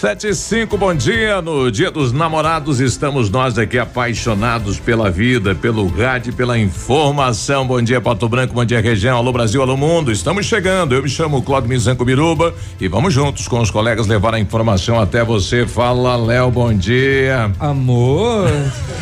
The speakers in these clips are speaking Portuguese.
Sete e cinco, bom dia. No dia dos namorados estamos nós aqui apaixonados pela vida, pelo rádio, pela informação. Bom dia, Pato Branco, bom dia, região. Alô, Brasil, alô, mundo. Estamos chegando. Eu me chamo Claudio Mizanco Biruba e vamos juntos com os colegas levar a informação até você. Fala, Léo, bom dia. Amor.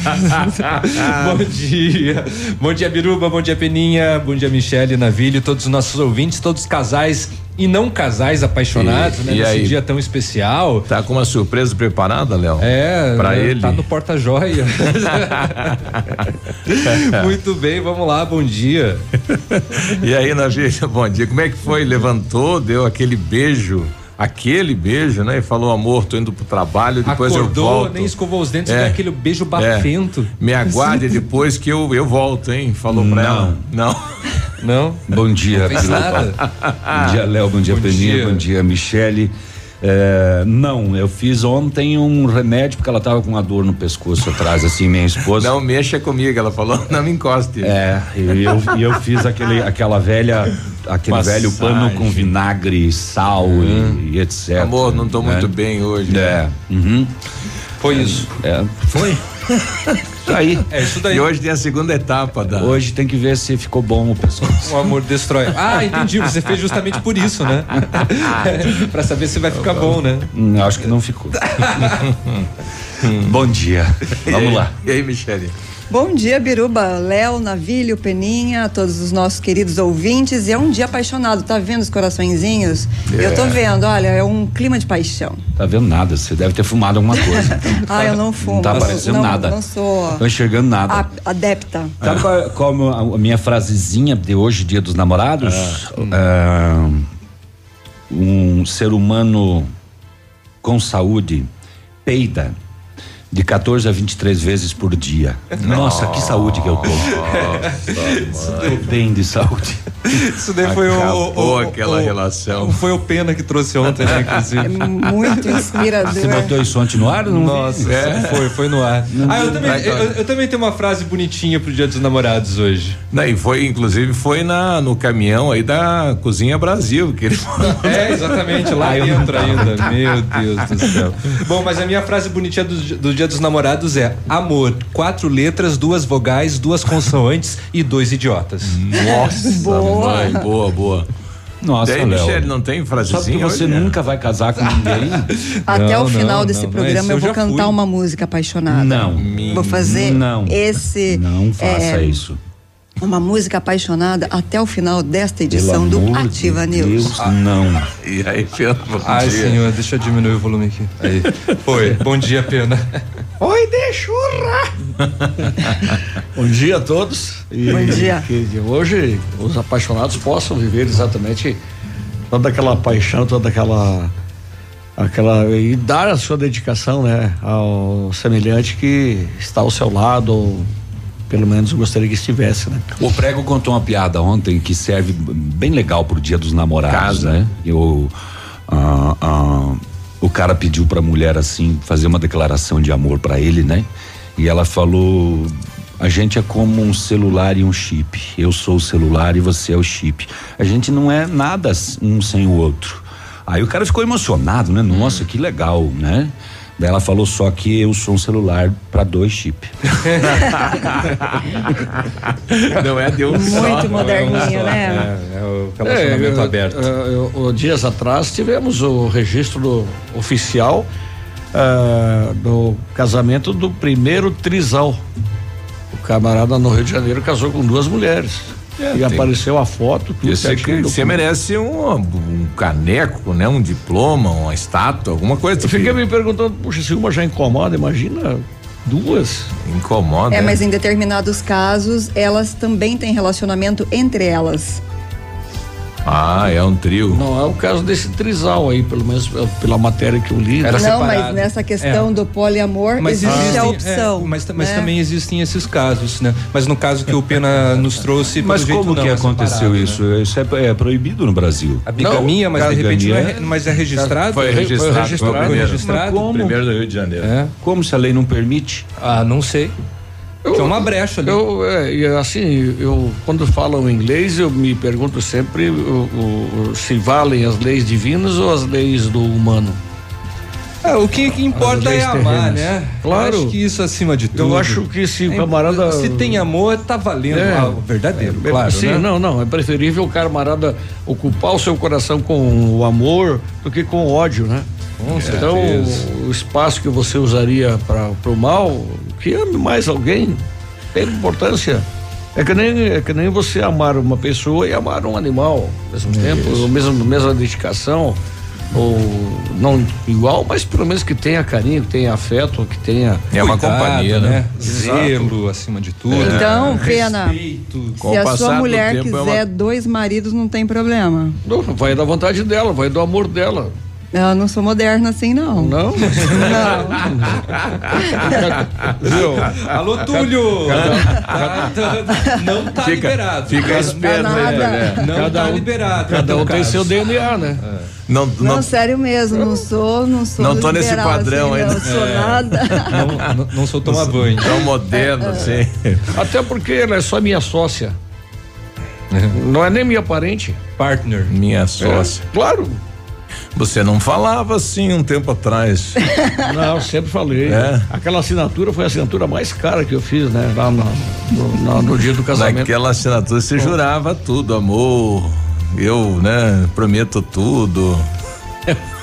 bom dia. Bom dia, Biruba, bom dia, Peninha, bom dia, Michele, Navilho, todos os nossos ouvintes, todos os casais e não casais apaixonados, E- né? e nesse aí? dia tão especial. Tá com uma surpresa preparada, Léo? É, Pra né, ele. Tá no porta-joia. Muito bem, vamos lá, bom dia. E aí, Navilha, bom dia. Como é que foi? Levantou, deu aquele beijo, aquele beijo, né? E falou, amor, tô indo pro trabalho, depois eu Acordou, volto. nem escovou os dentes, É. deu aquele beijo bafento. Me aguarde depois que eu, eu volto, hein? Falou pra Não. ela. Não. Não? Bom dia, Não fez Biruba. nada. Bom dia, Léo. Bom dia, Bom Peninha. dia. Bom dia, Michele. É, não, eu fiz ontem um remédio porque ela tava com uma dor no pescoço atrás, assim, minha esposa. Não mexa comigo, ela falou, não me encoste. É, e eu, e eu fiz aquele, aquela velha, aquele Massagem. velho pano com vinagre, sal e, e etc. Amor, não tô né? muito bem hoje. né? É. Uhum. Foi isso. É, foi. Isso aí. É isso daí. E hoje tem a segunda etapa da. Hoje tem que ver se ficou bom o pescoço. O amor destrói. Ah, entendi. Você fez justamente por isso, né? pra saber se vai ficar bom, né? Hum, acho que não ficou. bom dia. Vamos lá. E aí, Michele? Bom dia, Biruba, Léo, Navilho, Peninha, todos os nossos queridos ouvintes. E é um dia apaixonado, tá vendo os coraçõezinhos? Eu tô vendo, olha, é um clima de paixão. Tá vendo nada? Você deve ter fumado alguma coisa. Ah, eu não fumo. Não tá aparecendo não, nada. Não sou Tô enxergando nada. a- adepta. Sabe qual, qual é a minha frasezinha de hoje, dia dos namorados? Ah, um ser humano com saúde peida de 14 a 23 vezes por dia. Nossa, que saúde que eu tô. Tô bem de saúde. Isso daí foi o, Acabou o- o- aquela o- relação. Foi o Pena que trouxe ontem, né, É inclusive. muito inspirador. Você botou isso ontem no ar? Não. Nossa, É. foi, foi no ar. Ah, eu também, eu, eu também tenho uma frase bonitinha pro Dia dos Namorados hoje. Não, e foi, inclusive, foi na, no caminhão aí da Cozinha Brasil, que ele É, exatamente, lá dentro ainda. Meu Deus do céu. Bom, mas a minha frase bonitinha do, do Dia dos Namorados é: amor, quatro letras, duas vogais, duas consoantes e dois idiotas. Nossa, Boa. mãe, boa, boa. Nossa, Tem, Léo. Michele, não tem Só porque frasezinha? você hoje? nunca vai casar com ninguém? Até Não, o final não, desse não, programa eu eu vou cantar fui. uma música apaixonada. Não. Vou fazer Não. esse Não faça é, isso. Uma música apaixonada até o final desta edição Pelo do Ativa de News. Deus, não. E aí, Pedro, bom Ai, dia. senhor, deixa eu diminuir o volume aqui. Aí. Foi. Bom dia, Pena. Oi, deixurra! Bom dia a todos. E Bom dia. Que hoje os apaixonados possam viver exatamente toda aquela paixão, toda aquela. aquela e dar a sua dedicação, né, ao semelhante que está ao seu lado, ou pelo menos eu gostaria que estivesse, né? O Prego contou uma piada ontem que serve bem legal pro dia dos namorados, Casa. né? Eu, ah, ah, o cara pediu pra mulher assim fazer uma declaração de amor pra ele, né? E ela falou: a gente é como um celular e um chip. Eu sou o celular e você é o chip. A gente não é nada um sem o outro. Aí o cara ficou emocionado, né? Nossa, que legal, né? Ela falou só que eu sou um celular pra dois chips. Não é Deus só. Muito moderninho, né? É, é o relacionamento É, aberto. é, eu- eu- dias atrás tivemos o registro do- oficial ah, do casamento do primeiro trisal. O camarada no Rio de Janeiro casou com duas mulheres. É, e apareceu a foto, tudo Você, certinho, você merece um, um caneco, né? Um diploma, uma estátua, alguma coisa. Eu fiquei que me perguntando, puxa, se uma já incomoda, imagina duas. Incomoda. É, né? mas em determinados casos, elas também têm relacionamento entre elas. Ah, é um trio. Não é o caso desse trisal aí, pelo menos eh, pela matéria que eu li. Era não, separado. mas nessa questão É. do poliamor, existe a existem- opção. é, mas mas né? também existem esses casos, né? Mas no caso que o Pena nos trouxe, Mas pelo jeito como não, que é aconteceu separado, isso? né? Isso é, é proibido no Brasil. A bigamia, mas de repente não é, mas é registrado? Foi Foi registrado. Foi registrado. Foi primeiro. registrado? Mas como? Primeiro do Rio de Janeiro. É. Como se a lei não permite? Ah, não sei. Tem uma brecha ali. Eu, é, e assim, eu quando falam inglês, eu me pergunto sempre o- o- o- se valem as leis divinas ou as leis do humano. É, o que, que importa é amar, terrenas. né? Claro. Eu acho que isso acima de tudo. Eu acho que se o É, camarada. Se tem amor, tá valendo É. ah, o verdadeiro, É, claro. Sim, né? não, não. É preferível o camarada ocupar o seu coração com o amor do que com o ódio, né? Com Então, o espaço que você usaria para o mal, que ame mais alguém, tem importância. É que, nem, é que nem você amar uma pessoa e amar um animal ao mesmo tempo, ou mesmo, mesma dedicação, ou não igual, mas pelo menos que tenha carinho, que tenha afeto, que tenha. É uma Cuidado, companhia, né? Exato. Zelo acima de tudo. Então, Pena, Respeito. Com se a sua mulher tempo, é quiser uma- dois maridos, não tem problema. Não, vai da vontade dela, vai do amor dela. Eu não sou moderna assim, não. Não, mas Viu? Alô, Túlio! Não tá Fica, liberado. fica esperto aí, né? Não Cada tá um- liberado. cada um tem seu DNA, né? Não, Não, não, sério mesmo, não sou, não sou Não tô nesse liberal, padrão assim, ainda. Não sou nada. Não, não, não sou tomar banho. tão moderno assim. Até porque ela é só minha sócia. Não é nem minha parente. Partner. Minha sócia. É, claro. Você não falava assim um tempo atrás. Não, sempre falei. É? Aquela assinatura foi a assinatura mais cara que eu fiz, né? Lá no, no- no- dia do casamento. Naquela assinatura você jurava tudo, amor. Eu, né, prometo tudo.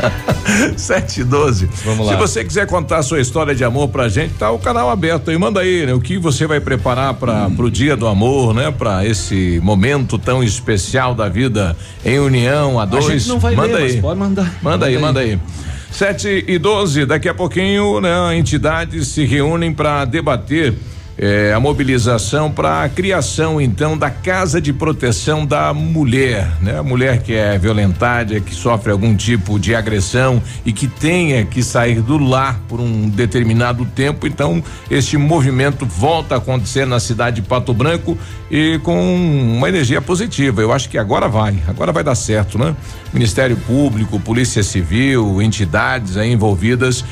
7 e 12. Vamos lá. Se você quiser contar a sua história de amor pra gente, tá o canal aberto aí. Manda aí, né? O que você vai preparar para pro dia do amor, né? Pra esse momento tão especial da vida em união a dois. gente não vai manda ler, aí. pode mandar. Manda aí, manda aí. 7 e 12, daqui a pouquinho, né, entidades se reúnem para debater eh, a mobilização para a criação, então, da Casa de Proteção da Mulher, né? A mulher que é violentada, que sofre algum tipo de agressão e que tenha que sair do lar por um determinado tempo. Então, este movimento volta a acontecer na cidade de Pato Branco e com uma energia positiva. Eu acho que agora vai, agora vai dar certo, né? Ministério Público, Polícia Civil, entidades aí envolvidas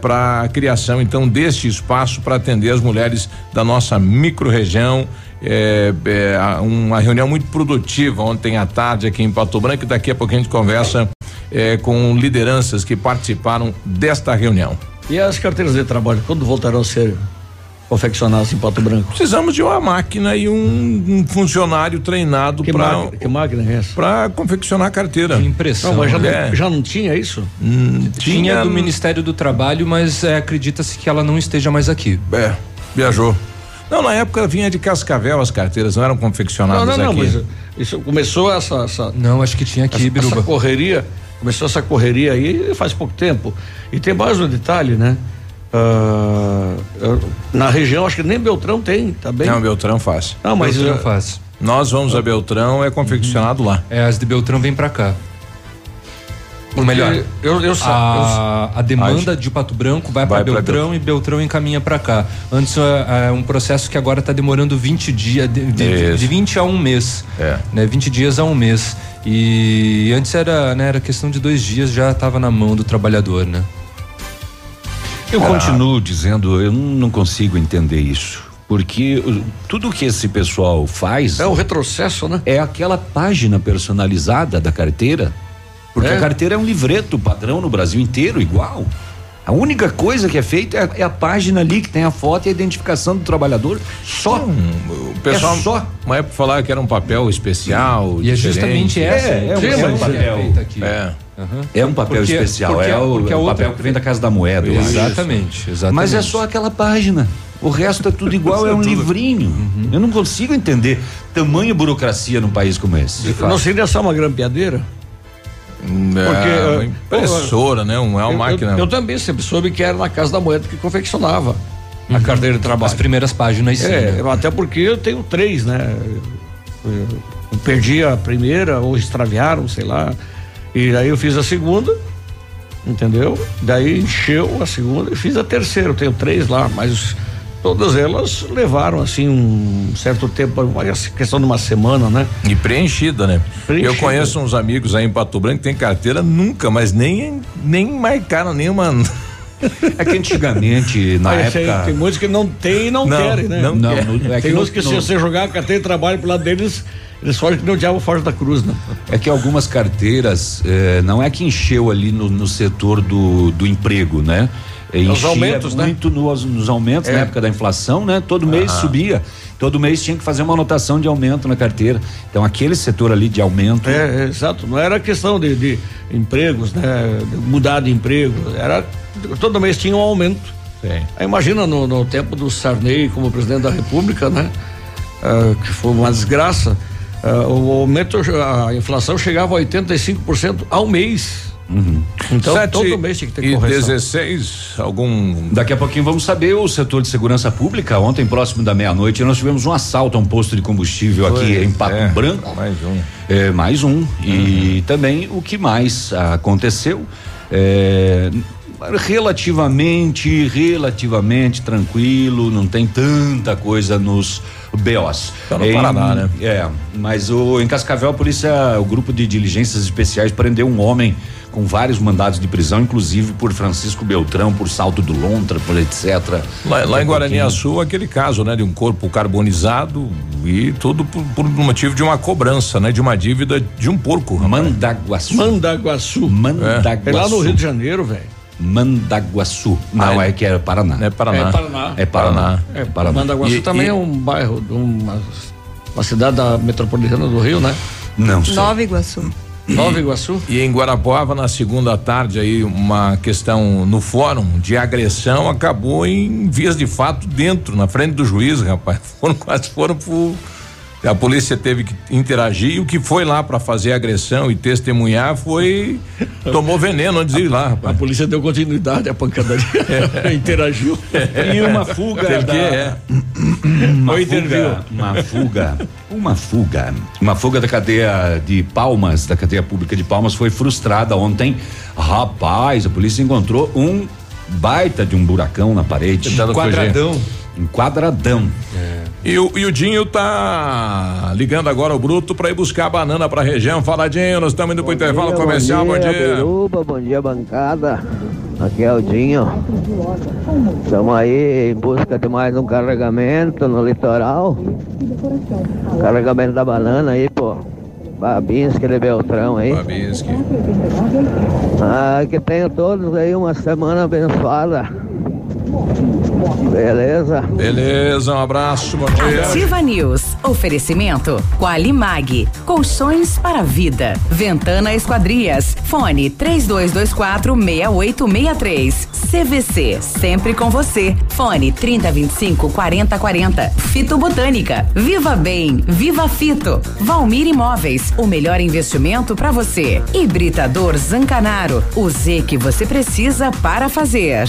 para a criação então deste espaço para atender as mulheres da nossa microrregião. É, é, uma reunião muito produtiva ontem à tarde aqui em Pato Branco e daqui a pouco a gente conversa é, com lideranças que participaram desta reunião. E as carteiras de trabalho, quando voltarão a ser confeccionadas em Pato Branco? Precisamos de uma máquina e um, um funcionário treinado para que máquina é essa? para confeccionar a carteira. Que impressão. Não, mas já, É. não, já não tinha isso? Hum, Tinha do Ministério do Trabalho, mas é, acredita-se que ela não esteja mais aqui. É, viajou. Não, na época vinha de Cascavel as carteiras, não eram confeccionadas Não, não, não, aqui. mas isso começou essa, essa, Não, acho que tinha aqui, essa, Biruba. essa correria, começou essa correria aí faz pouco tempo. E tem mais um detalhe, né? Eu- na região, acho que nem Beltrão tem, tá bem? Não, Beltrão faz. Não, mas Beltrão ah, faz. Nós vamos a Beltrão, é confeccionado lá. É, as de Beltrão vem pra cá. Ou melhor, eu, eu, sa- a, a demanda de Pato Branco vai, Vai para pra Beltrão e Beltrão encaminha para cá. Antes é, é um processo que agora está demorando 20 dias, de, de, de 20 a um mês. É. Né, 20 dias a um mês. E antes era, né, era questão de dois dias, já estava na mão do trabalhador, né? Eu continuo dizendo, eu não consigo entender isso. Porque o- tudo que esse pessoal faz é um retrocesso, né? é aquela página personalizada da carteira. Porque É. a carteira é um livreto padrão no Brasil inteiro, igual. A única coisa que é feita é, é a página ali que tem a foto e a identificação do trabalhador. Só. O pessoal, É só. uma época falava que era um papel especial. E é diferente. justamente essa É, é um- que é um é papel. feita aqui. É. Aham. É um papel Porque- especial. porque- é o, o outra- papel que vem da Casa da Moeda. Exatamente, exatamente. Mas é só aquela página. O resto é tudo igual, é um livrinho. Uhum. Eu não consigo entender tamanha burocracia num país como esse. Não seria só uma grampeadeira? Porque é, uma impressora, né? Uma, é uma eu, máquina. Eu, eu, também sempre soube que era na Casa da Moeda que confeccionava uhum. a carteira de trabalho. As primeiras páginas, sim. É, né? até porque eu tenho três, né? Eu, eu perdi a primeira, ou extraviaram, sei lá. E aí eu fiz a segunda, entendeu? Daí encheu a segunda e fiz a terceira. Eu tenho três lá, mas todas elas levaram assim um certo tempo, questão de uma semana, né? E preenchida, né? Preenchida. Eu conheço uns amigos aí em Pato Branco que tem carteira nunca, mas nem nem marcaram nenhuma É que antigamente, na época. Aí, tem muitos que não tem e não, não querem, né? Não, não, não é tem uns que, que se você jogar a carteira de trabalho pro lado deles, eles fogem que nem o diabo foge da cruz, né? É que algumas carteiras, eh, não é que encheu ali no, no setor do, do emprego, né? Os aumentos, né? muito né? nos, nos aumentos é. na época da inflação, né? Todo mês ah. subia. Todo mês tinha que fazer uma anotação de aumento na carteira. Então aquele setor ali de aumento. É, é exato. Não era questão de, de empregos, né? De mudar de emprego. Era todo mês tinha um aumento. Sim. Aí imagina no, no, tempo do Sarney como presidente da República, né? Uh, que foi uma desgraça. Uh, o aumento, a inflação chegava a 85% ao mês. Uhum. Então, Sete todo mês tinha que ter e correção. 16, algum. Daqui a pouquinho vamos saber o setor de segurança pública. Ontem, próximo da meia-noite, nós tivemos um assalto a um posto de combustível Foi, aqui em Pato é, Branco. Mais um. É, mais um. Uhum. E também o que mais aconteceu. É, relativamente, relativamente tranquilo, não tem tanta coisa nos BOs. Tá no em, Paraná, né? É, mas o, em Cascavel, a polícia, o grupo de diligências especiais prendeu um homem com vários mandados de prisão, inclusive por Francisco Beltrão, por salto do Lontra, por etc. Lá, lá em Guaraniaçu, aquele caso, né, de um corpo carbonizado e tudo por, por motivo de uma cobrança, né, de uma dívida de um porco. Mandaguaçu. Mandaguaçu. Mandaguaçu. É. é lá no Rio de Janeiro, velho. Mandaguaçu. Não, ah, é, é que é Paraná. É Paraná. É Paraná. É Paraná. É Paraná. Mandaguaçu e, também e... é um bairro, uma, uma cidade da metropolitana do Rio, né? Não sei. Nova Iguaçu. Nova Iguaçu? E em Guarapuava, na segunda tarde, aí, uma questão no fórum de agressão acabou em vias de fato dentro, na frente do juiz, rapaz. Foram quase foram pro. A polícia teve que interagir e o que foi lá para fazer agressão e testemunhar foi. tomou veneno antes de ir lá, rapaz. A polícia deu continuidade à pancadaria. É. Interagiu. É. E uma fuga. Da... que, é. Uma fuga, uma fuga, uma fuga, uma fuga da cadeia de Palmas, da cadeia pública de Palmas foi frustrada ontem. Rapaz, a polícia encontrou um baita de um buracão na parede. Quadradão. Um quadradão. É. E o, e o Dinho tá ligando agora o Bruto para ir buscar a banana pra região. Fala, Dinho, nós estamos indo bom pro dia, intervalo comercial. Bom dia, bom dia. Biruba, bom dia, bancada. Aqui é o Dinho. Estamos aí em busca de mais um carregamento no litoral. Carregamento da banana aí, pô. Babinski de Beltrão aí. Babinski. Ah, que tenham todos aí uma semana abençoada. Beleza? Beleza, um abraço, bom dia. Ativa News. Oferecimento Qualimag. Colchões para a vida. Ventana Esquadrias. Fone 3224 6863. CVC. Sempre com você. Fone 3025 4040. Fito Botânica. Viva Bem. Viva Fito. Valmir Imóveis. O melhor investimento para você. Hibridador Zancanaro. O Z que você precisa para fazer.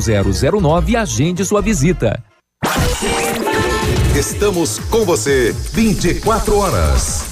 0009 e agende sua visita. Estamos com você 24 horas.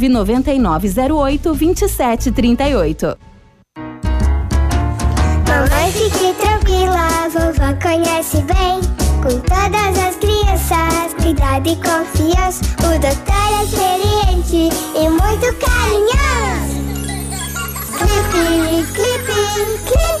99908 2738. Mamãe, fique tranquila, vovó conhece bem. Com todas as crianças, cuidado e confiança. O doutor é experiente e muito carinhoso. Clipe, clipe, clipe.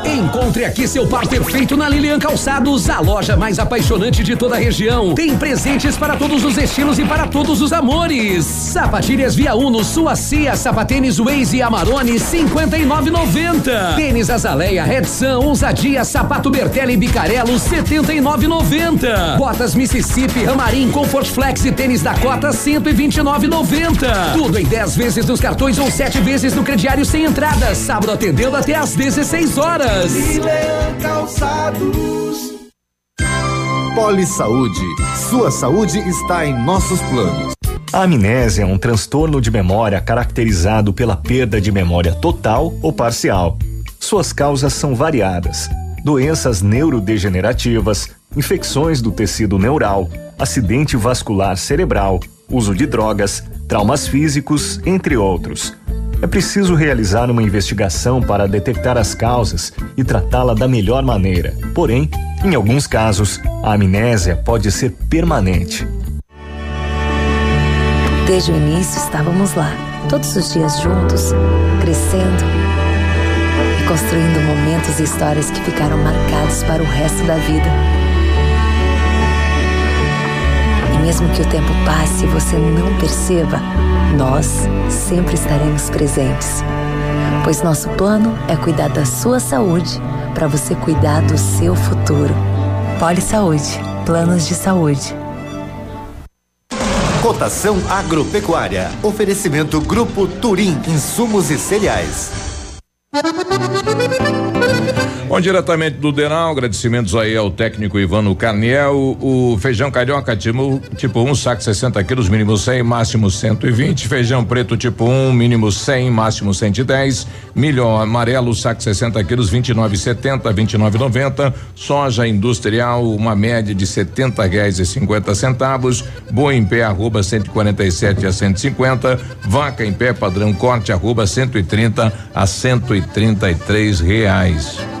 Encontre aqui seu par perfeito na Lilian Calçados, a loja mais apaixonante de toda a região. Tem presentes para todos os estilos e para todos os amores. Sapatilhas Via Uno, Suacia, Sapatênis Waze e Amarone, 59,90. Tênis Azaleia, Redsan, Ousadia, Sapato Bertelli e Bicarello, 79,90. Botas Mississippi, Ramarim, Comfort Flex e tênis Dakota, 129,90. Tudo em 10 vezes nos cartões ou 7 vezes no crediário sem entrada. Sábado atendendo até às 16 horas. Milan Calçados. Sua saúde está em nossos planos. A amnésia é um transtorno de memória caracterizado pela perda de memória total ou parcial. Suas causas são variadas: doenças neurodegenerativas, infecções do tecido neural, acidente vascular cerebral, uso de drogas, traumas físicos, entre outros. É preciso realizar uma investigação para detectar as causas e tratá-la da melhor maneira. Porém, em alguns casos, a amnésia pode ser permanente. Desde o início estávamos lá, todos os dias juntos, crescendo e construindo momentos e histórias que ficaram marcados para o resto da vida. E mesmo que o tempo passe e você não perceba, nós sempre estaremos presentes. Pois nosso plano é cuidar da sua saúde para você cuidar do seu futuro. Poli Saúde, planos de saúde. Cotação agropecuária. Oferecimento Grupo Turim, insumos e cereais. Bom, diretamente do Denal, agradecimentos aí ao técnico Ivano Carniel. O feijão carioca tipo, tipo 1, um, saco 60 quilos, mínimo 100, máximo 120. Feijão preto tipo 1, um, mínimo 100, máximo 110. Milho amarelo, saco 60 quilos, 29,70, 29,90. Soja industrial, uma média de 70 reais e 50 centavos. Boi em pé, arroba 147 a 150. Vaca em pé, padrão corte, arroba 130 a 133 reais.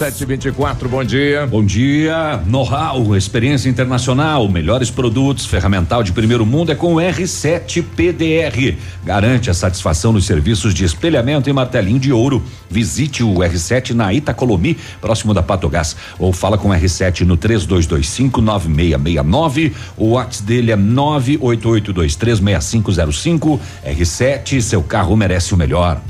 724, bom dia. Bom dia. Know-how, experiência internacional, melhores produtos, ferramental de primeiro mundo é com o R7 PDR. Garante a satisfação nos serviços de espelhamento e martelinho de ouro. Visite o R7 na Itacolomi, próximo da Patogás, ou fala com o R7 no 3225 9669. O WhatsApp dele é 988236505. R7, seu carro merece o melhor.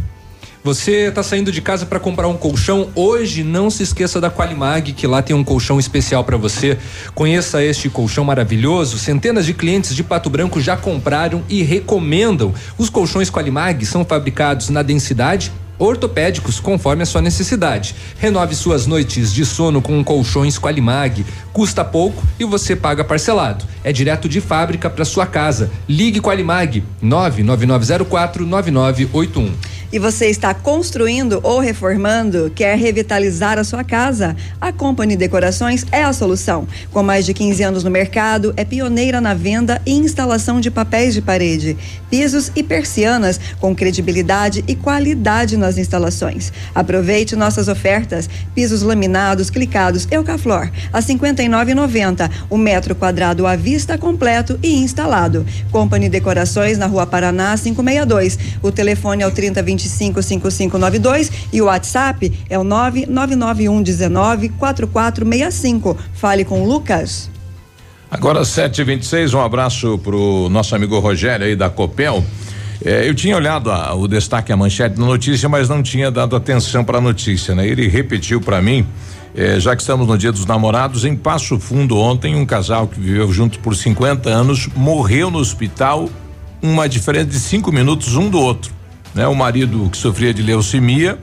Você está saindo de casa para comprar um colchão? Hoje não se esqueça da Qualimag, que lá tem um colchão especial para você. Conheça este colchão maravilhoso. Centenas de clientes de Pato Branco já compraram e recomendam. Os colchões Qualimag são fabricados na densidade ortopédicos conforme a sua necessidade. Renove suas noites de sono com colchões Qualimag. Custa pouco e você paga parcelado. É direto de fábrica para sua casa. Ligue Qualimag 99904 9981. E você está construindo ou reformando? Quer revitalizar a sua casa? A Company Decorações é a solução. Com mais de 15 anos no mercado, é pioneira na venda e instalação de papéis de parede, pisos e persianas com credibilidade e qualidade nas instalações. Aproveite nossas ofertas: pisos laminados, clicados Eucaflor a 59,90, o metro quadrado à vista completo e instalado. Company Decorações na Rua Paraná 562. O telefone é o 3020 255592 e o WhatsApp é o 9999119 4465. Fale com o Lucas. Agora 726, um abraço pro nosso amigo Rogério aí da Copel. É, eu tinha olhado a, o destaque, a manchete da notícia, mas não tinha dado atenção para a notícia, né? Ele repetiu para mim, é, já que estamos no Dia dos Namorados, em Passo Fundo ontem, um casal que viveu junto por 50 anos morreu no hospital, uma diferença de cinco minutos um do outro né? O marido que sofria de leucemia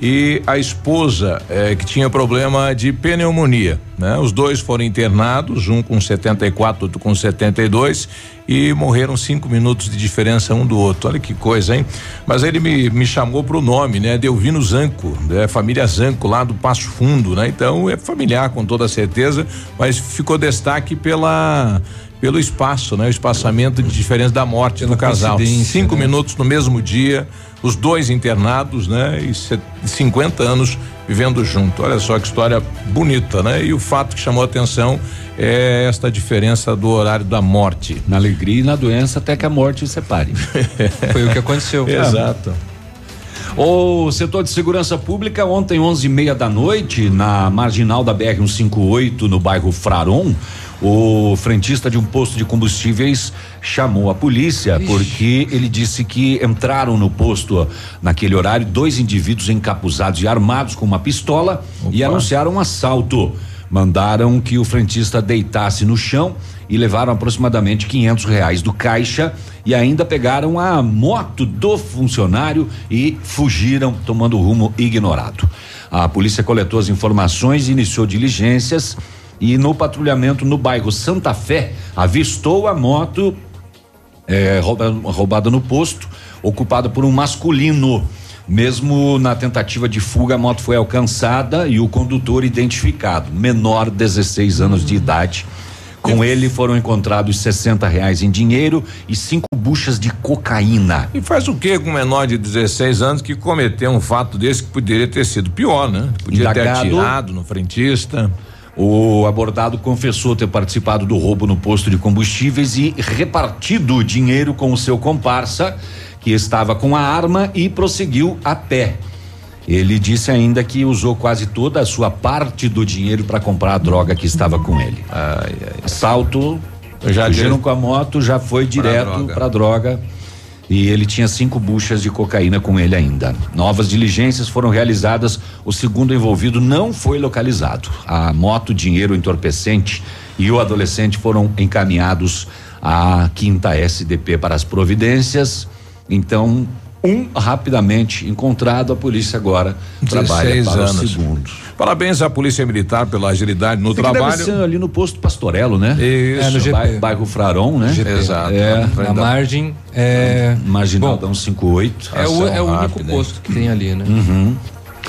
e a esposa eh, que tinha problema de pneumonia, né? Os dois foram internados, um com 74, outro com 72 e morreram cinco minutos de diferença um do outro. Olha que coisa, hein? Mas ele me, me chamou pro nome, né? Delvino Zanco, né? Família Zanco lá do Passo Fundo, né? Então é familiar com toda certeza, mas ficou destaque pela pelo espaço, né? O espaçamento de diferença da morte Pela do casal. Cinco né? minutos no mesmo dia, os dois internados, né? E set- 50 anos vivendo junto. Olha só que história bonita, né? E o fato que chamou a atenção é esta diferença do horário da morte. Na alegria e na doença até que a morte os separe. Foi o que aconteceu. Exato. O setor de segurança pública ontem onze e meia da noite na marginal da BR 158 no bairro Fraron, o frentista de um posto de combustíveis chamou a polícia porque ele disse que entraram no posto naquele horário dois indivíduos encapuzados e armados com uma pistola e anunciaram um assalto. Mandaram que o frentista deitasse no chão e levaram aproximadamente 500 reais do caixa e ainda pegaram a moto do funcionário e fugiram tomando rumo ignorado. A polícia coletou as informações e iniciou diligências e no patrulhamento no bairro Santa Fé avistou a moto é, rouba- roubada no posto, ocupada por um masculino. Mesmo na tentativa de fuga, a moto foi alcançada e o condutor identificado, menor, 16 anos de idade. Com ele foram encontrados 60 reais em dinheiro e cinco buchas de cocaína. E faz o que com um menor de 16 anos que cometeu um fato desse que poderia ter sido pior, né? Podia ter Indagado. atirado no frentista. O abordado confessou ter participado do roubo no posto de combustíveis e repartido o dinheiro com o seu comparsa, que estava com a arma e prosseguiu a pé. Ele disse ainda que usou quase toda a sua parte do dinheiro para comprar a droga que estava com ele. Assalto, Já fugiram dire- com a moto, já foi direto droga. para droga. E ele tinha cinco buchas de cocaína com ele ainda. Novas diligências foram realizadas. O segundo envolvido não foi localizado. A moto, dinheiro entorpecente e o adolescente foram encaminhados à quinta SDP para as providências. Então, um rapidamente encontrado. A polícia agora trabalha 16 para anos. o segundo. Parabéns à Polícia Militar pela agilidade no Esse aqui trabalho. Deve ser ali no posto Pastorello, né? Isso. É, no GP. Bairro, Fraron, né? GP. Exato. É, Na margem é. marginal Bom, da 158. É o, é o único rápida, posto que tem ali, né? Uhum.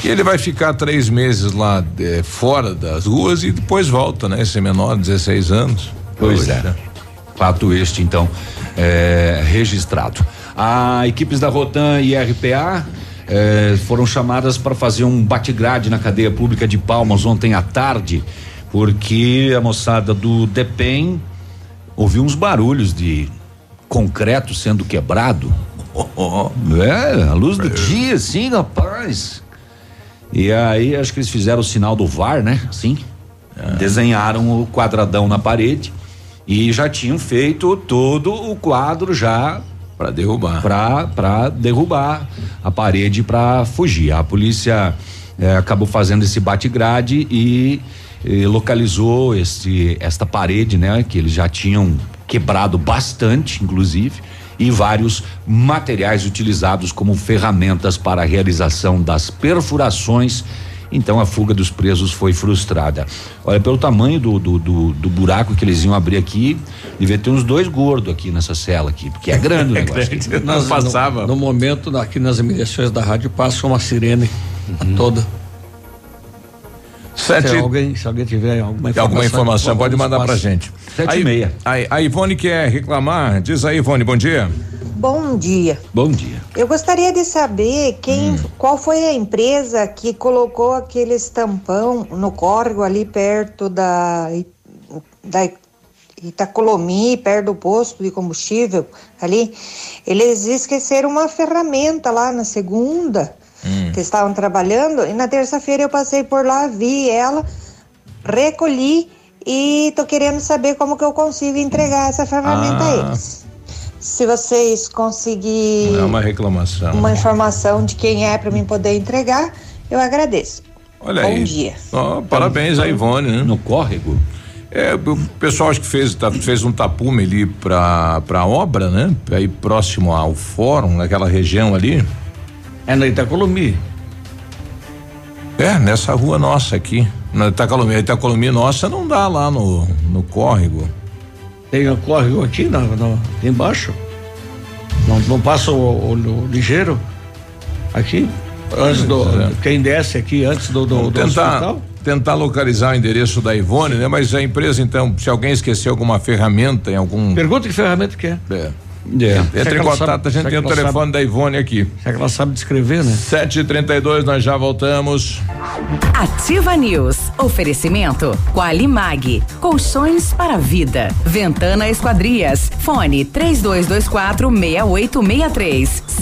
E ele vai ficar três meses lá fora das ruas e depois volta, né? Esse menor, 16 anos. Pois Poxa. é. Fato este, então, é, registrado. A equipes da Rotan e RPA eh, foram chamadas para fazer um bate-grade na cadeia pública de Palmas ontem à tarde, porque a moçada do DEPEN ouviu uns barulhos de concreto sendo quebrado. É, a luz do dia, sim, rapaz. E aí acho que eles fizeram o sinal do VAR, né? Assim. Desenharam o quadradão na parede e já tinham feito todo o quadro já para derrubar. Para derrubar a parede para fugir. A polícia eh, acabou fazendo esse bate-grade e eh, localizou este esta parede, né, que eles já tinham quebrado bastante, inclusive, e vários materiais utilizados como ferramentas para a realização das perfurações. Então a fuga dos presos foi frustrada. Olha, pelo tamanho do, do, do, do buraco que eles iam abrir aqui, devia ter uns dois gordos aqui nessa cela aqui, porque é grande o negócio. Nós, passava. No, no momento, aqui nas imediações da rádio, passa uma sirene a toda. Sete- Se alguém, se alguém tiver alguma informação. alguma informação, pode mandar pra espaço. gente. Sete e meia. A, a Ivone quer reclamar. Diz aí, Ivone, bom dia. Bom dia. Bom dia. Eu gostaria de saber quem, Hum. qual foi a empresa que colocou aquele estampão no córrego ali perto da, da Itacolomi, perto do posto de combustível ali. Eles esqueceram uma ferramenta lá na segunda, que estavam trabalhando, e na terça-feira eu passei por lá, vi ela, recolhi e tô querendo saber como que eu consigo entregar essa ferramenta Ah. a eles. Se vocês conseguirem É uma reclamação. uma informação de quem é para mim poder entregar, eu agradeço. Olha Bom aí. dia. Ó, parabéns a Ivone, né? No córrego? É, o pessoal acho que fez, tá- fez um tapume ali pra, pra obra, né? Aí próximo ao fórum, naquela região ali. É na Itacolomi. É, nessa rua nossa aqui. Na Itacolomi. A Itacolomi nossa não dá lá no, no córrego. Tem o córrego aqui na, na- embaixo. Não, não passa o, o- o ligeiro aqui. Antes do. Quem desce aqui antes do, do, do tentar, hospital. tentar localizar o endereço da Ivone, né? Mas a empresa, então, se alguém esqueceu alguma ferramenta em algum. Pergunta que ferramenta que é. É. É. Entre em contato, sabe- a gente tem o telefone da Ivone aqui. Será que ela sabe descrever, né? 7h32, nós já voltamos. Ativa News. Oferecimento Qualimag. Colchões para vida. Ventana Esquadrias. Fone 3224 6863.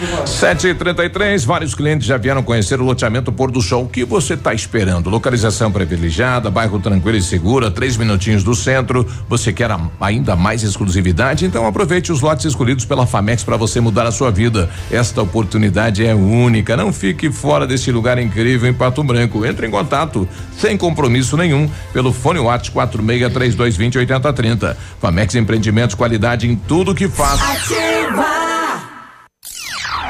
7h33, vários clientes já vieram conhecer o loteamento Pôr do Sol. O que você está esperando? Localização privilegiada, bairro tranquilo e segura, três minutinhos do centro. Você quer ainda mais exclusividade? Então aproveite os lotes escolhidos pela Famex para você mudar a sua vida. Esta oportunidade é única. Não fique fora desse lugar incrível em Pato Branco. Entre em contato sem compromisso nenhum pelo fone WhatsApp 46 3220 8030. Famex Empreendimentos, qualidade em tudo que faz.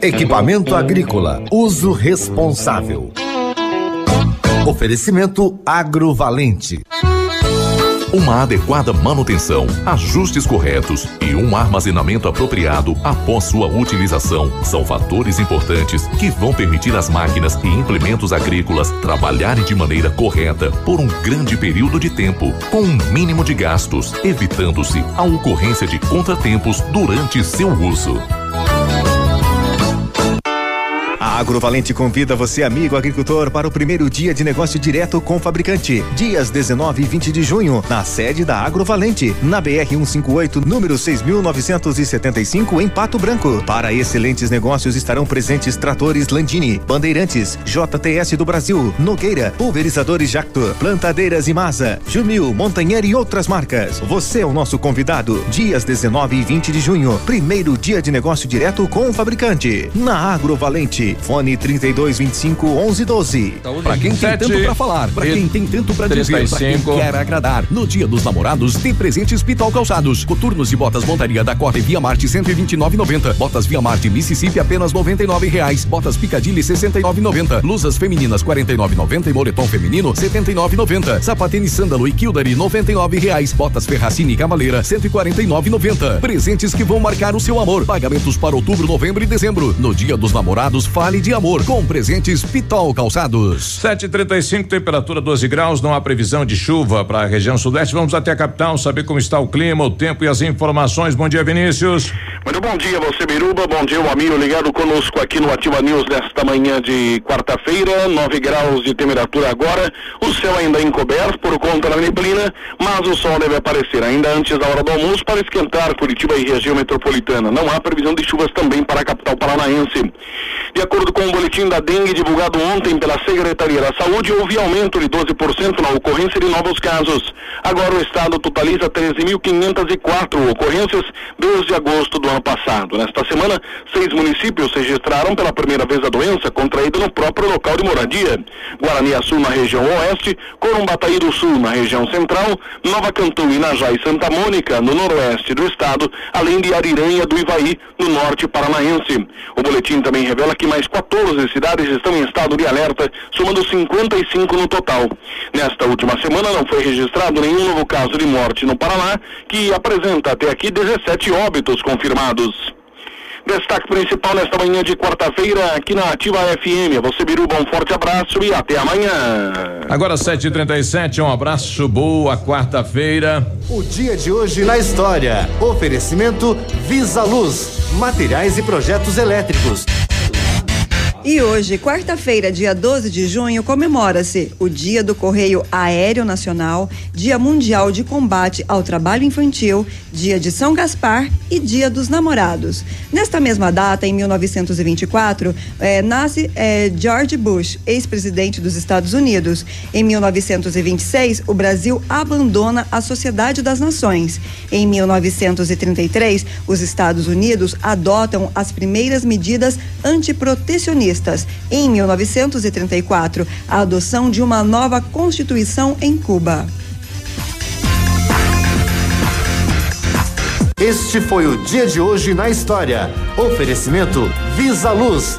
Equipamento agrícola, uso responsável. Oferecimento agrovalente. Uma adequada manutenção, ajustes corretos e um armazenamento apropriado após sua utilização são fatores importantes que vão permitir às máquinas e implementos agrícolas trabalharem de maneira correta por um grande período de tempo, com um mínimo de gastos, evitando-se a ocorrência de contratempos durante seu uso. Agrovalente convida você, amigo agricultor, para o primeiro dia de negócio direto com o fabricante. Dias 19 e 20 de junho, na sede da Agrovalente, na BR 158, número 6975, em Pato Branco. Para excelentes negócios estarão presentes tratores Landini, Bandeirantes, JTS do Brasil, Nogueira, Pulverizadores Jacto, Plantadeiras e Masa, Jumil, Montanheiro e outras marcas. Você é o nosso convidado. Dias 19 e 20 de junho, primeiro dia de negócio direto com o fabricante. Na Agrovalente, fone 3225 1112. Pra quem tem tanto pra falar, pra quem tem tanto pra dizer, pra quem quer agradar. No dia dos namorados, tem presentes Pitol Calçados. Coturnos e botas montaria da Corte Via Marte 129,90. Botas Via Marte Mississippi apenas 99 reais. Botas Picadilly 69,90. Blusas femininas 49,90 e moletom feminino 79,90. Sapatênis Sândalo e Kildare 99 reais. Botas Ferracini e Cavaleira 149,90. Presentes que vão marcar o seu amor. Pagamentos para outubro, novembro e dezembro. No dia dos namorados, fale de amor com presentes Pitol Calçados. 7h35, temperatura 12 graus, não há previsão de chuva para a região sudeste. Vamos até a capital saber como está o clima, o tempo e as informações. Bom dia, Vinícius. Muito bom dia, você Biruba, bom dia, o amigo ligado conosco aqui no Ativa News nesta manhã de quarta-feira, 9 graus de temperatura agora, o céu ainda é encoberto por conta da neblina, mas o sol deve aparecer ainda antes da hora do almoço para esquentar Curitiba e região metropolitana. Não há previsão de chuvas também para a capital paranaense. De acordo com o boletim da dengue divulgado ontem pela Secretaria da Saúde, houve aumento de 12% na ocorrência de novos casos. Agora o estado totaliza 13.504 ocorrências desde agosto do ano passado. Nesta semana, seis municípios registraram pela primeira vez a doença contraída no próprio local de moradia. Guaraniaçu na região oeste, Corumbataí do Sul na região central, Nova Cantu, Inajá e Santa Mônica no noroeste do estado, além de Ariranha do Ivaí no norte paranaense. O boletim também revela que mais 14 cidades estão em estado de alerta, somando 55 no total. Nesta última semana não foi registrado nenhum novo caso de morte no Paraná, que apresenta até aqui 17 óbitos confirmados. Destaque principal nesta manhã de quarta-feira aqui na Ativa FM. Você, Biruba, um forte abraço e até amanhã. Agora 7h37, um abraço, boa quarta-feira. O dia de hoje na história. Oferecimento Visa Luz, materiais e projetos elétricos. E hoje, quarta-feira, dia 12 de junho, comemora-se o Dia do Correio Aéreo Nacional, Dia Mundial de Combate ao Trabalho Infantil, Dia de São Gaspar e Dia dos Namorados. Nesta mesma data, em 1924, eh, nasce eh, George Bush, ex-presidente dos Estados Unidos. Em 1926, o Brasil abandona a Sociedade das Nações. Em 1933, os Estados Unidos adotam as primeiras medidas antiprotecionistas. Em 1934, a adoção de uma nova Constituição em Cuba. Este foi o dia de hoje na história. Oferecimento Visa Luz.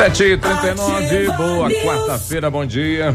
Sete e trinta e nove, boa quarta-feira, bom dia.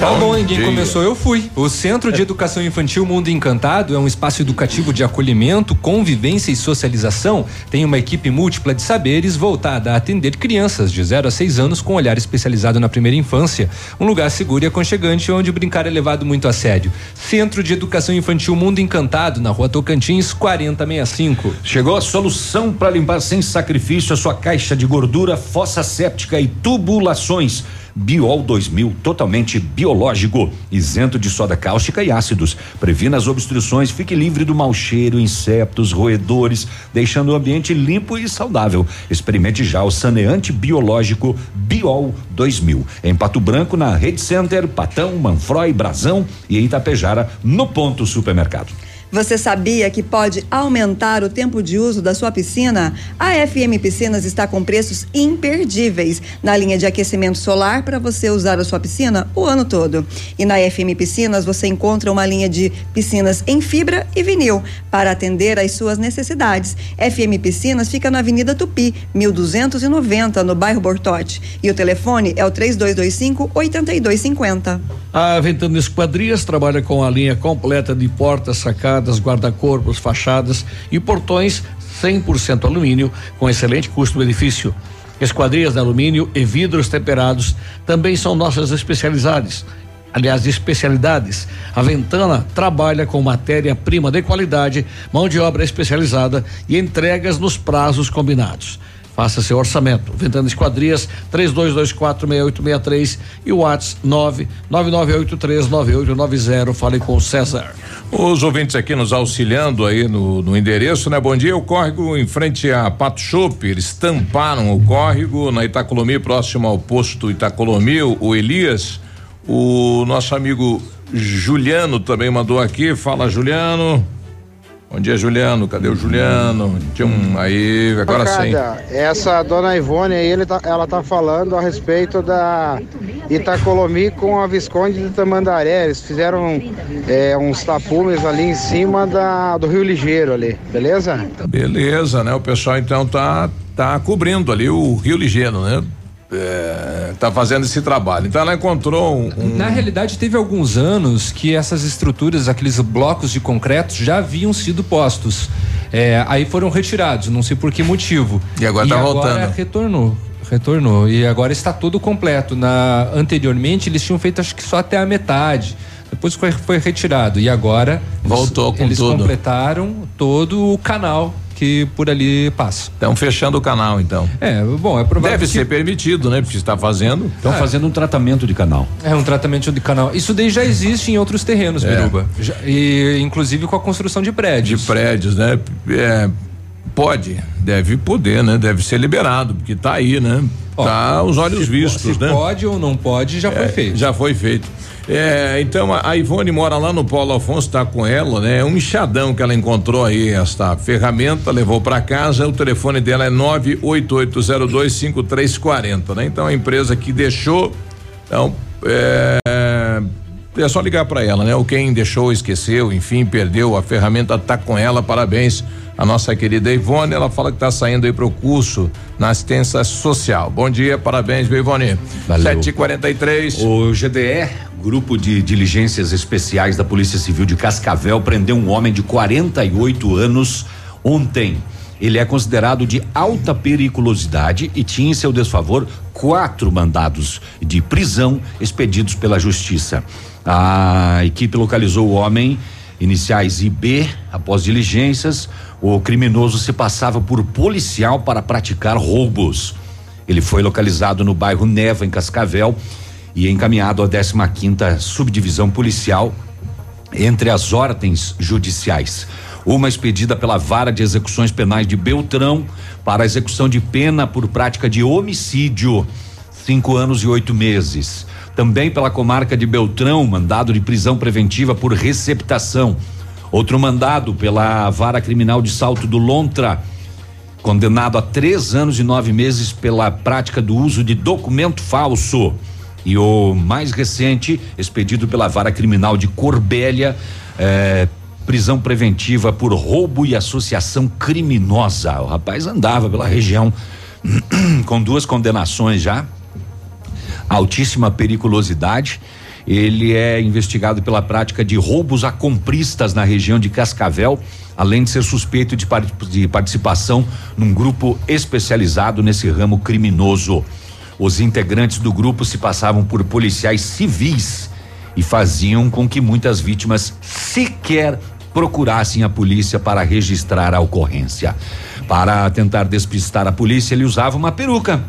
Tá bom, ninguém começou, eu fui. O Centro de Educação Infantil Mundo Encantado é um espaço educativo de acolhimento, convivência e socialização. Tem uma equipe múltipla de saberes voltada a atender crianças de 0 a 6 anos com olhar especializado na primeira infância. Um lugar seguro e aconchegante onde brincar é levado muito a sério. Centro de Educação Infantil Mundo Encantado, na rua Tocantins, 4065. Chegou a solução para limpar sem sacrifício a sua caixa de gordura, fossa séptica e tubulações. Biol 2000, totalmente biológico, isento de soda cáustica e ácidos. Previna as obstruções, fique livre do mau cheiro, insetos, roedores, deixando o ambiente limpo e saudável. Experimente já o saneante biológico Biol 2000. Em Pato Branco, na Rede Center, Patão, Manfroy, Brasão e em Itapejara, no Ponto Supermercado. Você sabia que pode aumentar o tempo de uso da sua piscina? A FM Piscinas está com preços imperdíveis na linha de aquecimento solar para você usar a sua piscina o ano todo. E na FM Piscinas você encontra uma linha de piscinas em fibra e vinil para atender às suas necessidades. FM Piscinas fica na Avenida Tupi, 1290, no bairro Bortote. E o telefone é o 3225 8250. A Ventana Esquadrias trabalha com a linha completa de portas, sacadas, guarda-corpos, fachadas e portões 100% alumínio com excelente custo-benefício. Esquadrias de alumínio e vidros temperados também são nossas especialidades. Aliás, especialidades. A Ventana trabalha com matéria-prima de qualidade, mão de obra especializada e entregas nos prazos combinados. Faça seu orçamento. Ventana Esquadrias 32246863 e o WhatsApp 999839890. Fale com o César. Os ouvintes aqui nos auxiliando aí no, no endereço, né? Bom dia, o córrego em frente a Pato Chopp, eles tamparam o córrego na Itacolomi, próximo ao posto Itacolomi, o, o Elias, o nosso amigo Juliano também mandou aqui, fala Juliano. Bom dia, Juliano. Cadê o Juliano? Tchum, aí, agora sim. Essa dona Ivone aí, ele tá- ela tá falando a respeito da Itacolomi com a Visconde de Tamandaré. Eles fizeram é, uns tapumes ali em cima da, do Rio Ligeiro ali, beleza? Beleza, né? O pessoal então tá tá cobrindo ali o Rio Ligeiro, né? É, tá fazendo esse trabalho. Então ela encontrou um, um- Na realidade, teve alguns anos que essas estruturas, aqueles blocos de concreto, já haviam sido postos. É, aí foram retirados, não sei por que motivo. E agora tá agora voltando. retornou. Retornou. E agora está todo completo. Na, anteriormente, eles tinham feito acho que só até a metade. Depois foi, foi retirado. E agora. Voltou eles, com eles tudo. completaram todo o canal que por ali passa. Estão fechando o canal, então. É, bom, é provável Deve que- ser permitido, né? Porque está fazendo. Estão É. fazendo um tratamento de canal. É um tratamento de canal. Isso daí já existe em outros terrenos, É. Biruba. Já- e inclusive com a construção de prédios. De prédios, né? É, pode, deve poder, né? Deve ser liberado, porque tá aí, né? tá aos olhos se, vistos, se né? pode ou não pode, já foi É, feito. Já foi feito. É, então a a Ivone mora lá no Paulo Afonso, tá com ela, né? É um enxadão que ela encontrou aí, esta ferramenta, levou para casa. O telefone dela é 988025340, né? Então a empresa que deixou, então é, é só ligar para ela, né? Ou quem deixou, esqueceu, enfim, perdeu a ferramenta, tá com ela. Parabéns a nossa querida Ivone. Ela fala que tá saindo aí pro curso na assistência social. Bom dia, parabéns, viu, Ivone. Valeu. 7h43. O GDE, Grupo de Diligências Especiais da Polícia Civil de Cascavel, prendeu um homem de 48 anos ontem. Ele é considerado de alta periculosidade e tinha em seu desfavor quatro mandados de prisão expedidos pela Justiça. A equipe localizou o homem, iniciais IB, após diligências. O criminoso se passava por policial para praticar roubos. Ele foi localizado no bairro Neva, em Cascavel, e encaminhado à 15ª Subdivisão Policial entre as ordens judiciais. Uma expedida pela Vara de Execuções Penais de Beltrão para execução de pena por prática de homicídio, cinco anos e oito meses. Também pela comarca de Beltrão, mandado de prisão preventiva por receptação. Outro mandado pela Vara Criminal de Salto do Lontra, condenado a três anos e nove meses pela prática do uso de documento falso. E o mais recente, expedido pela Vara Criminal de Corbélia, eh, prisão preventiva por roubo e associação criminosa. O rapaz andava pela região com duas condenações já, altíssima periculosidade. Ele é investigado pela prática de roubos a compristas na região de Cascavel, além de ser suspeito de, de participação num grupo especializado nesse ramo criminoso. Os integrantes do grupo se passavam por policiais civis e faziam com que muitas vítimas sequer procurassem a polícia para registrar a ocorrência. Para tentar despistar a polícia, ele usava uma peruca.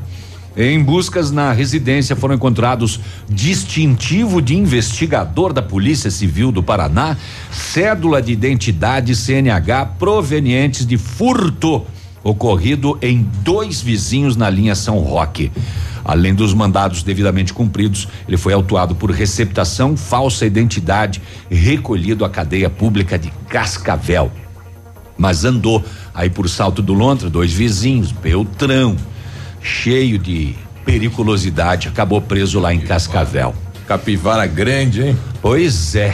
Em buscas na residência foram encontrados distintivo de investigador da Polícia Civil do Paraná, cédula de identidade CNH provenientes de furto ocorrido em dois vizinhos na linha São Roque. Além dos mandados devidamente cumpridos, ele foi autuado por receptação, falsa identidade, recolhido à cadeia pública de Cascavel. Mas andou aí por Salto do Lontra, dois vizinhos, Beltrão, cheio de periculosidade, acabou preso lá em Cascavel. Capivara grande, hein? Pois é.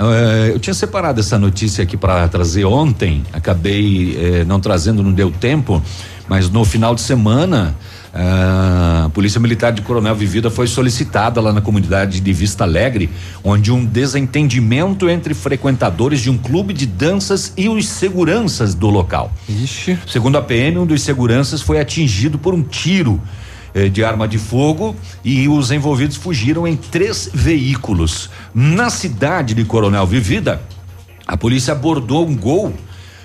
Uh, eu tinha separado essa notícia aqui para trazer ontem, acabei eh, não trazendo, não deu tempo, mas no final de semana a Polícia Militar de Coronel Vivida foi solicitada lá na comunidade de Vista Alegre, onde um desentendimento entre frequentadores de um clube de danças e os seguranças do local. Ixi. Segundo a PM, um dos seguranças foi atingido por um tiro eh, de arma de fogo e os envolvidos fugiram em três veículos. Na cidade de Coronel Vivida, a polícia abordou um gol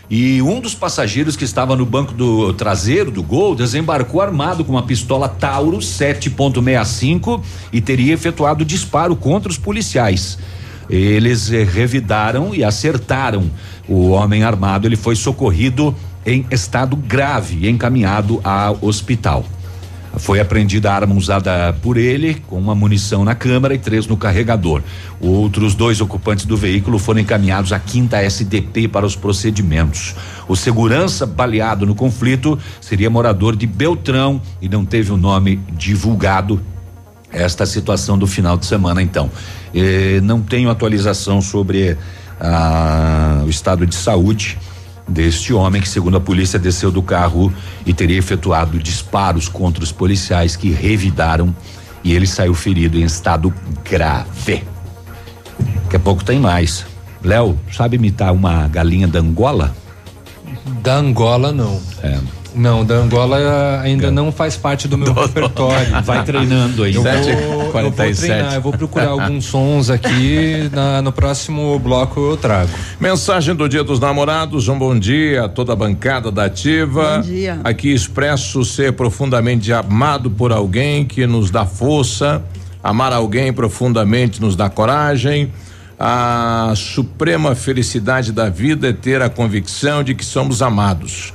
e um dos passageiros que estava no banco do traseiro do Gol desembarcou armado com uma pistola Tauro 7.65 e teria efetuado disparo contra os policiais. Eles eh, revidaram e acertaram o homem armado. Ele foi socorrido em estado grave e encaminhado ao hospital. Foi apreendida a arma usada por ele, com uma munição na câmara e três no carregador. Outros dois ocupantes do veículo foram encaminhados à quinta SDP para os procedimentos. O segurança baleado no conflito seria morador de Beltrão e não teve o nome divulgado. Esta situação do final de semana, então. Eh, não tenho atualização sobre ah, o estado de saúde deste homem que, segundo a polícia, desceu do carro e teria efetuado disparos contra os policiais que revidaram e ele saiu ferido em estado grave. Daqui a pouco tem mais. Léo, sabe imitar uma galinha da Angola? Da Angola, não. É. Não, da Angola ainda não faz parte do meu repertório. Vai treinando aí. Eu vou, 7, eu vou 47. treinar, eu vou procurar alguns sons aqui, na- no próximo bloco eu trago. Mensagem do Dia dos Namorados, um bom dia a toda a bancada da Ativa. Bom dia. Aqui expresso ser profundamente amado por alguém que nos dá força, amar alguém profundamente nos dá coragem. A suprema felicidade da vida é ter a convicção de que somos amados.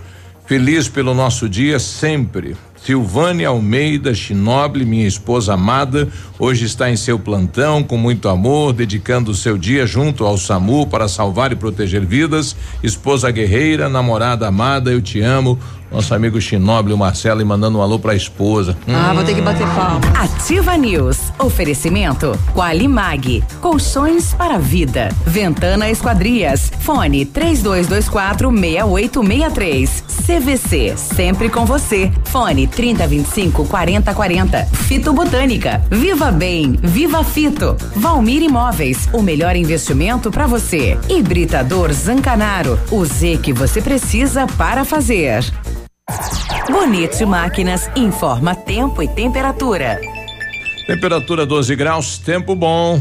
Feliz pelo nosso dia sempre. Silvânia Almeida Chinoble, minha esposa amada, hoje está em seu plantão com muito amor, dedicando o seu dia junto ao SAMU para salvar e proteger vidas. Esposa guerreira, namorada amada, eu te amo. Nosso amigo Chinoble, o Marcelo, e mandando um alô pra esposa. Ah, vou ter que bater palma. Ativa News. Oferecimento Qualimag. Colchões para vida. Ventana Esquadrias. Fone 3224 6863. CVC. Sempre com você. Fone 3025 4040. Fito Botânica. Viva Bem. Viva Fito. Valmir Imóveis. O melhor investimento para você. Hibridador Zancanaro. O Z que você precisa para fazer. Bonito Máquinas informa tempo e temperatura. Temperatura 12 graus, tempo bom.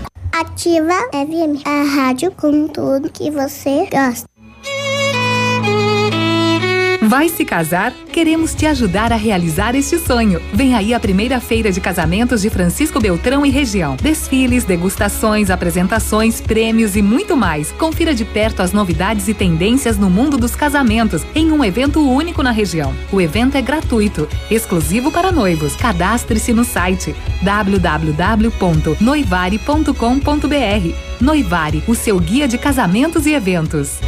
Ativa FM, a rádio com tudo que você gosta. Vai se casar? Queremos te ajudar a realizar este sonho. Vem aí a primeira feira de casamentos de Francisco Beltrão e região. Desfiles, degustações, apresentações, prêmios e muito mais. Confira de perto as novidades e tendências no mundo dos casamentos em um evento único na região. O evento é gratuito, exclusivo para noivos. Cadastre-se no site www.noivare.com.br. Noivare, o seu guia de casamentos e eventos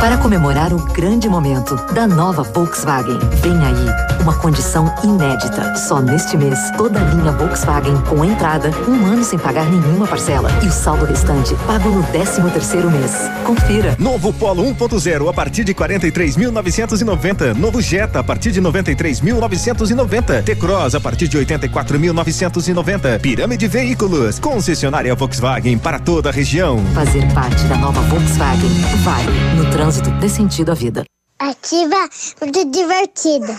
para comemorar o grande momento da nova Volkswagen. Vem aí uma condição inédita. Só neste mês, toda a linha Volkswagen com entrada, um ano sem pagar nenhuma parcela e o saldo restante pago no 13 terceiro mês. Confira. Novo Polo 1.0 a partir de 43.990. Novo Jetta a partir de 93.990. T-Cross a partir de 84.990. Pirâmide Veículos. Concessionária Volkswagen para toda a região. Fazer parte da nova Volkswagen. Vai no trânsito trânsito dê sentido à vida. Ativa, muito divertida.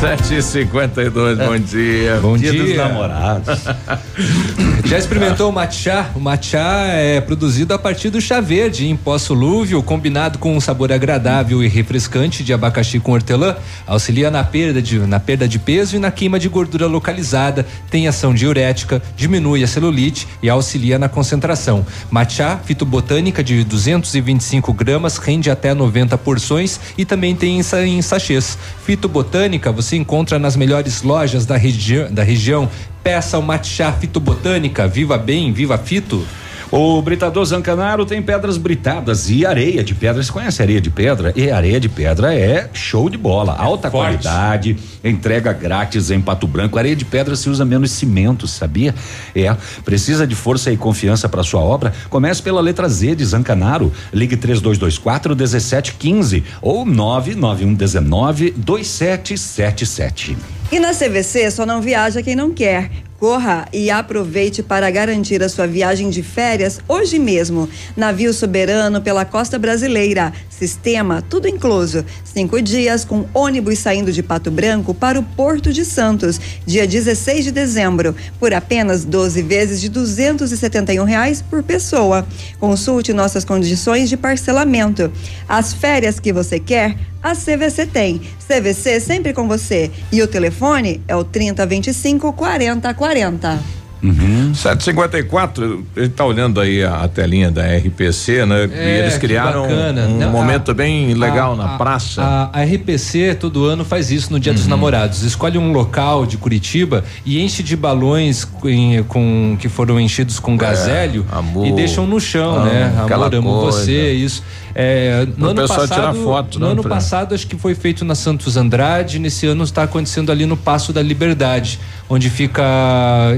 Sete e cinquenta e dois, bom dia. Bom dia. dia. dos namorados. Já experimentou o matcha? O matcha é produzido a partir do chá verde em pó solúvel, combinado com um sabor agradável e refrescante de abacaxi com hortelã, auxilia na perda de, na perda de peso e na queima de gordura localizada, tem ação diurética, diminui a celulite e auxilia na concentração. Matcha fitobotânica de 225 gramas rende até 90 porções e também tem em sachês. Fitobotânica você encontra nas melhores lojas da, regi da região. Peça o matcha fitobotânica, viva bem, viva fito. O Britador Zancanaro tem pedras britadas e areia de pedra. Você conhece areia de pedra? E areia de pedra é show de bola. Alta Forte. qualidade, entrega grátis em Pato Branco. Areia de pedra se usa menos cimento, sabia? É. Precisa de força e confiança para sua obra? Comece pela letra Z de Zancanaro. Ligue 3224 1715 ou 99119 2777. E na CVC só não viaja quem não quer. Corra e aproveite para garantir a sua viagem de férias hoje mesmo. Navio soberano pela costa brasileira. Sistema tudo incluso. Cinco dias com ônibus saindo de Pato Branco para o Porto de Santos, dia 16 de dezembro, por apenas 12 vezes de 271 reais por pessoa. Consulte nossas condições de parcelamento. As férias que você quer a CVC tem. CVC sempre com você. E o telefone é o 3025 4040. Uhum. 754, ele tá olhando aí a, a telinha da RPC, né? É, e eles criaram um, um momento a, bem legal a, na praça. A, RPC todo ano faz isso no Dia uhum. dos Namorados. Escolhe um local de Curitiba e enche de balões com, com que foram enchidos com é, gazélio e deixam no chão, ah, né? Amor, amo coisa. você, isso. É, no ano passado, tirar foto, no ano pra... passado acho que foi feito na Santos Andrade, nesse ano está acontecendo ali no Passo da Liberdade, onde fica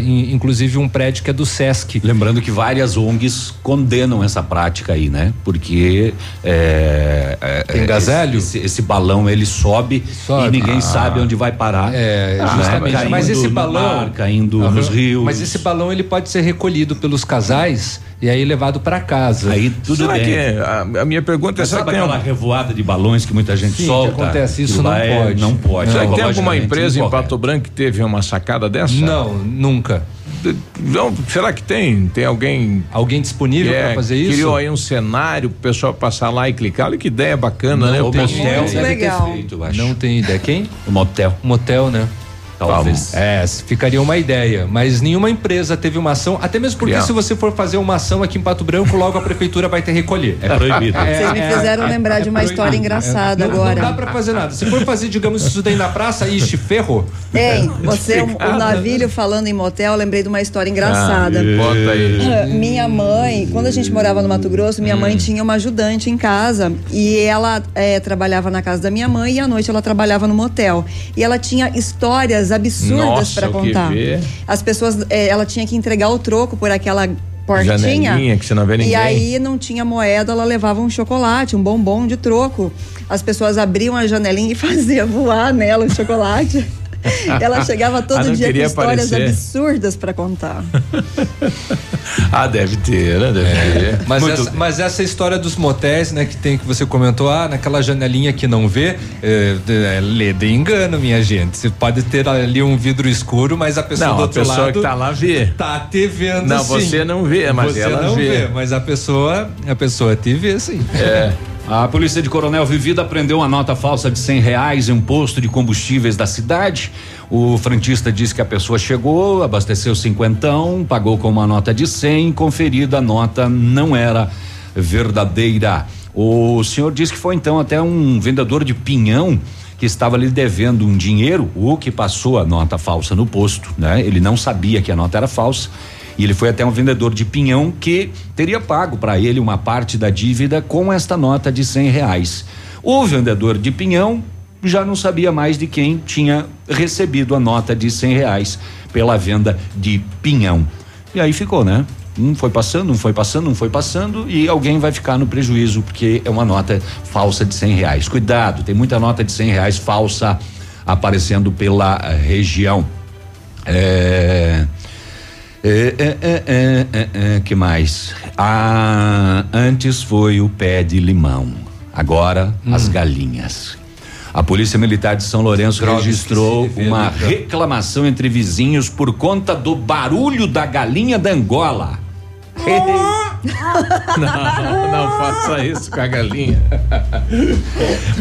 inclusive um prédio que é do SESC. Lembrando que várias ONGs condenam essa prática aí, né? Porque é, é, tem gazélio? Esse, esse, balão ele sobe, sobe. e ninguém ah. sabe onde vai parar. É, ah, justamente. Né? Mas esse balão mar, caindo uhum. nos rios. Mas esse balão ele pode ser recolhido pelos casais e aí levado para casa. Aí tudo será bem. Que é? a, a, minha pergunta é: será que aquela revoada de balões que muita gente Sim, solta? Que acontece isso não é, pode. Não pode. Será que tem alguma empresa em Pato Branco que teve uma sacada dessa? Não, nunca. Não, será que tem? Tem alguém. Alguém disponível é, para fazer isso? Criou aí um cenário pro pessoal passar lá e clicar. Olha que ideia bacana, não, né? O motel deve legal. feito. Não tem ideia. Quem? O motel. Motel, né? Talvez. É, ficaria uma ideia, mas nenhuma empresa teve uma ação, até mesmo porque Criar. se você for fazer uma ação aqui em Pato Branco, logo a prefeitura vai ter recolher. É proibido. É, Vocês me fizeram é, lembrar é, de uma história engraçada não, agora. Não dá pra fazer nada. Se for fazer, digamos, isso daí na praça, ixi, ferro. Ei, você, o, o navilho falando em motel, lembrei de uma história engraçada. Ah, bota aí. Minha mãe, quando a gente morava no Mato Grosso, minha hum. mãe tinha uma ajudante em casa e ela é, trabalhava na casa da minha mãe e à noite ela trabalhava no motel. E ela tinha histórias absurdas para contar. As pessoas, é, ela tinha que entregar o troco por aquela portinha. Janelinha que você não vê ninguém. E aí não tinha moeda, ela levava um chocolate, um bombom de troco. As pessoas abriam a janelinha e faziam voar nela o chocolate. Ela chegava todo ah, dia com histórias aparecer. absurdas para contar. ah, deve ter, né? Deve é. ter. Mas essa, mas essa, história dos motéis, né, que tem que você comentou, ah, naquela janelinha que não vê, é, é, lê de engano, minha gente. Você pode ter ali um vidro escuro, mas a pessoa não, do outro lado. A pessoa que tá lá vê. Tá te vendo Não, sim. você não vê, mas você ela não vê. vê. Mas a pessoa, a pessoa te vê sim. É. A polícia de Coronel Vivida prendeu uma nota falsa de cem reais em um posto de combustíveis da cidade. O frentista disse que a pessoa chegou, abasteceu cinquentão, pagou com uma nota de cem, conferida a nota não era verdadeira. O senhor disse que foi então até um vendedor de pinhão que estava lhe devendo um dinheiro, o que passou a nota falsa no posto, né? Ele não sabia que a nota era falsa e ele foi até um vendedor de pinhão que teria pago para ele uma parte da dívida com esta nota de cem reais. O vendedor de pinhão já não sabia mais de quem tinha recebido a nota de cem reais pela venda de pinhão. E aí ficou, né? Um foi passando, um foi passando, um foi passando e alguém vai ficar no prejuízo porque é uma nota falsa de cem reais. Cuidado, tem muita nota de cem reais falsa aparecendo pela região. É, é, é, é, é, é, que mais? Ah, antes foi o pé de limão, agora hum. as galinhas. A Polícia Militar de São Lourenço Drogas registrou uma reclamação entre vizinhos por conta do barulho da galinha da Angola. não, não faça isso com a galinha.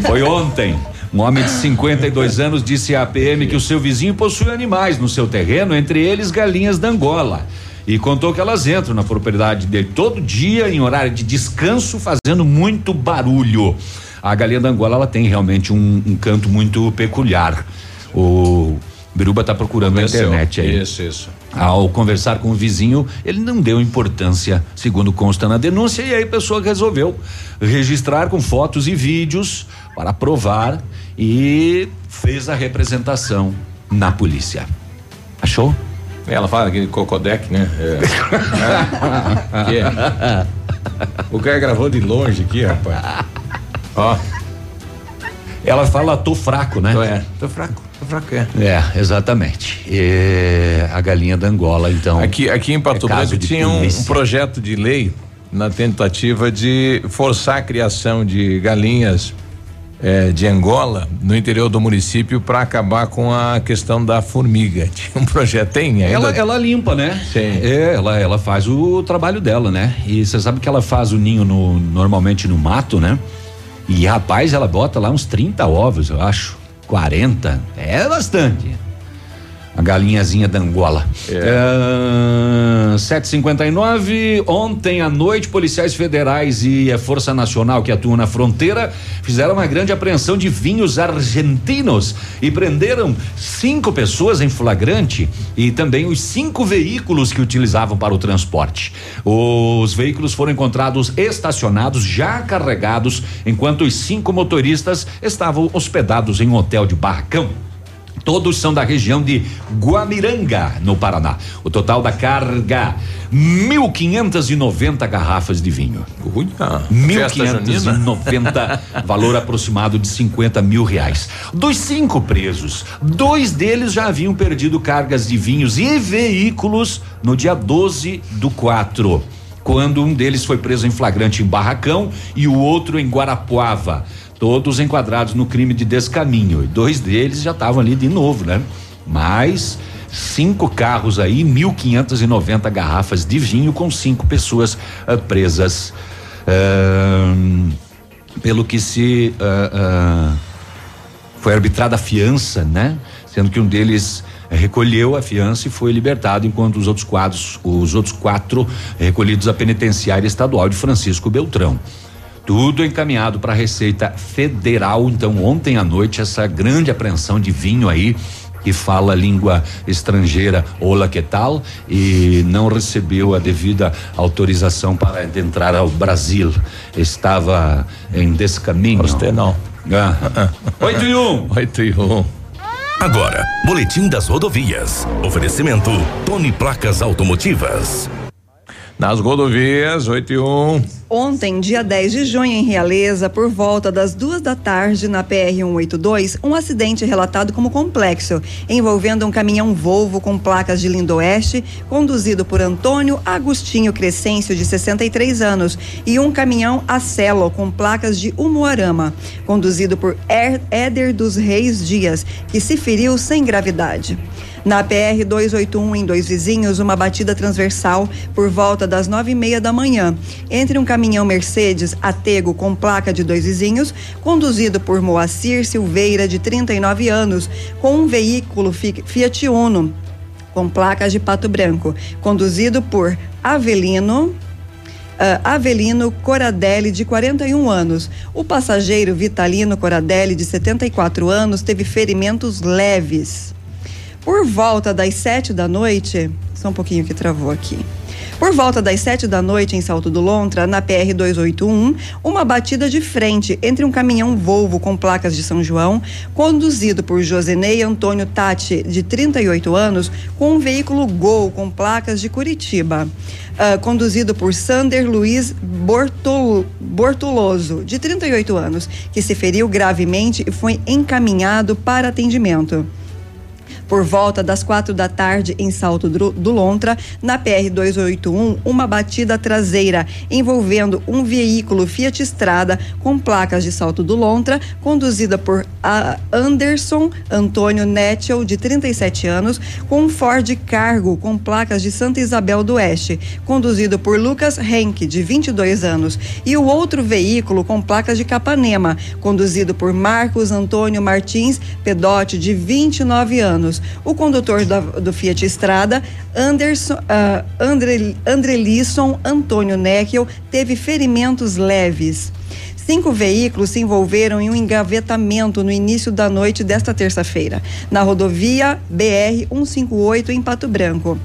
Foi ontem. Um homem de 52 anos disse à PM que o seu vizinho possui animais no seu terreno, entre eles galinhas da Angola. E contou que elas entram na propriedade dele todo dia, em horário de descanso, fazendo muito barulho. A galinha da Angola ela tem realmente um, um canto muito peculiar. O Biruba está procurando na internet aí. Isso, isso. Ao conversar com o vizinho, ele não deu importância, segundo consta na denúncia, e aí a pessoa resolveu registrar com fotos e vídeos para provar e fez a representação na polícia. Achou? Ela fala aquele cocodec, né? É. é. é. O cara gravou de longe aqui, rapaz. Ó. Ela fala, tô fraco, né? É, tô fraco. Tô fraco, é. É, exatamente. E a galinha da Angola, então. Aqui, aqui em Pato é Branco tinha um, um projeto de lei na tentativa de forçar a criação de galinhas é, de Angola no interior do município para acabar com a questão da formiga. Tinha um projeto tem ainda? Ela, ela limpa, né? Sim. É, ela, ela faz o trabalho dela, né? E você sabe que ela faz o ninho no, normalmente no mato, né? E rapaz, ela bota lá uns 30 ovos, eu acho. 40. É bastante. A galinhazinha da Angola. É. Uh, 759. Ontem à noite, policiais federais e a Força Nacional que atuam na fronteira fizeram uma grande apreensão de vinhos argentinos e prenderam cinco pessoas em flagrante e também os cinco veículos que utilizavam para o transporte. Os veículos foram encontrados estacionados, já carregados, enquanto os cinco motoristas estavam hospedados em um hotel de barracão. Todos são da região de Guamiranga, no Paraná. O total da carga, 1.590 garrafas de vinho. Uia, 1.590, valor aproximado de 50 mil reais. Dos cinco presos, dois deles já haviam perdido cargas de vinhos e veículos no dia 12 do 4 quando um deles foi preso em flagrante em Barracão e o outro em Guarapuava todos enquadrados no crime de descaminho. E dois deles já estavam ali de novo, né? Mas cinco carros aí, 1.590 garrafas de vinho com cinco pessoas uh, presas. Uh, pelo que se uh, foi arbitrada a fiança, né? Sendo que um deles recolheu a fiança e foi libertado, enquanto os outros quadros, os outros quatro recolhidos à penitenciária estadual de Francisco Beltrão. Tudo encaminhado para a Receita Federal. Então, ontem à noite, essa grande apreensão de vinho aí que fala língua estrangeira, olá que tal, e não recebeu a devida autorização para entrar ao Brasil. Estava em descaminho. Você não. Ah. 8 e 1. 8 e 1. Agora, Boletim das Rodovias. Oferecimento Tony Placas Automotivas. Nas rodovias, 8 e 1. Ontem, dia 10 de junho, em Realeza, por volta das duas da tarde, na PR-182, um acidente relatado como complexo, envolvendo um caminhão Volvo com placas de Lindoeste, conduzido por Antônio Agostinho Crescêncio, de 63 anos, e um caminhão Acelo com placas de Umuarama, conduzido por Éder dos Reis Dias, que se feriu sem gravidade. Na PR 281, em Dois Vizinhos, uma batida transversal por volta das nove e meia da manhã, entre um caminhão Mercedes Atego com placa de Dois Vizinhos, conduzido por Moacir Silveira, de 39 anos, com um veículo Fiat Uno com placas de Pato Branco, conduzido por Avelino, Uh, Avelino Coradelli, de 41 anos. O passageiro Vitalino Coradelli, de 74 anos, teve ferimentos leves. Por volta das sete da noite, só um pouquinho que travou aqui. Por volta das sete da noite, em Salto do Lontra, na PR 281, uma batida de frente entre um caminhão Volvo com placas de São João, conduzido por Josenei Antônio Tati, de 38 anos, com um veículo Gol com placas de Curitiba. Uh, conduzido por Sander Luiz Bortol, Bortoloso, de 38 anos, que se feriu gravemente e foi encaminhado para atendimento por volta das quatro da tarde em Salto do Lontra, na PR 281, uma batida traseira envolvendo um veículo Fiat Estrada com placas de Salto do Lontra, conduzida por Anderson Antônio Netchel, de 37 anos, com um Ford Cargo com placas de Santa Isabel do Oeste, conduzido por Lucas Henke, de 22 anos, e o outro veículo com placas de Capanema, conduzido por Marcos Antônio Martins Pedote, de 29 anos. O condutor do Fiat Estrada, Anderson, uh, Andre, Andrelisson Antônio Neckel, teve ferimentos leves. Cinco veículos se envolveram em um engavetamento no início da noite desta terça-feira, na rodovia BR 158 em Pato Branco.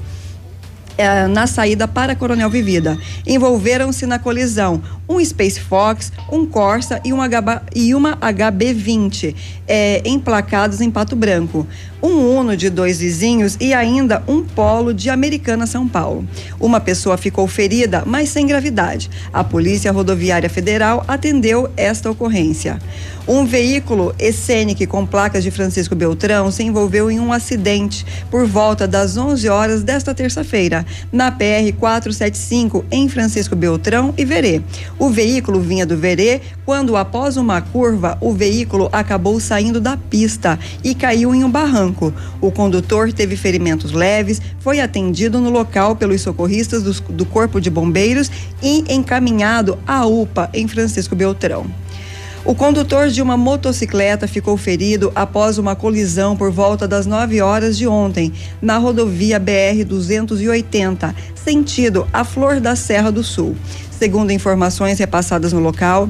É, na saída para Coronel Vivida. Envolveram-se na colisão um Space Fox, um Corsa e, um HB, e uma HB20, é, emplacados em Pato Branco um Uno de dois vizinhos e ainda um Polo de Americana São Paulo. Uma pessoa ficou ferida, mas sem gravidade. A Polícia Rodoviária Federal atendeu esta ocorrência. Um veículo Essenic com placas de Francisco Beltrão se envolveu em um acidente por volta das 11 horas desta terça-feira, na PR 475 em Francisco Beltrão e Verê. O veículo vinha do Verê quando após uma curva, o veículo acabou saindo da pista e caiu em um barranco. O condutor teve ferimentos leves, foi atendido no local pelos socorristas do, do Corpo de Bombeiros e encaminhado à UPA em Francisco Beltrão. O condutor de uma motocicleta ficou ferido após uma colisão por volta das 9 horas de ontem, na rodovia BR-280, sentido a Flor da Serra do Sul. Segundo informações repassadas no local,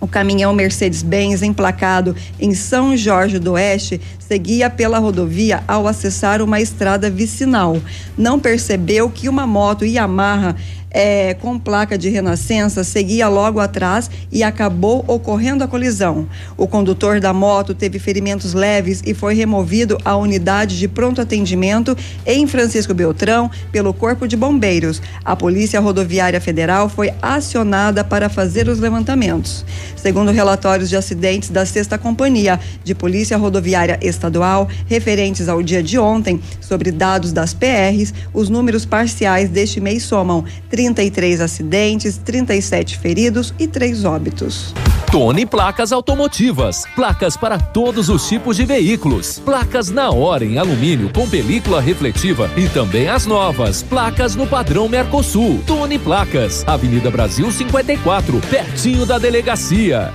o caminhão Mercedes-Benz, emplacado em São Jorge do Oeste, seguia pela rodovia ao acessar uma estrada vicinal. Não percebeu que uma moto Yamaha é, com placa de renascença seguia logo atrás e acabou ocorrendo a colisão. O condutor da moto teve ferimentos leves e foi removido à unidade de pronto atendimento em Francisco Beltrão pelo Corpo de Bombeiros. A Polícia Rodoviária Federal foi acionada para fazer os levantamentos. Segundo relatórios de acidentes da Sexta Companhia de Polícia Rodoviária Estadual, referentes ao dia de ontem, sobre dados das PRs, os números parciais deste mês somam 33 acidentes, 37 feridos e 3 óbitos. Tone Placas Automotivas. Placas para todos os tipos de veículos. Placas na hora em alumínio com película refletiva e também as novas. Placas no padrão Mercosul. Tone Placas. Avenida Brasil 54, pertinho da delegacia.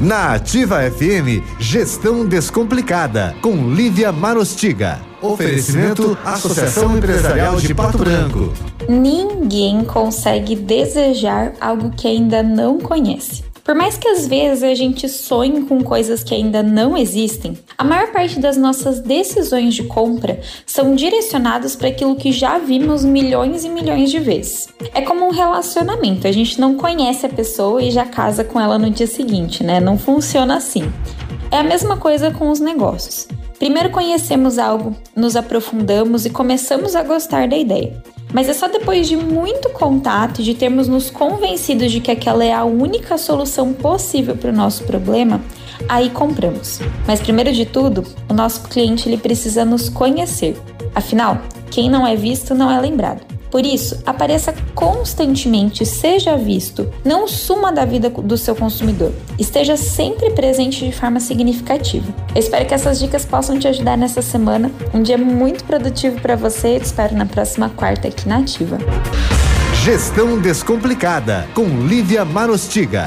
Na Ativa FM, Gestão Descomplicada, com Lívia Marostiga. Oferecimento Associação Empresarial de Pato Branco. Ninguém consegue desejar algo que ainda não conhece. Por mais que às vezes a gente sonhe com coisas que ainda não existem, a maior parte das nossas decisões de compra são direcionadas para aquilo que já vimos milhões e milhões de vezes. É como um relacionamento, a gente não conhece a pessoa e já casa com ela no dia seguinte, né? Não funciona assim. É a mesma coisa com os negócios. Primeiro conhecemos algo, nos aprofundamos e começamos a gostar da ideia. Mas é só depois de muito contato de termos nos convencidos de que aquela é a única solução possível para o nosso problema, aí compramos. Mas primeiro de tudo, o nosso cliente ele precisa nos conhecer. Afinal, quem não é visto não é lembrado. Por isso, apareça constantemente, seja visto, não suma da vida do seu consumidor, esteja sempre presente de forma significativa. Eu espero que essas dicas possam te ajudar nessa semana. Um dia muito produtivo para você. Eu te espero na próxima quarta aqui na Ativa. Gestão Descomplicada com Lívia Marostiga.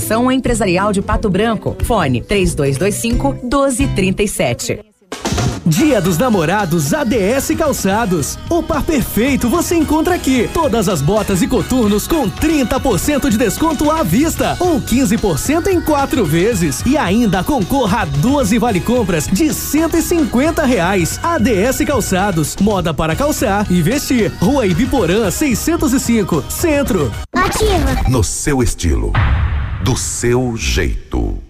Associação Empresarial de Pato Branco. Fone 3225 1237. Dia dos Namorados ADS Calçados. O par perfeito você encontra aqui. Todas as botas e coturnos com 30% de desconto à vista ou 15% em quatro vezes. E ainda concorra a 12 vale compras de 150 reais. ADS Calçados. Moda para calçar e vestir. Rua Ibiporã 605, Centro. Ativa. No seu estilo do seu jeito.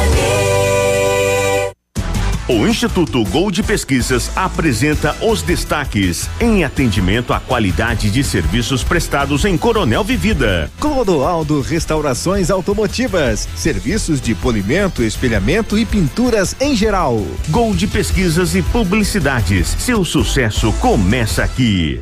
O Instituto Gold Pesquisas apresenta os destaques em atendimento à qualidade de serviços prestados em Coronel Vivida. Clodoaldo Restaurações Automotivas, serviços de polimento, espelhamento e pinturas em geral. Gold Pesquisas e Publicidades. Seu sucesso começa aqui.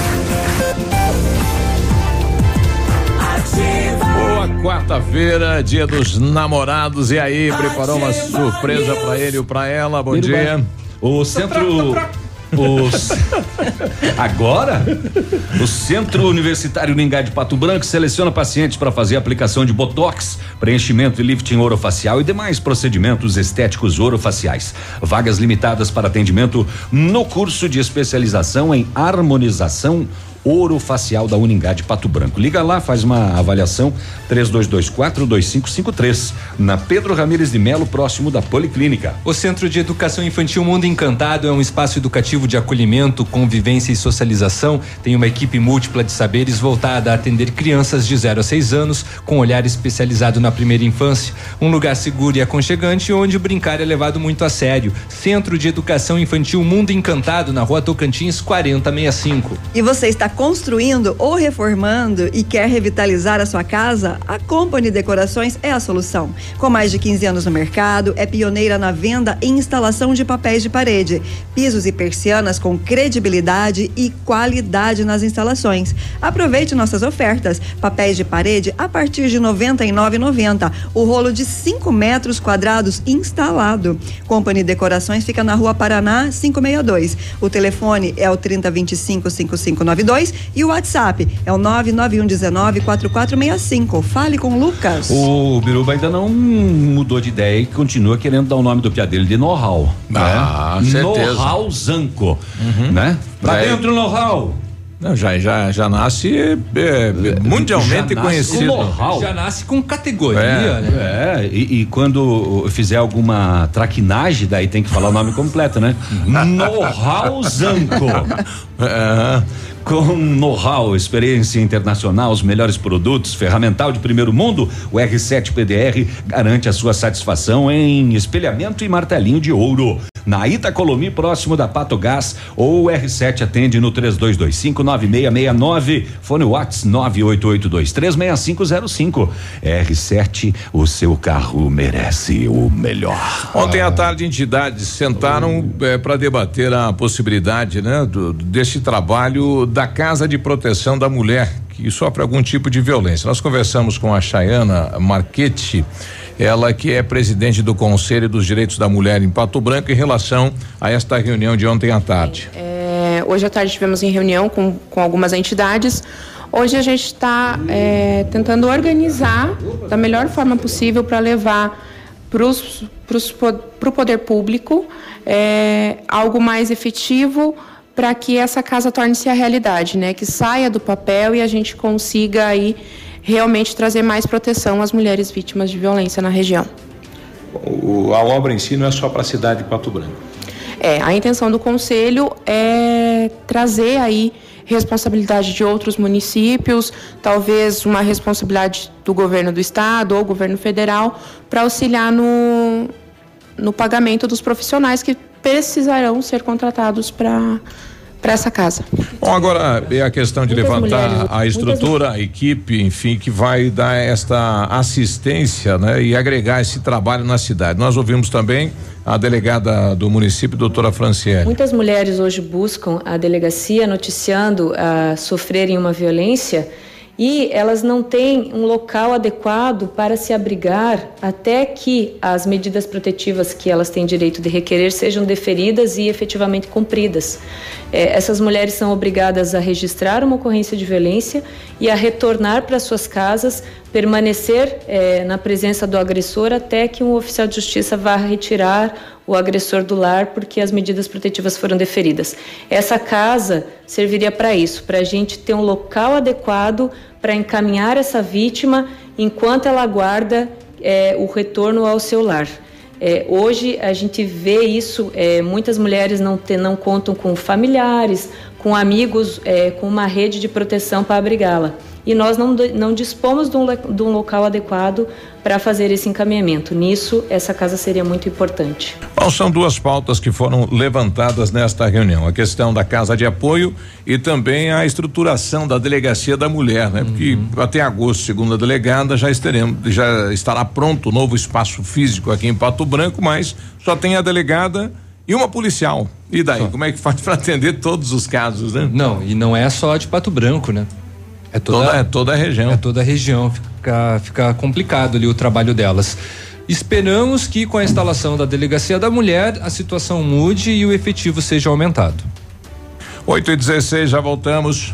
Boa quarta-feira, dia dos namorados. E aí, preparou uma surpresa para ele ou para ela? Bom dia. O centro. Os... Agora, o Centro Universitário Ningá de Pato Branco seleciona pacientes para fazer aplicação de botox, preenchimento e lifting orofacial e demais procedimentos estéticos orofaciais. Vagas limitadas para atendimento no curso de especialização em harmonização orofacial da Uningá de Pato Branco. Liga lá, faz uma avaliação 3224-2553 na Pedro Ramires de Melo, próximo da Policlínica. O Centro de Educação Infantil Mundo Encantado é um espaço educativo de acolhimento, convivência e socialização. Tem uma equipe múltipla de saberes voltada a atender crianças de 0 a 6 anos, com olhar especializado na primeira infância. Um lugar seguro e aconchegante onde o brincar é levado muito a sério. Centro de Educação Infantil Mundo Encantado, na rua Tocantins 4065. E você está construindo ou reformando e quer revitalizar a sua casa? A Company Decorações é a solução. Com mais de 15 anos no mercado, é pioneira na venda e instalação de papéis de parede, pisos e persianas com credibilidade e qualidade nas instalações. Aproveite nossas ofertas: papéis de parede a partir de R$ 99,90. O rolo de 5 metros quadrados instalado. Company Decorações fica na Rua Paraná 562. O telefone é o 3025 5592 e o WhatsApp é o 991194465. Fale com o Lucas. O Biruba ainda não mudou de ideia e continua querendo dar o nome do pia dele de know-how. Ah, né? certeza. Know-how Zanco, né? Pra É. dentro know-how. Não, já, já, já nasce é, é, mundialmente Já nasce conhecido. Já nasce com categoria, É, né? É, e, e quando fizer alguma traquinagem, daí tem que falar o nome completo, né? Know-how Zanco. É. Com know-how, experiência internacional, os melhores produtos, ferramental de primeiro mundo, o R7 PDR garante a sua satisfação em espelhamento e martelinho de ouro. Na Itacolomi, próximo da Pato Gás, ou o R7 atende no 32259669, fone Whats 988236505. R7, o seu carro merece o melhor. Ontem à tarde, entidades sentaram para debater a possibilidade, né, do, desse trabalho da Casa de Proteção da Mulher que sofre algum tipo de violência. Nós conversamos com a Chayana Marchetti, ela que é presidente do Conselho dos Direitos da Mulher em Pato Branco em relação a esta reunião de ontem à tarde. É, hoje à tarde tivemos em reunião com, com algumas entidades, Hoje a gente está é, tentando organizar da melhor forma possível para levar para o poder público é, algo mais efetivo para que essa casa torne-se a realidade, né? Que saia do papel e a gente consiga aí realmente trazer mais proteção às mulheres vítimas de violência na região. O, a obra em si não é só para a cidade de Pato Branco. É, a intenção do conselho é trazer aí responsabilidade de outros municípios, talvez uma responsabilidade do governo do estado ou governo federal para auxiliar no, no pagamento dos profissionais que precisarão ser contratados para para essa casa. Bom, agora é a questão de muitas levantar mulheres, a estrutura, a equipe, enfim, que vai dar esta assistência, né, e agregar esse trabalho na cidade. Nós ouvimos também a delegada do município, doutora Franciele. Muitas mulheres hoje buscam a delegacia noticiando a sofrerem uma violência e elas não têm um local adequado para se abrigar até que as medidas protetivas que elas têm direito de requerer sejam deferidas e efetivamente cumpridas. É, essas mulheres são obrigadas a registrar uma ocorrência de violência e a retornar para suas casas, permanecer é, na presença do agressor até que um oficial de justiça vá retirar o agressor do lar porque as medidas protetivas foram deferidas. Essa casa serviria para isso, para a gente ter um local adequado para encaminhar essa vítima enquanto ela aguarda é, o retorno ao seu lar. É, hoje a gente vê isso, é, muitas mulheres não, te, não contam com familiares, com amigos, é, com uma rede de proteção para abrigá-la e nós não, não dispomos de um, de um local adequado para fazer esse encaminhamento. Nisso, essa casa seria muito importante. Bom, são duas pautas que foram levantadas nesta reunião: a questão da casa de apoio e também a estruturação da delegacia da mulher, né? Uhum. Porque até agosto, segundo a delegada, já estaremos, já estará pronto o novo espaço físico aqui em Pato Branco, mas só tem a delegada e uma policial. E daí, só. como é que faz para atender todos os casos, né? Não, e não é só de Pato Branco, né? É toda, toda, é toda a região. É toda a região. Fica, fica complicado ali o trabalho delas. Esperamos que com a instalação da Delegacia da Mulher a situação mude e o efetivo seja aumentado. 8 e 16 já voltamos.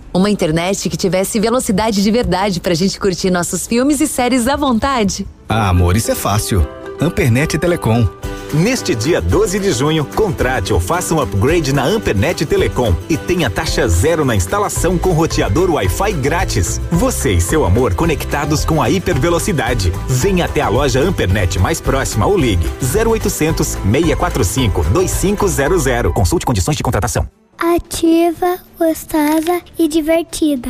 Uma internet que tivesse velocidade de verdade pra gente curtir nossos filmes e séries à vontade. Ah, amor, isso é fácil. Ampernet Telecom. Neste dia 12 de junho, contrate ou faça um upgrade na Ampernet Telecom e tenha taxa zero na instalação com roteador Wi-Fi grátis. Você e seu amor conectados com a hipervelocidade. Venha até a loja Ampernet mais próxima ou ligue 0800 645 2500. Consulte condições de contratação. Ativa, gostosa e divertida.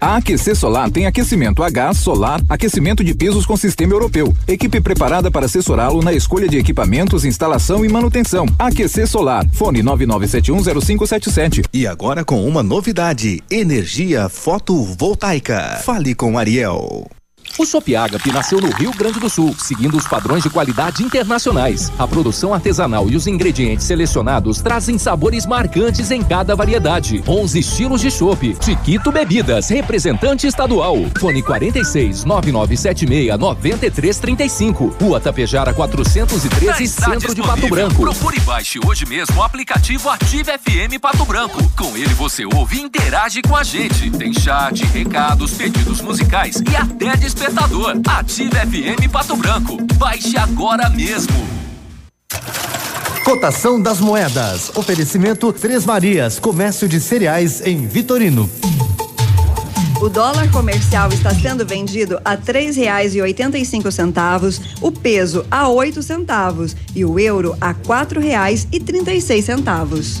A Aquecer Solar tem aquecimento a gás, solar, aquecimento de pisos com sistema europeu. Equipe preparada para assessorá-lo na escolha de equipamentos, instalação e manutenção. Aquecer Solar. Fone 99710577. E agora com uma novidade: energia fotovoltaica. Fale com Ariel. O Sopiagap nasceu no Rio Grande do Sul, seguindo os padrões de qualidade internacionais. A produção artesanal e os ingredientes selecionados trazem sabores marcantes em cada variedade. 11 estilos de chopp. Chiquito Bebidas, representante estadual. Fone 46 9976 9335. Rua Tapejara 413, Centro de Pato Branco. Procure e baixe hoje mesmo o aplicativo Ative FM Pato Branco. Com ele você ouve e interage com a gente. Tem chat, recados, pedidos musicais e até despertador. Ative FM Pato Branco. Baixe agora mesmo. Cotação das moedas. Oferecimento Três Marias, comércio de cereais em Vitorino. O dólar comercial está sendo vendido a três reais e oitenta e cinco centavos, o peso a oito centavos e o euro a quatro reais e trinta e seis centavos.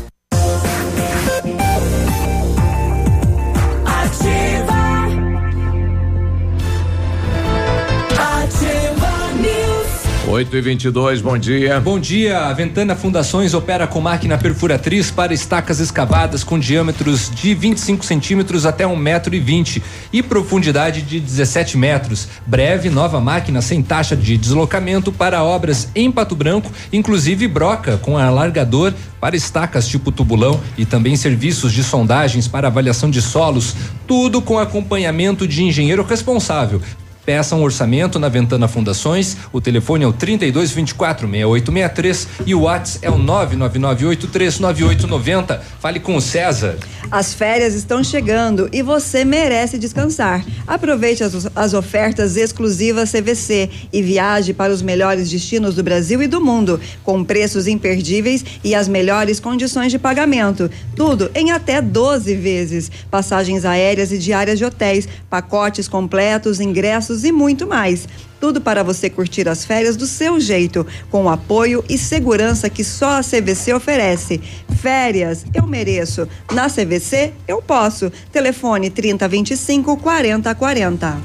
8 e 22 bom dia. Bom dia. A Ventana Fundações opera com máquina perfuratriz para estacas escavadas com diâmetros de 25 centímetros até um metro e vinte e profundidade de 17 metros. Breve nova máquina sem taxa de deslocamento para obras em Pato Branco, inclusive broca com alargador para estacas tipo tubulão e também serviços de sondagens para avaliação de solos, tudo com acompanhamento de engenheiro responsável. Peça um orçamento na Ventana Fundações. O telefone é o 32 24 6863 e o WhatsApp é o 999839890. Fale com o César. As férias estão chegando e você merece descansar. Aproveite as, as ofertas exclusivas CVC e viaje para os melhores destinos do Brasil e do mundo, com preços imperdíveis e as melhores condições de pagamento. Tudo em até 12 vezes. Passagens aéreas e diárias de hotéis, pacotes completos, ingressos almoços e muito mais. Tudo para você curtir as férias do seu jeito, com o apoio e segurança que só a CVC oferece. Férias, eu mereço. Na CVC, eu posso. Telefone 3025 4040.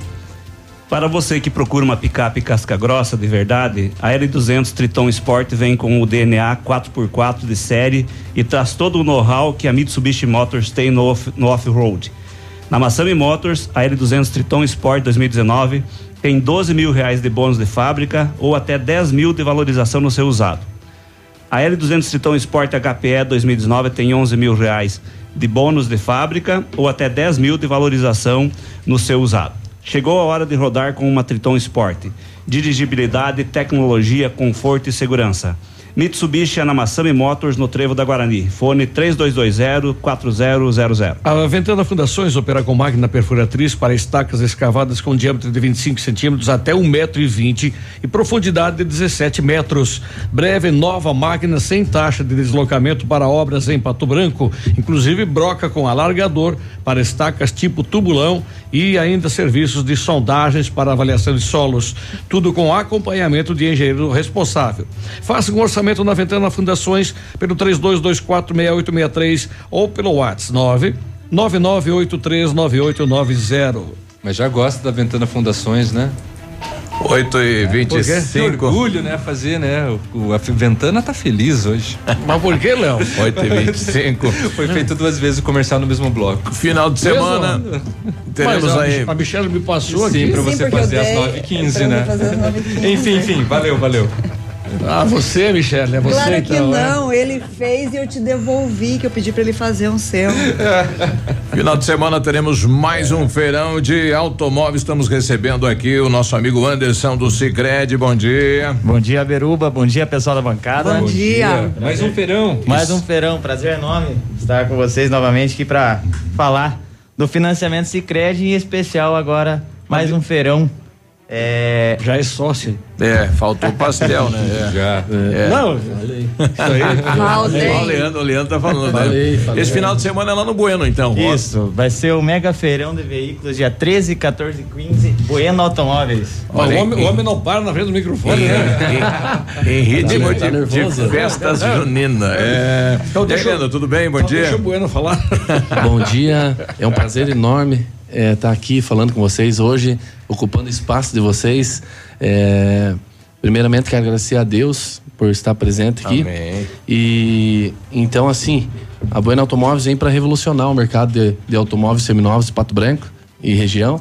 Para você que procura uma picape casca grossa de verdade, a L200 Triton Sport vem com o DNA 4x4 de série e traz todo o know-how que a Mitsubishi Motors tem no off- no off-road. Na Massami Motors, a L200 Triton Sport 2019 tem 12 mil reais de bônus de fábrica ou até 10 mil de valorização no seu usado. A L200 Triton Sport HPE 2019 tem 11 mil reais de bônus de fábrica ou até 10 mil de valorização no seu usado. Chegou a hora de rodar com uma Triton Sport. Dirigibilidade, tecnologia, conforto e segurança. Mitsubishi Anamassami Motors no Trevo da Guarani. Fone 3220-4000. A Ventana Fundações opera com máquina perfuratriz para estacas escavadas com diâmetro de 25 centímetros até um metro e vinte e profundidade de 17 metros. Breve nova máquina sem taxa de deslocamento para obras em Pato Branco, inclusive broca com alargador para estacas tipo tubulão e ainda serviços de sondagens para avaliação de solos. Tudo com acompanhamento de engenheiro responsável. Faça um orçamento na Ventana Fundações pelo 32246863 ou pelo WhatsApp 9 99839890. Mas já gosta da Ventana Fundações, né? 8 e 25. Que orgulho, né? Fazer, né? O, o- a Ventana tá feliz hoje. Mas por que, Léo? 8 e 25. Foi feito duas vezes o comercial no mesmo bloco. Final de semana. Teremos Mas a, aí. A Michelle me passou Sim, aqui. pra você fazer às 9h15, né? Enfim, enfim, valeu, valeu. Ah, você, Michelle, é você claro que então. é? não, ele fez e eu te devolvi, que eu pedi para ele fazer um seu. Final de semana teremos mais um feirão de automóveis. Estamos recebendo aqui o nosso amigo Anderson do Cicred. Bom dia. Bom dia, Beruba. Bom dia, pessoal da bancada. Bom Bom dia. dia. Mais um feirão. Mais um feirão. Prazer enorme estar com vocês novamente aqui para falar do financiamento Cicred em especial agora mais um feirão. É... Já é sócio. É, faltou pastel, né? É. Já. É. Não, falei. Isso aí. Falei. Ó, O Leandro, o Leandro tá falando, Falei, né? falei. Esse final de semana é lá no Bueno, então. ó. Isso, vai ser o mega feirão de veículos dia 13, 14 e 15, Bueno Automóveis. Mas o, homem, o homem não para na frente do microfone, né? Em ritmo Tá de, de festas juninas. É. Então E aí, deixa Leandro, tudo bem? Bom Então dia. Deixa o Bueno falar. Bom dia, é um prazer enorme estar aqui falando com vocês hoje, ocupando o espaço de vocês. É, primeiramente, quero agradecer a Deus por estar presente aqui. Amém. E então, assim, a Bueno Automóveis vem para revolucionar o mercado de, de automóveis seminovos de Pato Branco e região.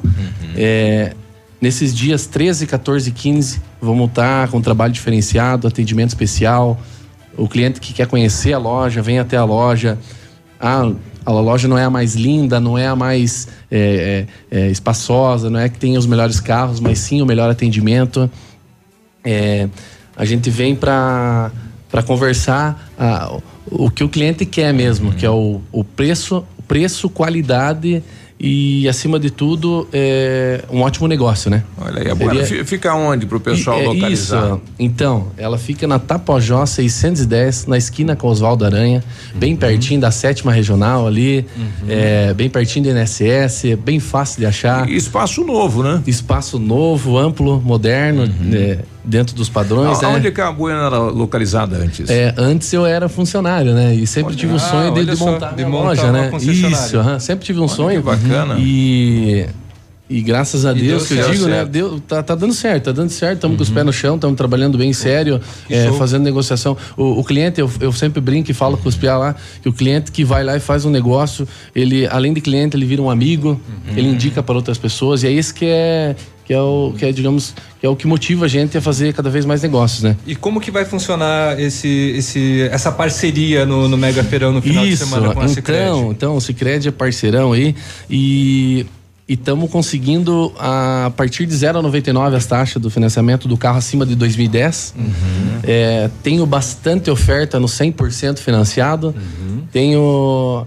É, nesses dias 13, 14 e 15, vamos estar com um trabalho diferenciado, atendimento especial. O cliente que quer conhecer a loja, vem até a loja. Ah, a loja não é a mais linda, não é a mais é, é, é, espaçosa, não é que tem os melhores carros, mas sim o melhor atendimento. É, a gente vem para conversar ah, o, que o cliente quer mesmo, que é o, o preço, preço, qualidade e acima de tudo é um ótimo negócio, né? Olha aí, a Seria- fi- fica onde pro pessoal e- é localizar? Isso. Então, ela fica na Tapajós 610, na esquina com Oswaldo Aranha, bem pertinho da sétima regional ali, é, bem pertinho da NSS, é bem fácil de achar. E espaço novo, né? Espaço novo, amplo, moderno, é, dentro dos padrões. A- né? Onde que a Bueno era localizada antes? É, antes eu era funcionário, né? E sempre tive um ah, sonho de, olha de só, montar de montar loja, né? Isso, sempre tive um Olha sonho. que bacana. E e graças a E Deus deu que eu certo. digo, né? certo. Deu, tá, tá dando certo, tá dando certo. Estamos com os pés no chão, estamos trabalhando bem sério, é, fazendo negociação. O, o cliente, eu, eu sempre brinco e falo com os piá lá, que o cliente que vai lá e faz um negócio, ele, além de cliente, ele vira um amigo, ele indica para outras pessoas, e é isso que é, que é o, que é, digamos, que é o que motiva a gente a fazer cada vez mais negócios, né? E como que vai funcionar esse, esse, essa parceria no, no Mega Feirão no final Isso, de semana com a Cicred? então, então o Cicred é parceirão aí e estamos conseguindo a partir de 0,99 as taxas do financiamento do carro acima de 2010. Uhum. É, tenho bastante oferta no 100% financiado. Uhum. Tenho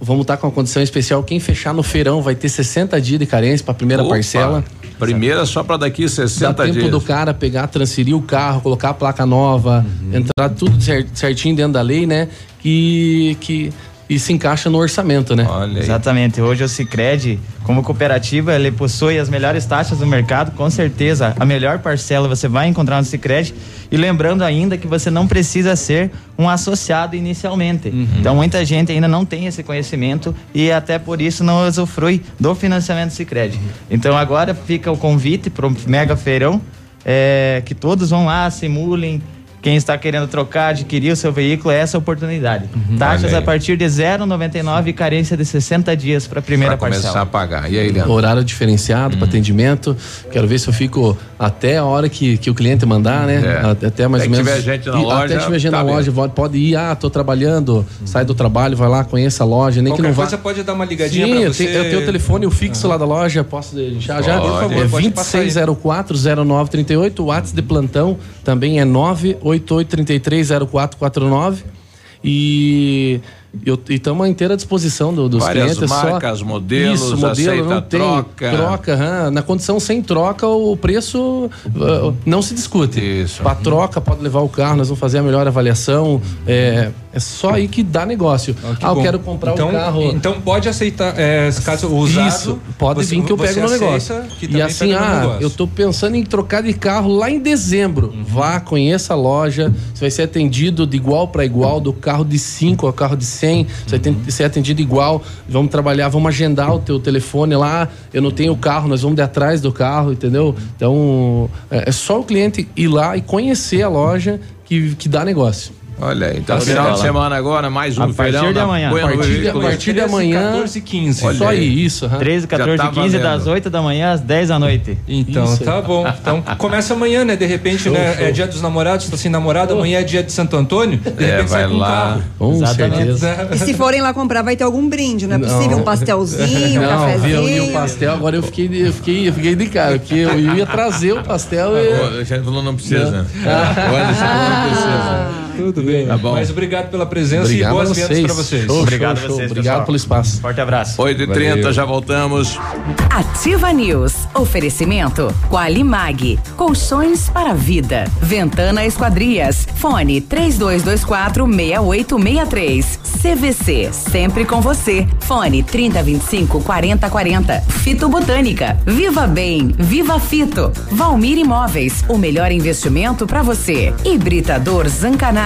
vamos estar com uma condição especial. Quem fechar no feirão vai ter 60 dias de carência para a primeira Opa, parcela. Primeira só para daqui Dá 60 tempo dias. do cara pegar, transferir o carro, colocar a placa nova, Uhum. entrar tudo cer- certinho dentro da lei, né? Que, que e se encaixa no orçamento, né? Exatamente. Hoje o Cicred, como cooperativa, ele possui as melhores taxas do mercado, com certeza. A melhor parcela você vai encontrar no Cicred. E lembrando ainda que você não precisa ser um associado inicialmente. Então muita gente ainda não tem esse conhecimento e até por isso não usufrui do financiamento Cicred. Então agora fica o convite para o Mega Feirão, é, que todos vão lá, simulem. Quem está querendo trocar, adquirir o seu veículo, é essa a oportunidade. Taxas Olha aí. a partir de 0,99 e carência de 60 dias para a primeira Pra começar parcela. a pagar. E aí, Leandro? Horário diferenciado para atendimento. Quero ver se eu fico até a hora que, que o cliente mandar, né? É. Até, mais Até ou que menos. tiver gente na E loja, Até tiver gente tá na loja, pode, pode ir. Ah, tô trabalhando, sai do trabalho, vai lá, conheça a loja, nem que Qualquer não vá. coisa pode dar uma ligadinha Sim, pra eu você. tenho, eu tenho o telefone, o fixo lá da loja, posso deixar já? Por favor, é pode passar aí. 26040938, o WhatsApp de plantão também é 988330449 e eu estamos à inteira disposição do- dos Várias clientes. só- marcas, modelos, Isso, modelo aceita não tem troca. troca, aham. na condição sem troca o preço ah, não se discute. Isso. Para troca pode levar o carro, nós vamos fazer a melhor avaliação. É, é só aí que dá negócio. Que ah, eu bom. quero comprar então, o carro. Então pode aceitar, é, caso usado. Isso, pode você- vir que eu pego no negócio. E assim, ah, eu tô pensando em trocar de carro lá em dezembro. Uhum. Vá, conheça a loja, você vai ser atendido de igual para igual, do carro de 5 ao carro de 100, você vai Uhum. ter- ser atendido igual. Vamos trabalhar, vamos agendar o teu telefone lá. Eu não tenho o carro, nós vamos de atrás do carro, entendeu? Então, é é só o cliente ir lá e conhecer a loja que, que dá negócio. Olha aí, então Tá final de semana agora, mais um A partir feirão de da amanhã. Bueno A partir de- a partir de amanhã, 14 e 15. Olha Só aí. isso. aham. 13, 14 Já tá e 15 das valendo. 8 da manhã às 10 da noite. Então, Isso tá bom. Então, começa amanhã, né? De repente, Show, né? show. É dia dos namorados, tá sem namorado, amanhã é dia de Santo Antônio. De É, repente sai vai com um lá. carro. Com Exatamente. certeza. E se forem lá comprar, vai ter algum brinde, não é possível? Um pastelzinho, um Não, viu? cafezinho. E o pastel, agora eu fiquei, eu fiquei, eu fiquei de cara, porque eu ia trazer o pastel e. O Alexandre falou não precisa. O Alexandre falou não precisa. Tudo bem. Tá bom. Mas obrigado pela presença Obrigado e boas a vendas vocês. pra vocês. Show, Obrigado show, a vocês. Obrigado pessoal. pelo espaço. Forte abraço. 8h30, Valeu. já voltamos. Ativa News. Oferecimento Qualimag. Colchões para a vida. Ventana Esquadrias. Fone 3224 6863. CVC. Sempre com você. Fone 3025 4040. Fito Botânica. Viva Bem. Viva Fito. Valmir Imóveis. O melhor investimento para você. Hibridador Zancanaro.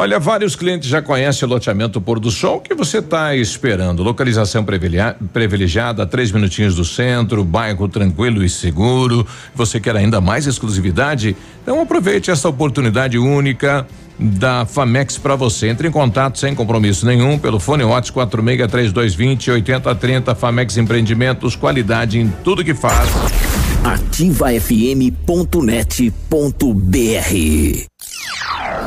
Olha, vários clientes já conhecem o loteamento Pôr do Sol. Que você está esperando? Localização privilegia- privilegiada, três minutinhos do centro, bairro tranquilo e seguro. Você quer ainda mais exclusividade? Então aproveite essa oportunidade única da Famex para você. Entre em contato sem compromisso nenhum pelo fone Watts 46 3220 8030 Famex Empreendimentos, qualidade em tudo que faz. ativafm.net.br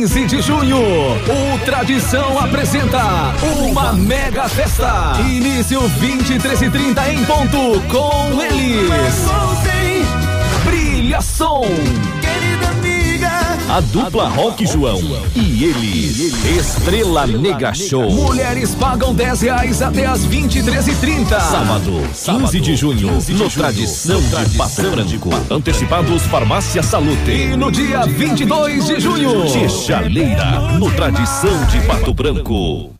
100,3 15 de junho, o Tradição apresenta uma mega festa. Início 23 e 30 em ponto com eles. Família Som. A dupla Rock João e eles. Estrela Negra Show. Mulheres pagam 10 reais até as 23 e 30 Sábado, 15 de junho, no Tradição de Pato Branco. Antecipados Farmácia Salute. E no dia 22 de junho, Chaleira, no Tradição de Pato Branco.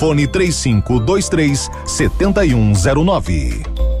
Fone 3523 7109.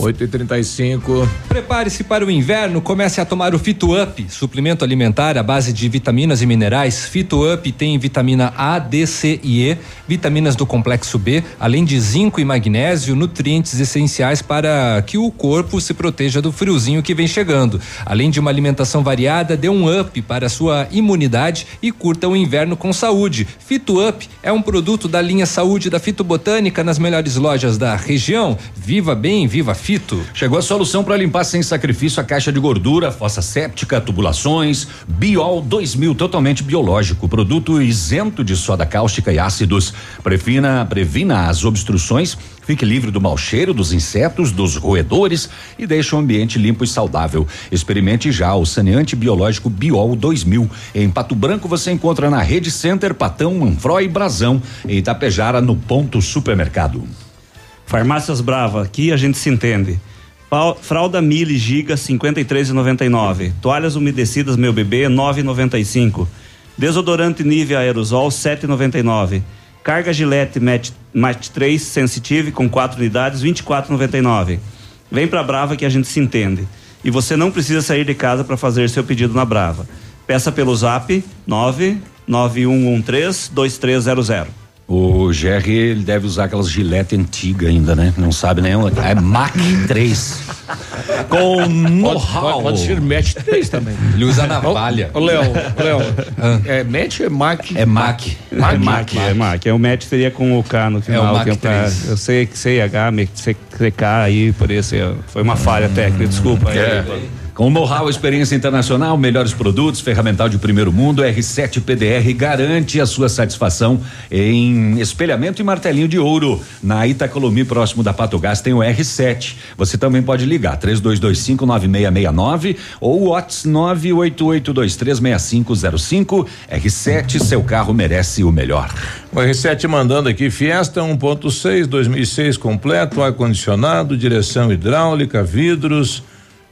8 e 35 Prepare-se para o inverno, comece a tomar o Fito Up, suplemento alimentar à base de vitaminas e minerais. Fito Up tem vitamina A, D, C e E, vitaminas do complexo B, além de zinco e magnésio, nutrientes essenciais para que o corpo se proteja do friozinho que vem chegando. Além de uma alimentação variada, dê um up para sua imunidade e curta o inverno com saúde. Fito Up é um produto da linha Saúde da Fitobotânica nas melhores lojas da região. Viva bem, viva Fito. Chegou a solução para limpar sem sacrifício a caixa de gordura, fossa séptica, tubulações. Biol 2000, totalmente biológico. Produto isento de soda cáustica e ácidos. Previna, previna as obstruções. Fique livre do mau cheiro, dos insetos, dos roedores e deixe o ambiente limpo e saudável. Experimente já o saneante biológico Biol 2000. Em Pato Branco você encontra na Rede Center, Patão, Manfroy e Brasão. Em Itapejara, no Ponto Supermercado. Farmácias Brava, aqui a gente se entende. Fralda Mili Giga 53,99. Toalhas umedecidas Meu Bebê 9,95. Desodorante Nivea Aerosol 7,99. Carga Gillette Match, Match 3 Sensitive com 4 unidades 24,99. Vem pra Brava que a gente se entende. E você não precisa sair de casa para fazer seu pedido na Brava. Peça pelo Zap 99113 2300. O GR, ele deve usar aquelas gilete antiga ainda, né? Não sabe nenhuma. É Mac 3. Com know-how. Pode, pode ser Match 3 também. Ele usa navalha. Ô, Léo, Léo, é Match ou é Mac? É Mac. É Mac, é Mac. É o Mac seria com o K no final. É o Mac que pra- 3. eu sei que CH, CK aí, por isso é, foi uma falha técnica, desculpa. aí. Com know-how, experiência internacional, melhores produtos, ferramental de primeiro mundo, R7 PDR garante a sua satisfação em espelhamento e martelinho de ouro. Na Itacolomi, próximo da Pato Gás, tem o R7. Você também pode ligar 32259669 ou WhatsApp 988236505. R7, seu carro merece o melhor. O R7 mandando aqui, Fiesta 1.6 2006 completo, ar-condicionado, direção hidráulica, vidros,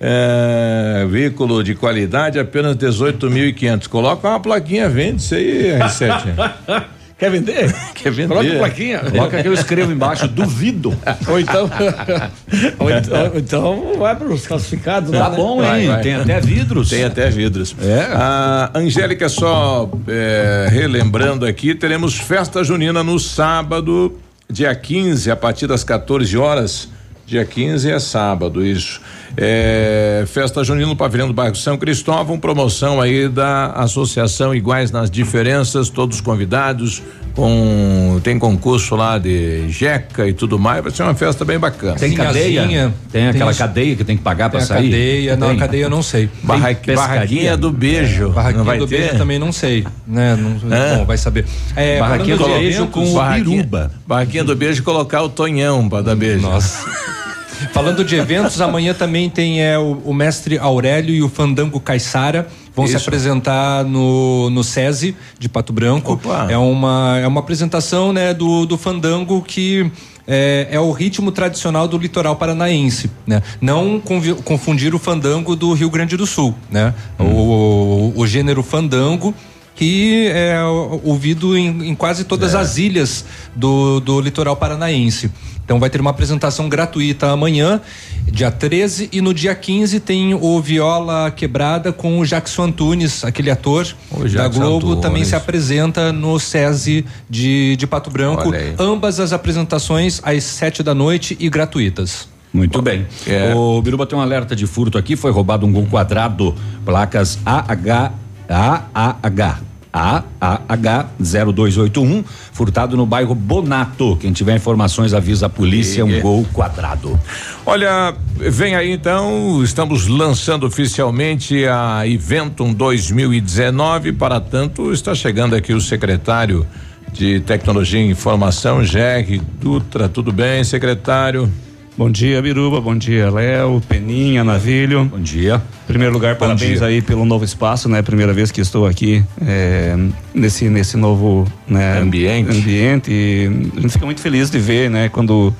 é, veículo de qualidade, apenas 18.500. Coloca uma plaquinha, vende isso aí, R7. Quer vender? Quer vender? Coloca a plaquinha. Coloca que eu escrevo embaixo, duvido. Ou então, ou então, ou então vai para os classificados. Tá lá, né? bom, hein? Tem até vidros. Tem até vidros. É. A Angélica, só é, relembrando aqui, teremos festa junina no sábado, dia 15, a partir das 14 horas. Dia 15 é sábado, isso. É, festa junina no pavilhão do bairro São Cristóvão, promoção aí da Associação Iguais nas Diferenças, todos convidados, com tem concurso lá de jeca e tudo mais, vai ser uma festa bem bacana. Tem cadeia? Sinhazinha. Tem aquela Tem- cadeia que tem que pagar pra Tem a sair? cadeia, não, a Tem. cadeia eu não sei. Barra- Tem barraquinha do beijo. É, barraquinha não vai do ter? beijo também não sei, né? Não, Hã? bom, vai saber. É, barraquinha do beijo com barraquinha, Barraquinha do beijo colocar o Tonhão pra dar beijo. Nossa. Falando de eventos, amanhã também tem é, o, o mestre Aurélio e o Fandango Caissara. Vão se Isso. apresentar no, no SESI de Pato Branco. É uma, é uma apresentação né, do, do Fandango que é, é o ritmo tradicional do litoral paranaense. Né? Não confundir o fandango do Rio Grande do Sul. Né? O, o, o gênero fandango que é ouvido em, em quase todas as ilhas do, do litoral paranaense. Então vai ter uma apresentação gratuita amanhã, dia 13, e no dia 15 tem o Viola Quebrada com o Jackson Antunes, aquele ator da Globo, Antunes. também se apresenta no SESI de, de Pato Branco. Ambas as apresentações às sete da noite e gratuitas. Muito bem. O Biruba tem um alerta de furto aqui, foi roubado um gol quadrado, placas AH, AAH. AAH 0281, furtado no bairro Bonato. Quem tiver informações avisa a polícia, um E- gol quadrado. Olha, vem aí então, estamos lançando oficialmente a Eventum 2019. Para tanto, está chegando aqui o secretário de Tecnologia e Informação, Jerry Dutra. Tudo bem, secretário? Bom dia, Biruba. Bom dia, Léo, Peninha, Navilho. Bom dia. Em primeiro lugar, Bom parabéns dia. aí pelo novo espaço, né? Primeira vez que estou aqui é, nesse nesse novo né, Ambiente. ambiente. E a gente fica muito feliz de ver, né? Quando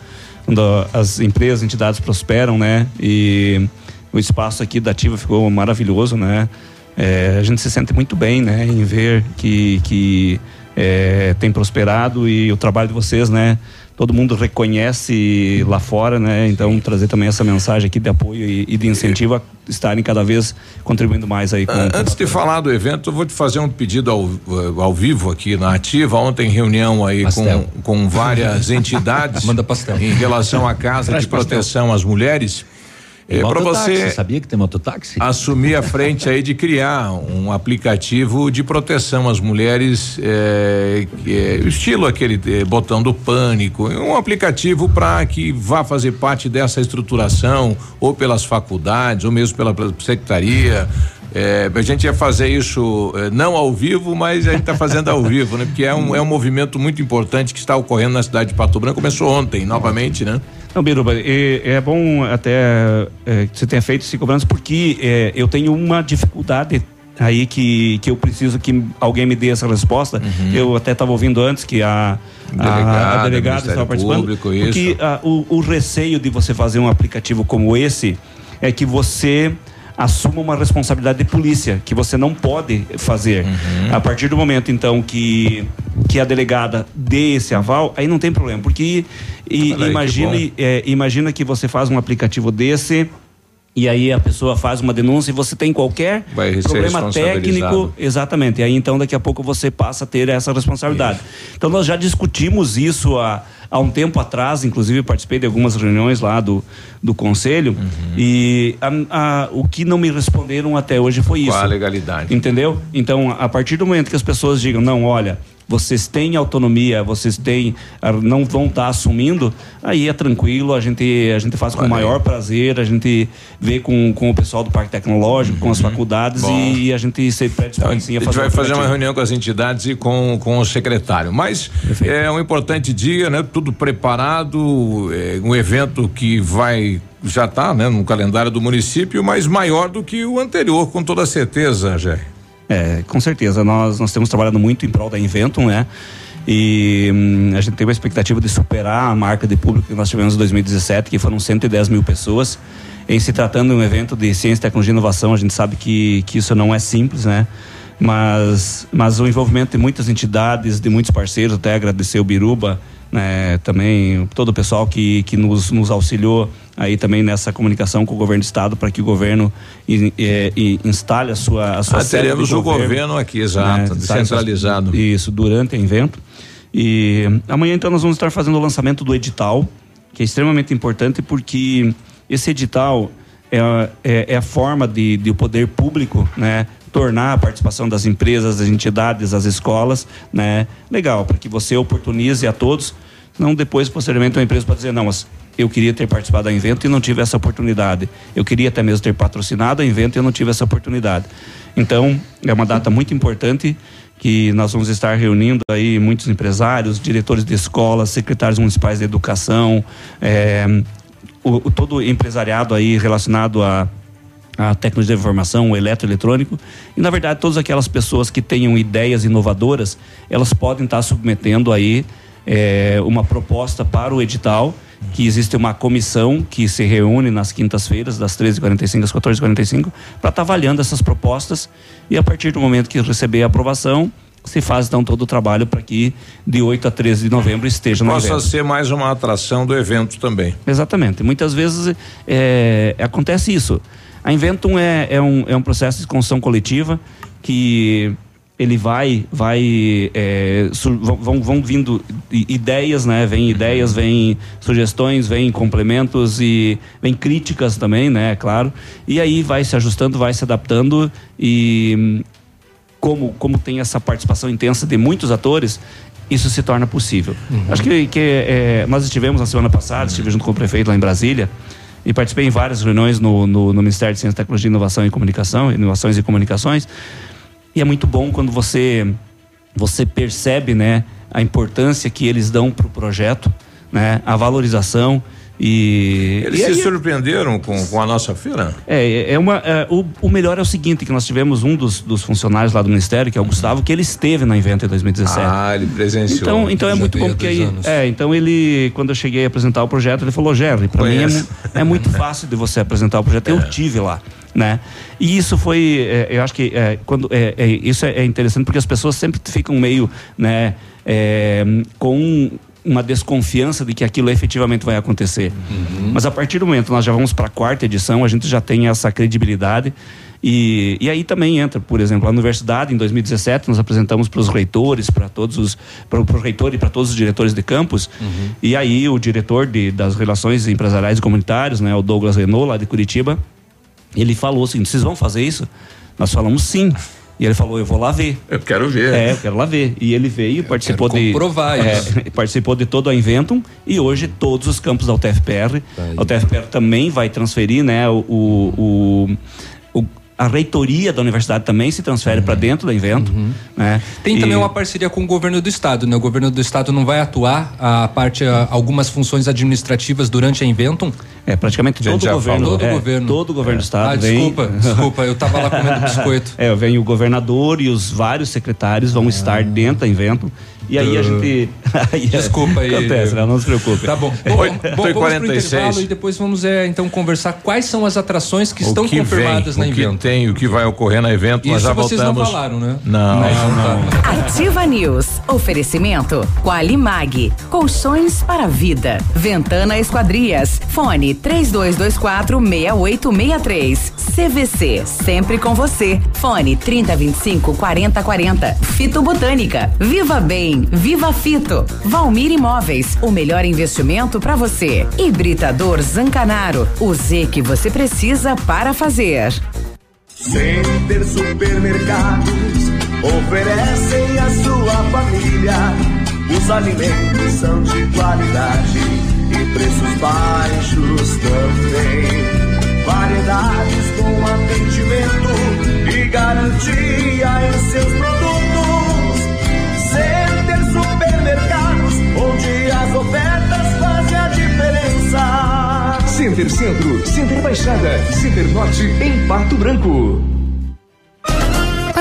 quando as empresas, entidades prosperam, né? E o espaço aqui da Ativa ficou maravilhoso, né? É, a gente se sente muito bem, né? Em ver que que é, tem prosperado e o trabalho de vocês, né? Todo mundo reconhece lá fora, né? Então trazer também essa mensagem aqui de apoio e, e de incentivo a estarem cada vez contribuindo mais aí com. An- Antes de falar do evento, eu vou te fazer um pedido ao, ao vivo aqui na Ativa. Ontem reunião aí com, com várias entidades Manda pastel. em relação à casa Traz de proteção às mulheres. É, para você sabia que tem mototáxi? assumir a frente aí de criar um aplicativo de proteção às mulheres, é, que é, estilo aquele botão do pânico, um aplicativo para que vá fazer parte dessa estruturação, ou pelas faculdades, ou mesmo pela secretaria. É, a gente ia fazer isso é, não ao vivo, mas a gente está fazendo ao vivo, né? Porque é um, é um movimento muito importante que está ocorrendo na cidade de Pato Branco. Começou ontem, novamente, né? Não, Biruba, é, é bom até é, que você tenha feito esse cobrança, porque é, eu tenho uma dificuldade aí que, que eu preciso que alguém me dê essa resposta. Eu até estava ouvindo antes que a, a, a Delegada, delegada estava participando. Público, porque isso. ah, o, o receio de você fazer um aplicativo como esse é que você assuma uma responsabilidade de polícia que você não pode fazer. Uhum. A partir do momento então que que a delegada dê esse aval, aí não tem problema, porque e, Olha aí, que imagine é, imagina que você faz um aplicativo desse e aí a pessoa faz uma denúncia e você tem qualquer problema técnico, exatamente. E aí então daqui a pouco você passa a ter essa responsabilidade. Então nós já discutimos isso há, há um tempo atrás, inclusive participei de algumas reuniões lá do, do conselho Uhum. e a- a- o que não me responderam até hoje foi isso. Qual a legalidade? Entendeu? Então, a partir do momento que as pessoas digam, não, olha, vocês têm autonomia, vocês têm, ah, não vão estar assumindo, aí é tranquilo, a gente, a gente faz com o maior prazer, a gente vê com, com o pessoal do Parque Tecnológico, com as faculdades Uhum. Bom. e a gente se predispõe sim A a gente fazer vai fazer uma reunião com as entidades e com, com o secretário. Mas é um importante dia, né? Tudo preparado, é um evento que vai já está, né, no calendário do município, mas maior do que o anterior, com toda certeza, Jé. É, com certeza. Nós, nós temos trabalhado muito em prol da Inventum, né? E hum, a gente tem uma expectativa de superar a marca de público que nós tivemos em 2017, que foram 110 mil pessoas. Em se tratando de um evento de ciência, tecnologia e inovação, a gente sabe que, que isso não é simples, né? Mas, mas o envolvimento de muitas entidades, de muitos parceiros, até agradecer o Biruba, né, também todo o pessoal que, que nos, nos auxiliou aí também nessa comunicação com o governo do estado para que o governo eh, instale a sua a sua Ah, teremos o governo aqui, exato, instale descentralizado. Isso, durante o evento. E amanhã então nós vamos estar fazendo o lançamento do edital, que é extremamente importante porque esse edital é, é, é a forma de, de o poder público, né? Tornar a participação das empresas, das entidades, das escolas, né? Legal, para que você oportunize a todos, não depois, posteriormente, uma empresa pode dizer, não, mas eu queria ter participado do evento e não tive essa oportunidade. Eu queria até mesmo ter patrocinado o evento e eu não tive essa oportunidade. Então, é uma data muito importante que nós vamos estar reunindo aí muitos empresários, diretores de escolas, secretários municipais de educação, é, o, o, todo empresariado aí relacionado a a tecnologia de informação, o eletroeletrônico, e na verdade todas aquelas pessoas que tenham ideias inovadoras, elas podem estar submetendo aí é, uma proposta para o edital, que existe uma comissão que se reúne nas quintas-feiras, das 13h45 às 14h45, para estar avaliando essas propostas e a partir do momento que receber a aprovação, se faz então todo o trabalho para que de 8 a 13 de novembro esteja no Possa evento. ser mais uma atração do evento também. Exatamente. Muitas vezes é, acontece isso. A Inventum é, é, um, é um processo de construção coletiva que ele vai vai é, vão, vão vindo ideias né vem ideias vem sugestões vem complementos e vem críticas também né claro e aí vai se ajustando vai se adaptando e como como tem essa participação intensa de muitos atores isso se torna possível uhum. acho que, que é, nós estivemos na semana passada uhum. estive junto com o prefeito lá em Brasília e participei em várias reuniões no, no, no Ministério de Ciência, Tecnologia, Inovação e Comunicação, Inovações e Comunicações. E é muito bom quando você você percebe, né, a importância que eles dão para o projeto, né, a valorização e eles e se aí, surpreenderam com, com a nossa feira? É, é uma. É, o, o melhor é o seguinte: que nós tivemos um dos, dos funcionários lá do Ministério, que é o Gustavo, que ele esteve na evento em 2017. Ah, ele presenciou. Então, então é muito bom porque aí. anos. É, então ele, quando eu cheguei a apresentar o projeto, ele falou, Jerry, para mim é, é muito fácil de você apresentar o projeto. Eu tive lá. Né? E isso foi, é, eu acho que é, quando é, é, isso é, é interessante porque as pessoas sempre ficam meio, né, é, com uma desconfiança de que aquilo efetivamente vai acontecer. Mas a partir do momento nós já vamos para a quarta edição, a gente já tem essa credibilidade. E, e aí também entra, por exemplo, a universidade, em 2017, nós apresentamos para os reitores, para todos os. para o reitor e para todos os diretores de campus. E aí o diretor de, das relações empresariais e comunitárias, né, o Douglas Renault, lá de Curitiba, ele falou assim: vocês vão fazer isso? Nós falamos sim. E ele falou, eu vou lá ver. Eu quero ver. É, eu quero lá ver. E ele veio, participou de. comprovar é, isso. participou de todo a Inventum e hoje todos os campos da UTFPR. a UTFPR também vai transferir, né, o, o- o- a reitoria da universidade também se transfere para dentro da Inventum. Né? Tem E- também uma parceria com o governo do estado, né? O governo do estado não vai atuar a parte a, algumas funções administrativas durante a Inventum? É, praticamente todo o governo. Todo é, o governo. Todo o governo do estado Ah, vem. desculpa, desculpa, eu tava lá comendo biscoito. É, vem o governador e os vários secretários vão estar dentro da Inventum. E aí a gente. aí é- Desculpa aí. Acontece, né? não se preocupe. Tá bom. Bom, bom, vamos pro intervalo e depois vamos é, então conversar quais são as atrações que estão o que confirmadas vem, na o que Inventum. tem, o que vai ocorrer na evento, nós Isso já vocês voltamos. não falaram, né? Não, não. Ativa News. Oferecimento Qualimag. Colchões para a vida. Ventana Esquadrias. Fone 3224 6863. CVC. Sempre com você. Fone 3025 4040. Fito Botânica. Viva Viva Fito. Valmir Imóveis. O melhor investimento para você. Hibridador Zancanaro. O Z que você precisa para fazer. Center Supermercados oferecem à sua família. Os alimentos são de qualidade e preços baixos também. Variedades com atendimento e garantia em seus produtos. As ofertas fazem a diferença. Center Centro, Center Baixada, Center Norte em Pato Branco.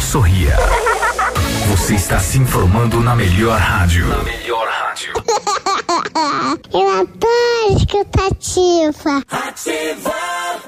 Sorria. Você está se informando na melhor rádio. Na melhor rádio. Eu adoro escutativa. Ativa!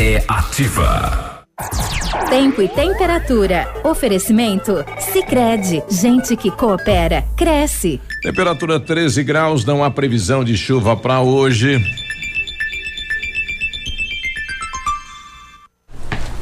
É ativa. Tempo e temperatura. Oferecimento? Sicredi Gente que coopera, cresce. Temperatura 13 graus, não há previsão de chuva para hoje.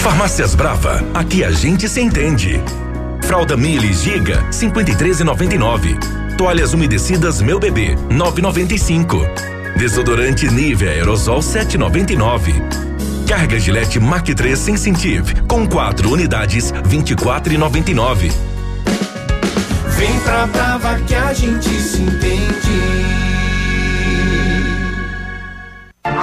Farmácias Brava, aqui a gente se entende. Fralda Mili Giga, 53,99. Toalhas umedecidas Meu Bebê, 9,95. Desodorante Nivea Aerosol, 7,99. Carga Gillette Mac 3 Sensitive, com quatro unidades, 24,99. Vem pra Brava que a gente se entende.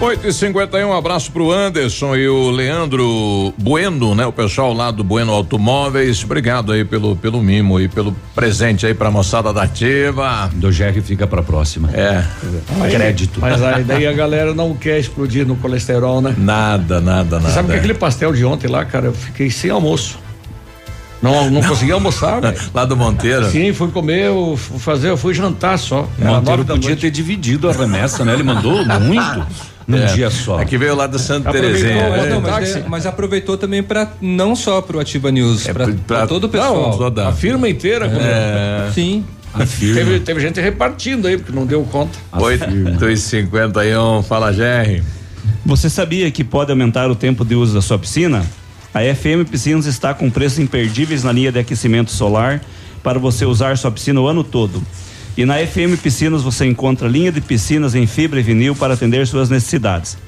8 e 51 um abraço pro Anderson e o Leandro Bueno, né? O pessoal lá do Bueno Automóveis. Obrigado aí pelo, pelo mimo e pelo presente aí pra moçada da Ativa. Do GR fica pra próxima. É. Aí- Crédito. Mas aí daí a galera não quer explodir no colesterol, né? Nada, nada, Você nada. sabe que aquele pastel de ontem lá, cara, eu fiquei sem almoço. Não, não, consegui almoçar. Lá do Monteiro? Sim, fui comer, fui fazer, eu fui jantar só. O Monteiro podia noite. ter dividido a remessa, né? Ele mandou muito num É. dia só. É que veio lá Santa Aproveitou, Terezinha. mas, né? não, mas, é- mas aproveitou também para não só pro Ativa News, pra, pra todo o pessoal. Não, a firma inteira. É. Sim. Teve, teve gente repartindo aí, porque não deu conta. 8 e 51 fala Jerry. Você sabia que pode aumentar o tempo de uso da sua piscina? A FM Piscinas está com preços imperdíveis na linha de aquecimento solar para você usar sua piscina o ano todo. E na FM Piscinas você encontra linha de piscinas em fibra e vinil para atender suas necessidades.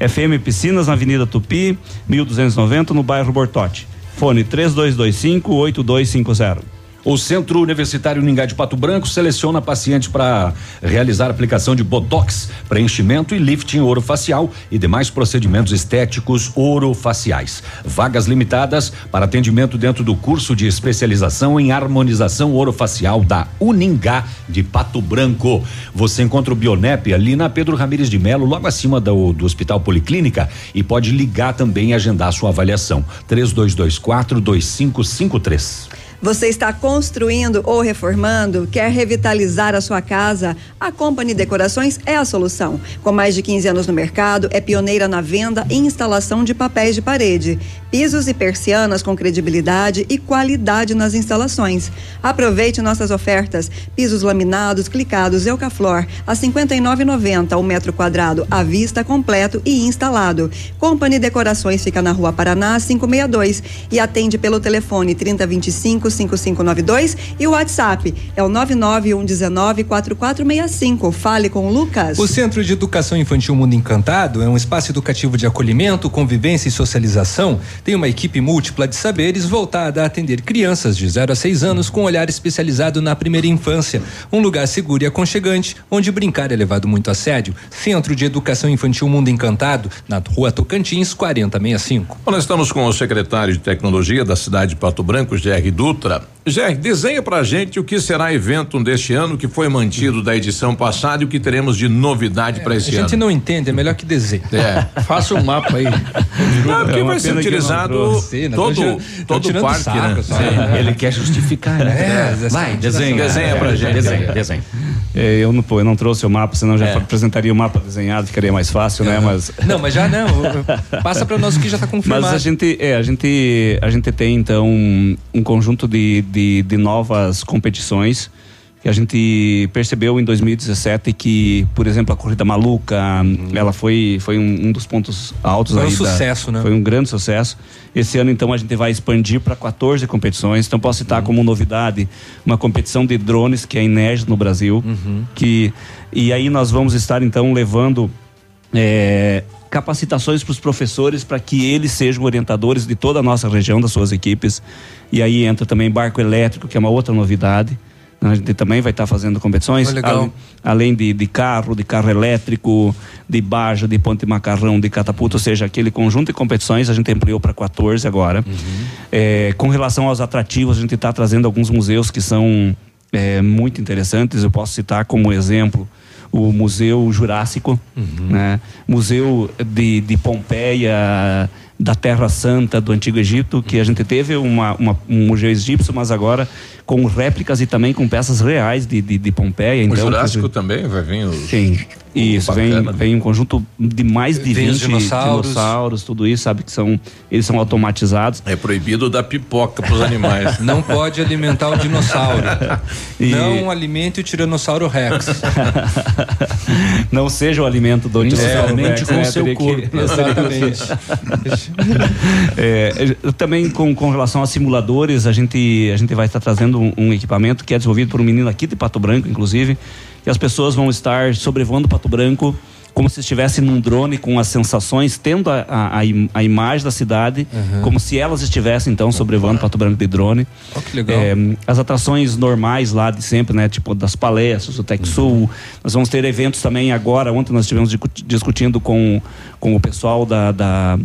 FM Piscinas na Avenida Tupi, 1290, no bairro Bortote. Fone 3225-8250. O Centro Universitário Ningá de Pato Branco seleciona pacientes para realizar aplicação de botox, preenchimento e lifting orofacial e demais procedimentos estéticos orofaciais. Vagas limitadas para atendimento dentro do curso de especialização em harmonização orofacial da Uningá de Pato Branco. Você encontra o Bionep ali na Pedro Ramires de Melo, logo acima do, do Hospital Policlínica e pode ligar também e agendar sua avaliação. 3224 2553. Você está construindo ou reformando? Quer revitalizar a sua casa? A Company Decorações é a solução. Com mais de 15 anos no mercado, é pioneira na venda e instalação de papéis de parede, pisos e persianas com credibilidade e qualidade nas instalações. Aproveite nossas ofertas: pisos laminados, clicados Eucaflor a 59,90 o metro quadrado à vista completo e instalado. Company Decorações fica na Rua Paraná 562 e atende pelo telefone 3025 5592 e o WhatsApp é o 99119 4465. Fale com o Lucas. O Centro de Educação Infantil Mundo Encantado é um espaço educativo de acolhimento, convivência e socialização. Tem uma equipe múltipla de saberes voltada a atender crianças de 0 a 6 anos com olhar especializado na primeira infância. Um lugar seguro e aconchegante, onde brincar é levado muito a sério. Centro de Educação Infantil Mundo Encantado, na Rua Tocantins, 4065. Bom, nós estamos com o secretário de Tecnologia da cidade de Pato Branco, Jerry Dutra. Dutra. Jerry, desenha pra gente o que será evento deste ano, que foi mantido da edição passada e o que teremos de novidade para esse a ano. gente não entende, é melhor que desenhe. É. Faça um mapa aí. Não, porque É vai ser utilizado trouxe. todo, tô todo o parque, sarro, né? Sim. né? Ele quer justificar, né? É, Vai, desenha. Desenha pra gente. Desenha, desenha. É, eu não, pô, eu não trouxe o mapa, senão já É. apresentaria o mapa desenhado, ficaria mais fácil, né? Mas Não, mas já não. Passa para nós o que já está confirmado. Mas a gente, é, a gente, a gente tem então um, um conjunto de, de, de novas competições que a gente percebeu em 2017 que, por exemplo, a corrida maluca, ela foi foi um, um dos pontos altos Foi um aí da- sucesso, né? Foi um grande sucesso. Esse ano então a gente vai expandir para 14 competições. Então posso citar como novidade uma competição de drones que é inédita no Brasil, que e aí nós vamos estar então levando é, capacitações para os professores para que eles sejam orientadores de toda a nossa região, das suas equipes. E aí entra também barco elétrico, que é uma outra novidade. A gente também vai estar fazendo competições. Oh. Ale- Além de, de carro, de carro elétrico, de barja, de ponte macarrão, de catapulta, ou seja, aquele conjunto de competições a gente ampliou para 14 agora. É, com relação aos atrativos, a gente está trazendo alguns museus que são é, muito interessantes. Eu posso citar como exemplo o Museu Jurássico, né? Museu de, de Pompeia, da Terra Santa do Antigo Egito, que a gente teve uma, uma- um museu egípcio, mas agora com réplicas e também com peças reais de, de, de Pompeia. O Então, Jurássico também vai vir os. Sim, isso, vem, vem um conjunto de mais de Vem 20 os dinossauros. dinossauros, tudo isso, sabe que são, eles são automatizados. É proibido dar pipoca pros animais. Não pode alimentar o dinossauro. E- Não alimente o Tiranossauro Rex. Não seja o alimento do dinossauro Principalmente Rex, com né? seu que- corpo. Exatamente. É, é, também com, com relação a simuladores, a gente, a gente vai estar trazendo um, um equipamento que é desenvolvido por um menino aqui de Pato Branco, inclusive, que as pessoas vão estar sobrevoando Pato Branco como se estivesse num drone com as sensações, tendo a, a, a im- a imagem da cidade, como se elas estivessem então sobrevoando Pato Branco de drone. Ó, que legal. É, as atrações normais lá de sempre, né? Tipo das palestras, o Tech Sul. Nós vamos ter eventos também agora. Ontem nós estivemos discu- discutindo com, com o pessoal da, da,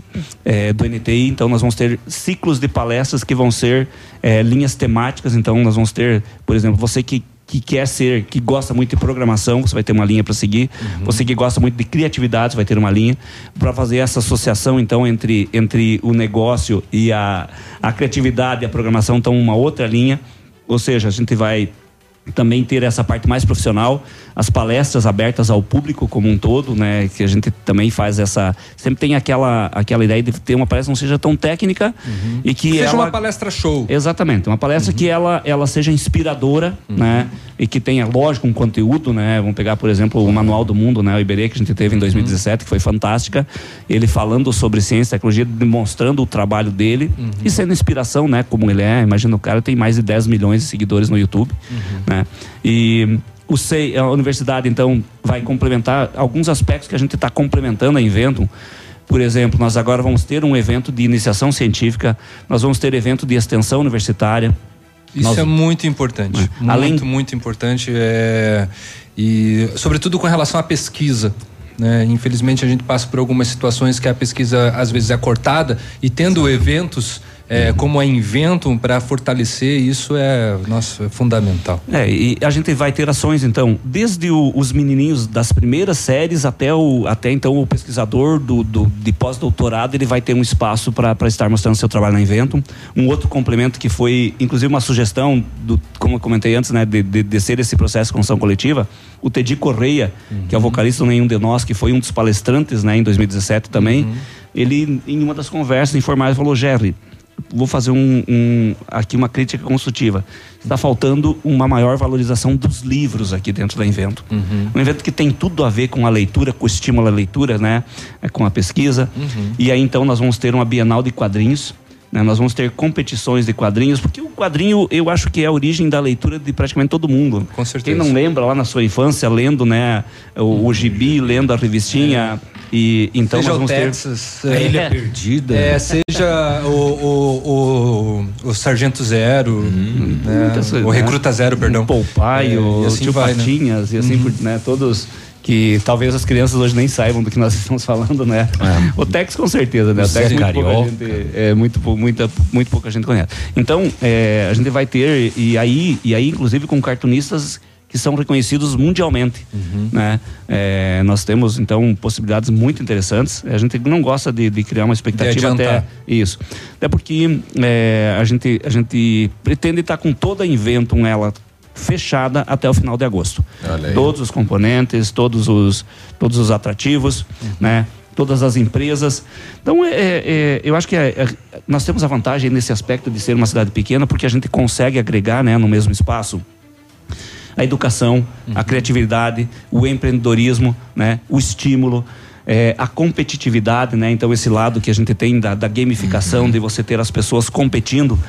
eh, do NTI. Então nós vamos ter ciclos de palestras que vão ser eh, linhas temáticas. Então nós vamos ter, por exemplo, você que que quer ser, que gosta muito de programação, você vai ter uma linha para seguir. Você que gosta muito de criatividade, você vai ter uma linha para fazer essa associação então entre entre o negócio e a, a criatividade e a programação, então uma outra linha. Ou seja, a gente vai também ter essa parte mais profissional, as palestras abertas ao público como um todo, né? Que a gente também faz essa, sempre tem aquela aquela ideia de ter uma palestra que não seja tão técnica e que Seja ela uma palestra show. Exatamente, uma palestra que ela, ela seja inspiradora, né? E que tenha, lógico, um conteúdo, né? Vamos pegar, por exemplo, o Manual do Mundo, né? O Iberê, que a gente teve em 2017, que foi fantástica. Ele falando sobre ciência e tecnologia, demonstrando o trabalho dele e sendo inspiração, né? Como ele é. Imagina, o cara tem mais de 10 milhões de seguidores no YouTube, né? E o SEI, a universidade, então, vai complementar alguns aspectos que a gente está complementando a Inventum. Por exemplo, nós agora vamos ter um evento de iniciação científica, nós vamos ter evento de extensão universitária. Isso Nós- é muito importante. Muito, Além- muito importante. É, e, sobretudo com relação à pesquisa. Né? Infelizmente, a gente passa por algumas situações que a pesquisa às vezes é cortada e tendo eventos é, como a Inventum para fortalecer isso é, nossa, é fundamental. É, e a gente vai ter ações então, desde o, os menininhos das primeiras séries até o até então o pesquisador do, do de pós-doutorado, ele vai ter um espaço para estar mostrando seu trabalho na Inventum. Um outro complemento que foi inclusive uma sugestão do como eu comentei antes, né, de, de, de ser esse processo de construção coletiva, o Tedi Correia, uhum. que é o vocalista do Nenhum de Nós, que foi um dos palestrantes, né, em 2017 também, uhum. ele em uma das conversas informais falou, Jerry, vou fazer um, um, aqui uma crítica construtiva. Está faltando uma maior valorização dos livros aqui dentro do evento. Uhum. Um evento que tem tudo a ver com a leitura, com o estímulo à leitura, né? É, com a pesquisa. Uhum. E aí então nós vamos ter uma Bienal de quadrinhos. Né? Nós vamos ter competições de quadrinhos, porque o quadrinho eu acho que é a origem da leitura de praticamente todo mundo. Com certeza. Quem não lembra lá na sua infância lendo, né, o, o gibi, lendo a revistinha. É e então seja nós vamos o Texas, ter a Ilha é. Perdida. É, seja o, o, o, o Sargento Zero, hum, né? o né? Recruta Zero, perdão. O Poupai, é, o assim Tio vai, Patinhas né? e assim uhum. por, né? Todos que talvez as crianças hoje nem saibam do que nós estamos falando, né? É. O Tex com certeza, né? O, o Tex muito pouca gente, é, muito, muita, muito pouca gente conhece. Então, é, a gente vai ter, e aí, e aí inclusive com cartunistas que são reconhecidos mundialmente. Uhum. Né? É, nós temos, então, possibilidades muito interessantes. A gente não gosta de, de criar uma expectativa até isso. Até porque é, a, gente, a gente pretende estar com toda a Inventum ela fechada até o final de agosto. Todos os componentes, todos os, todos os atrativos, né? todas as empresas. Então, é, é, é eu acho que é, é, nós temos a vantagem nesse aspecto de ser uma cidade pequena, porque a gente consegue agregar né, no mesmo espaço a educação, uhum. a criatividade, o empreendedorismo, né, o estímulo. É, a competitividade, né? Então esse lado que a gente tem da, da gamificação, uhum. de você ter as pessoas competindo,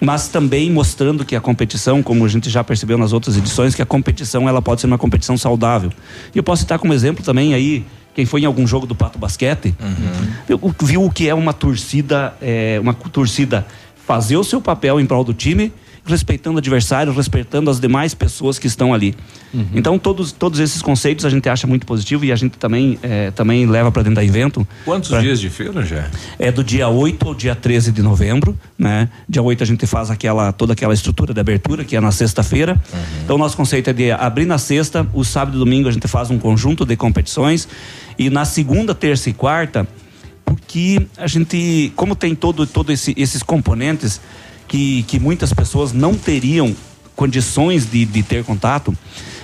mas também mostrando que a competição, como a gente já percebeu nas outras edições, que a competição ela pode ser uma competição saudável. E eu posso citar como exemplo também aí quem foi em algum jogo do Pato Basquete uhum. viu o que é uma torcida, é, uma torcida fazer o seu papel em prol do time respeitando o adversário, respeitando as demais pessoas que estão ali. Uhum. Então, todos, todos esses conceitos a gente acha muito positivo e a gente também, é, também leva para dentro da evento. Quantos pra... dias de feira já? É do dia 8 ao dia 13 de novembro, né? Dia 8 a gente faz aquela, toda aquela estrutura de abertura, que é na sexta-feira. Uhum. Então, nosso conceito é de abrir na sexta, o sábado e domingo a gente faz um conjunto de competições e na segunda, terça e quarta, porque a gente, como tem todo, todo esse, esses componentes, que, que muitas pessoas não teriam condições de, de ter contato.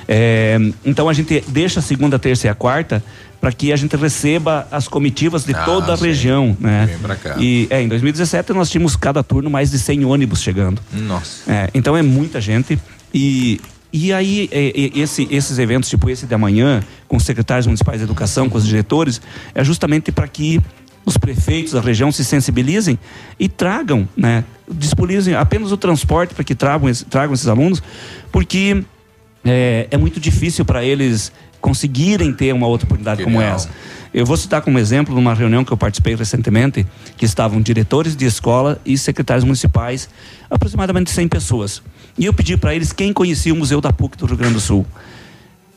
É, então a gente deixa a segunda, terça e a quarta para que a gente receba as comitivas de ah, toda a sim. região, né? Vem pra cá. E é, em 2017 nós tínhamos cada turno mais de 100 ônibus chegando. Nossa. É, então é muita gente e e aí, é, é, esse, esses eventos, tipo esse de amanhã, com os secretários municipais de educação, com os diretores, é justamente para que os prefeitos da região se sensibilizem e tragam, né, disponibilizem apenas o transporte para que tragam, tragam esses alunos, porque é, é muito difícil para eles conseguirem ter uma outra oportunidade como essa. Eu vou citar como exemplo numa reunião que eu participei recentemente, que estavam diretores de escola e secretários municipais, aproximadamente 100 pessoas. E eu pedi para eles quem conhecia o Museu da PUC do Rio Grande do Sul.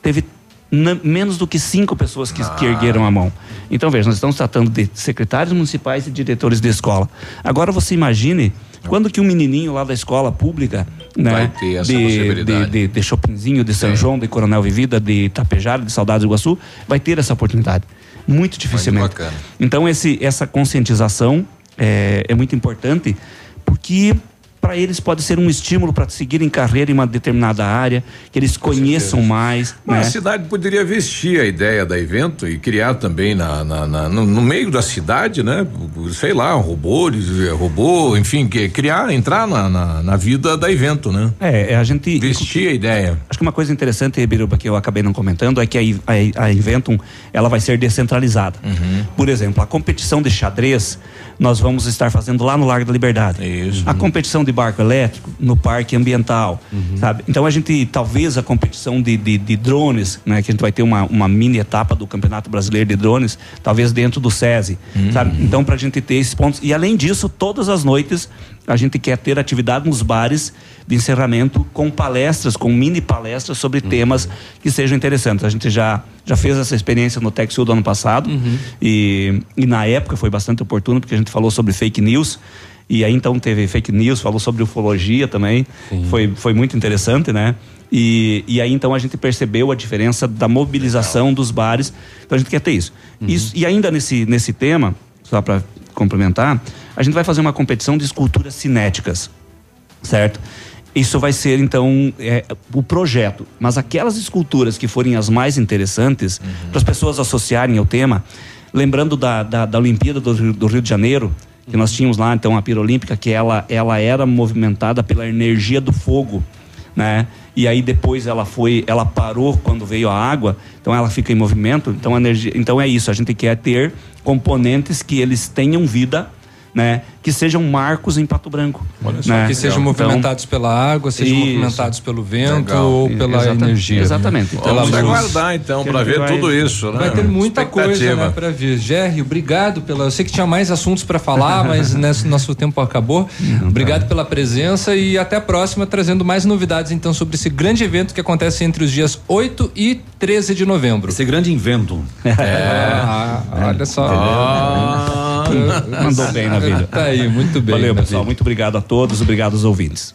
Teve menos do que cinco pessoas que, ah. que, ergueram a mão. Então, veja, nós estamos tratando de secretários municipais e diretores de escola. Agora você imagine quando que um menininho lá da escola pública, né, Vai ter essa de, de, de, de Chopinzinho, de São Sim. João, de Coronel Vivida, de Tapejara, de Saudades do Iguaçu, vai ter essa oportunidade. Muito dificilmente. Muito então, esse, essa conscientização é, é muito importante, porque para eles pode ser um estímulo para seguirem carreira em uma determinada área, que eles conheçam mais. Mas né? a cidade poderia vestir a ideia da evento e criar também na, na, na no, no, meio da cidade, né? Sei lá, robôs, robô, enfim, que, criar, entrar na, na, na, vida da evento, né? É, é a gente. Vestir a ideia. Acho que uma coisa interessante, Biruba, que eu acabei não comentando, é que a, a, a Inventum ela vai ser descentralizada. Uhum. Por exemplo, a competição de xadrez nós vamos estar fazendo lá no Largo da Liberdade. Isso. A competição de barco elétrico no Parque Ambiental, uhum. sabe? Então a gente, talvez a competição de, de, de, drones, né? Que a gente vai ter uma, uma mini etapa do Campeonato Brasileiro de Drones, talvez dentro do SESI, uhum. sabe? Então para a gente ter esses pontos. E além disso, todas as noites a gente quer ter atividade nos bares de encerramento com palestras, com mini palestras sobre uhum. temas que sejam interessantes. A gente já, já fez essa experiência no TechSul do ano passado uhum. e, e na época foi bastante oportuno porque a gente falou sobre fake news E aí então teve fake news, falou sobre ufologia também. Foi, foi muito interessante, né? E, e aí então a gente percebeu a diferença da mobilização dos bares. Então a gente quer ter isso. isso e ainda nesse, nesse tema, só para complementar, a gente vai fazer uma competição de esculturas cinéticas, certo? Isso vai ser então é, o projeto, mas aquelas esculturas que forem as mais interessantes para as pessoas associarem ao tema, lembrando da, da, da Olimpíada do, Rio- do Rio de Janeiro, que nós tínhamos lá então a pira olímpica, que ela, ela era movimentada pela energia do fogo, né? E aí depois ela foi, ela parou quando veio a água, então ela fica em movimento. Então a energia, então é isso. A gente quer ter componentes que eles tenham vida, né? Que sejam marcos em Pato Branco, né? Que sejam Então, movimentados pela água, sejam Isso. movimentados pelo vento Legal. ou pela Exatamente. energia. Exatamente. Então, Pela Vamos luz. aguardar então para ver tudo isso, né? Vai ter muita coisa né, para ver. Jerry, obrigado pela. Eu sei que tinha mais assuntos para falar, mas nesse nosso tempo acabou. obrigado pela presença e até a próxima, trazendo mais novidades então sobre esse grande evento que acontece entre os dias 8 e 13 de novembro. Esse grande invento. É. Ah, olha só. Ah, Mandou bem na vida. Tá aí, muito bem. Valeu, pessoal. Muito obrigado a todos, obrigado aos ouvintes.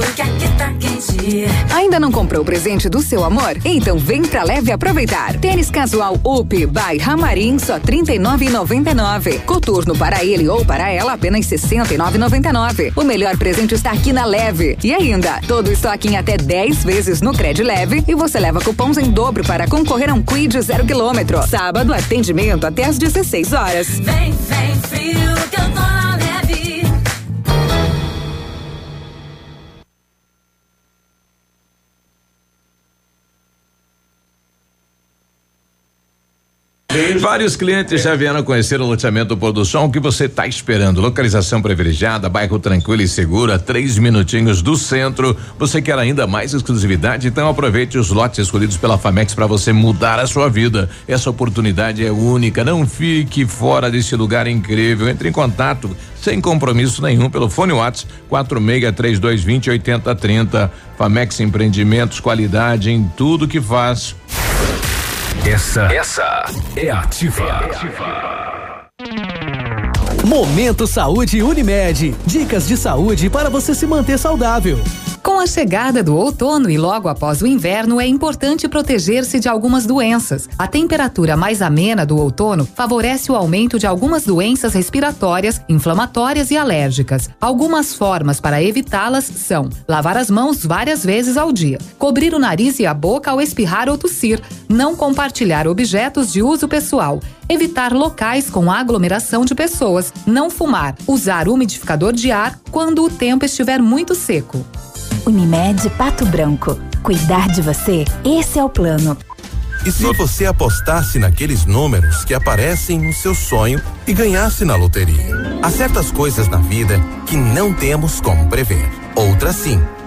tá. Ainda não comprou o presente do seu amor? Então vem pra Leve aproveitar. Tênis casual UP by Ramarim só R$ 39,99. Coturno para ele ou para ela apenas R$ 69,99. O melhor presente está aqui na Leve. E ainda, todo o estoque em até 10 vezes no Cred Leve e você leva cupons em dobro para concorrer a um quid zero quilômetro. Sábado, atendimento até às 16 horas. Vem, vem frio, que eu tô na Vários clientes já vieram conhecer o loteamento do Sol. O que você está esperando? Localização privilegiada, bairro tranquilo e seguro, a três minutinhos do centro. Você quer ainda mais exclusividade? Então aproveite os lotes escolhidos pela Famex para você mudar a sua vida. Essa oportunidade é única. Não fique fora desse lugar incrível. Entre em contato sem compromisso nenhum pelo fone WhatsApp 463220 8030. Famex Empreendimentos, qualidade em tudo que faz. Essa, essa é ativa. Momento Saúde Unimed. Dicas de saúde para você se manter saudável. Com a chegada do outono e logo após o inverno, é importante proteger-se de algumas doenças. A temperatura mais amena do outono favorece o aumento de algumas doenças respiratórias, inflamatórias e alérgicas. Algumas formas para evitá-las são lavar as mãos várias vezes ao dia, cobrir o nariz e a boca ao espirrar ou tossir, não compartilhar objetos de uso pessoal, evitar locais com aglomeração de pessoas, não fumar, usar umidificador de ar quando o tempo estiver muito seco. Unimed Pato Branco. Cuidar de você, esse é o plano. E se você apostasse naqueles números que aparecem no seu sonho e ganhasse na loteria? Há certas coisas na vida que não temos como prever. Outras sim.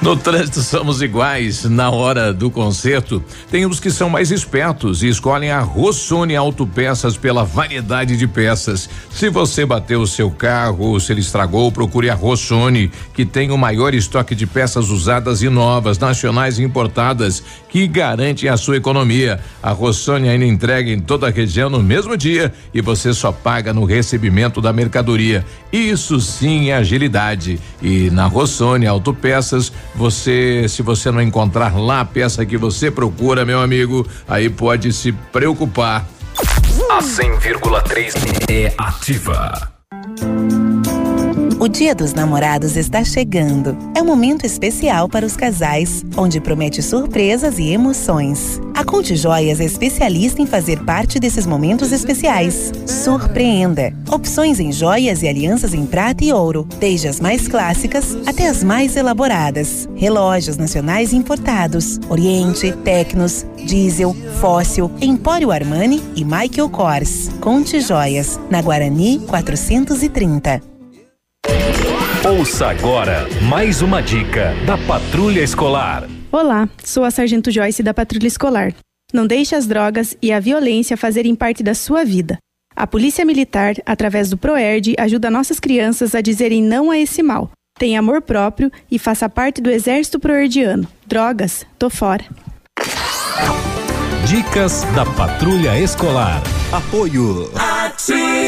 No trânsito somos iguais. Na hora do conserto, tem os que são mais espertos e escolhem a Rossoni Autopeças pela variedade de peças. Se você bateu o seu carro ou se ele estragou, procure a Rossoni, que tem o maior estoque de peças usadas e novas, nacionais e importadas, que garante a sua economia. A Rossoni ainda entrega em toda a região no mesmo dia e você só paga no recebimento da mercadoria. Isso sim é agilidade. E na Rossoni Autopeças Você, se você não encontrar lá a peça que você procura, meu amigo, aí pode se preocupar. A 100,3 é ativa. O Dia dos Namorados está chegando. É um momento especial para os casais, onde promete surpresas e emoções. A Conte Joias é especialista em fazer parte desses momentos especiais. Surpreenda! Opções em joias e alianças em prata e ouro, desde as mais clássicas até as mais elaboradas. Relógios nacionais importados, Oriente, Tecnos, Diesel, Fóssil, Empório Armani e Michael Kors. Conte Joias, na Guarani 430. Ouça agora mais uma dica da Patrulha Escolar. Olá, sou a Sargento Joyce da Patrulha Escolar. Não deixe as drogas e a violência fazerem parte da sua vida. A Polícia Militar, através do PROERD, ajuda nossas crianças a dizerem não a esse mal. Tenha amor próprio e faça parte do Exército Proerdiano. Drogas, tô fora. Dicas da Patrulha Escolar. Apoio. Ativa.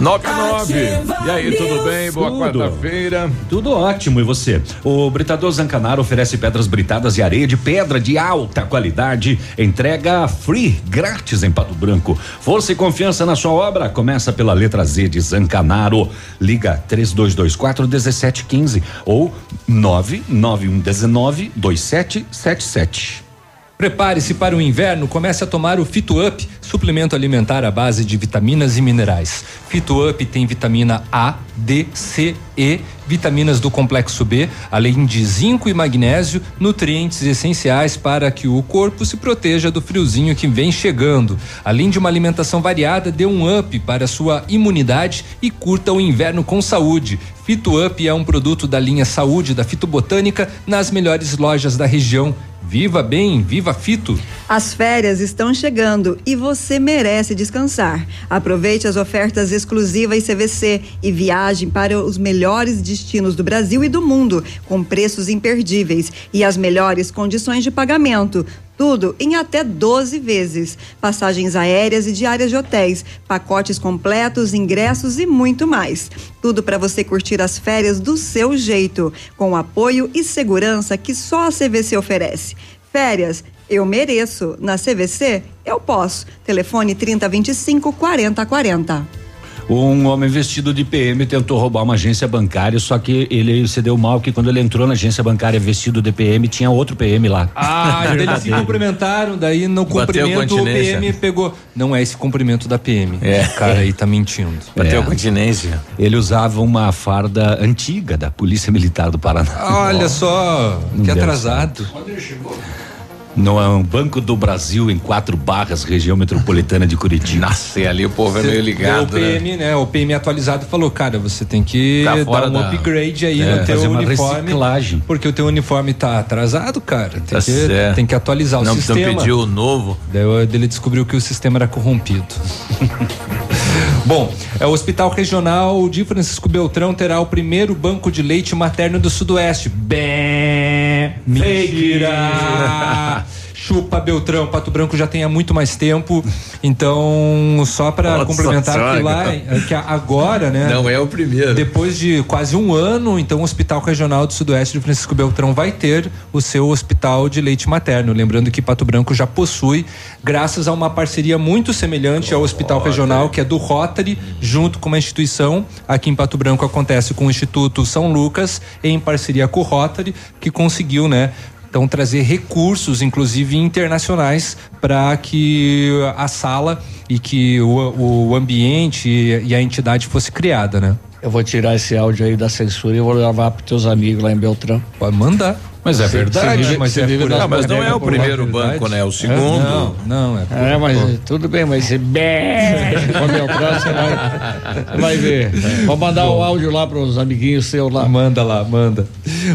Nove nove. E aí, tudo bem? Boa quarta-feira. Tudo ótimo, e você? O Britador Zancanaro oferece pedras britadas e areia de pedra de alta qualidade. Entrega free, grátis em Pato Branco. Força e confiança na sua obra. Começa pela letra Z de Zancanaro. Liga 3224 1715 ou 99119 2777. Prepare-se para o inverno, comece a tomar o Fito Up, suplemento alimentar à base de vitaminas e minerais. Fito Up tem vitamina A, D, C, E, vitaminas do complexo B, além de zinco e magnésio, nutrientes essenciais para que o corpo se proteja do friozinho que vem chegando. Além de uma alimentação variada, dê um up para sua imunidade e curta o inverno com saúde. Fito Up é um produto da linha Saúde da Fitobotânica nas melhores lojas da região. Viva bem, viva Fito! As férias estão chegando e você merece descansar. Aproveite as ofertas exclusivas CVC e viaje para os melhores destinos do Brasil e do mundo, com preços imperdíveis e as melhores condições de pagamento. Tudo em até 12 vezes. Passagens aéreas e diárias de hotéis, pacotes completos, ingressos e muito mais. Tudo para você curtir as férias do seu jeito, com o apoio e segurança que só a CVC oferece. Férias, eu mereço. Na CVC, eu posso. Telefone 3025 4040. Um homem vestido de PM tentou roubar uma agência bancária, só que ele se deu mal que quando ele entrou na agência bancária vestido de PM, tinha outro PM lá. Ah, eles se cumprimentaram, daí no Bateu cumprimento o. PM pegou. Não é esse cumprimento da PM. É. Esse cara aí tá mentindo. Bateu continência. Ele usava uma farda antiga da Polícia Militar do Paraná. Olha só, que Não deve atrasado. No Banco do Brasil, em quatro barras, região metropolitana de Curitiba. Nossa, e ali o povo é meio ligado, o PM, né? O PM atualizado falou, cara, você tem que Tá dar um da- upgrade aí É, no teu uniforme. reciclagem. Porque o teu uniforme tá atrasado, cara. Tem, Tá que, certo. tem que atualizar Não o sistema. pedir o novo. Daí ele descobriu que o sistema era corrompido. Bom, é, o Hospital Regional de Francisco Beltrão terá o primeiro banco de leite materno do Sudoeste. Bem, mentira! Chupa Beltrão, Pato Branco já tem há muito mais tempo. Então, só para complementar que lá, é que agora, né? Não é o primeiro. Depois de quase um ano, então o Hospital Regional do Sudoeste de Francisco Beltrão vai ter o seu hospital de leite materno. Lembrando que Pato Branco já possui, graças a uma parceria muito semelhante ao Hospital Regional, que é do Rotary, junto com uma instituição. Aqui em Pato Branco acontece com o Instituto São Lucas, em parceria com o Rotary, que conseguiu, né? Então, trazer recursos, inclusive internacionais, para que a sala e que o, o ambiente e a entidade fosse criada, né? Eu vou tirar esse áudio aí da censura e vou levar para teus amigos lá em Beltrão. Pode mandar. Mas é Você- verdade, vive- mas você é por- Não, mas não é o primeiro banco, né? O É, segundo. não, não, é. por- É, mas por- tudo bem, mas você bebe com a Beltrão, você vai, vai ver. Vou mandar o áudio lá para os amiguinhos seus lá. Manda lá, manda.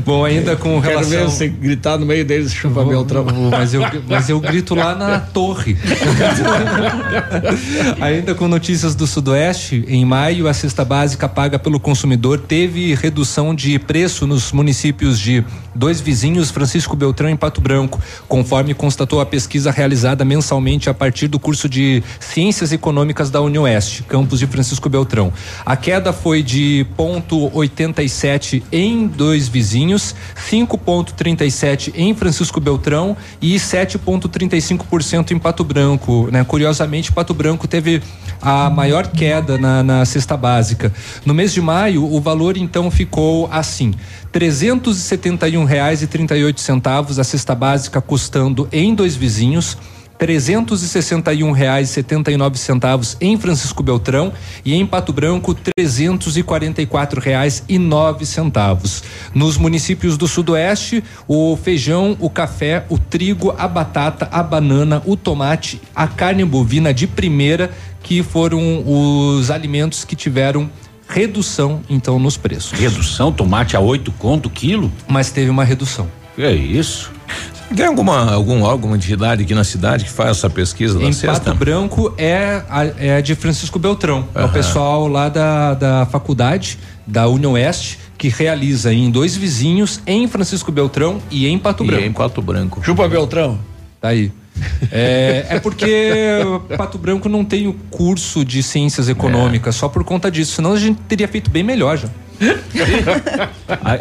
Bom, ainda com Quero relação. ver você gritar no meio deles, chupa Beltrão. Mas eu, mas eu grito lá na torre. Ainda com notícias do Sudoeste, em maio a cesta básica paga pelo consumidor teve redução de preço nos municípios de dois vizinhos, Francisco Beltrão e Pato Branco, conforme constatou a pesquisa realizada mensalmente a partir do curso de Ciências Econômicas da Unioeste, campus de Francisco Beltrão. A queda foi de ponto 87 em dois vizinhos, 5,37 em Francisco Beltrão e 7,35% em Pato Branco. Né? Curiosamente, Pato Branco teve a maior queda na, na cesta básica. No mês de maio, o valor então ficou assim: 371 reais e 38 centavos a cesta básica custando em dois vizinhos. 361 reais e 79 centavos em Francisco Beltrão e em Pato Branco 344 reais e nove centavos. Nos municípios do Sudoeste, o feijão, o café, o trigo, a batata, a banana, o tomate, a carne bovina de primeira que foram os alimentos que tiveram redução então nos preços. Redução, tomate a 8 conto quilo? Mas teve uma redução. Que é isso? Tem alguma, algum alguma entidade aqui na cidade que faz essa pesquisa da Em cesta? Pato Branco é, a- é de Francisco Beltrão. É o pessoal lá da, da faculdade, da União Oeste, que realiza em dois vizinhos, em Francisco Beltrão e em Pato E Branco. em Pato Branco. Chupa Beltrão. Tá aí. É, é porque Pato Branco não tem o curso de ciências econômicas, só por conta disso. Senão a gente teria feito bem melhor já.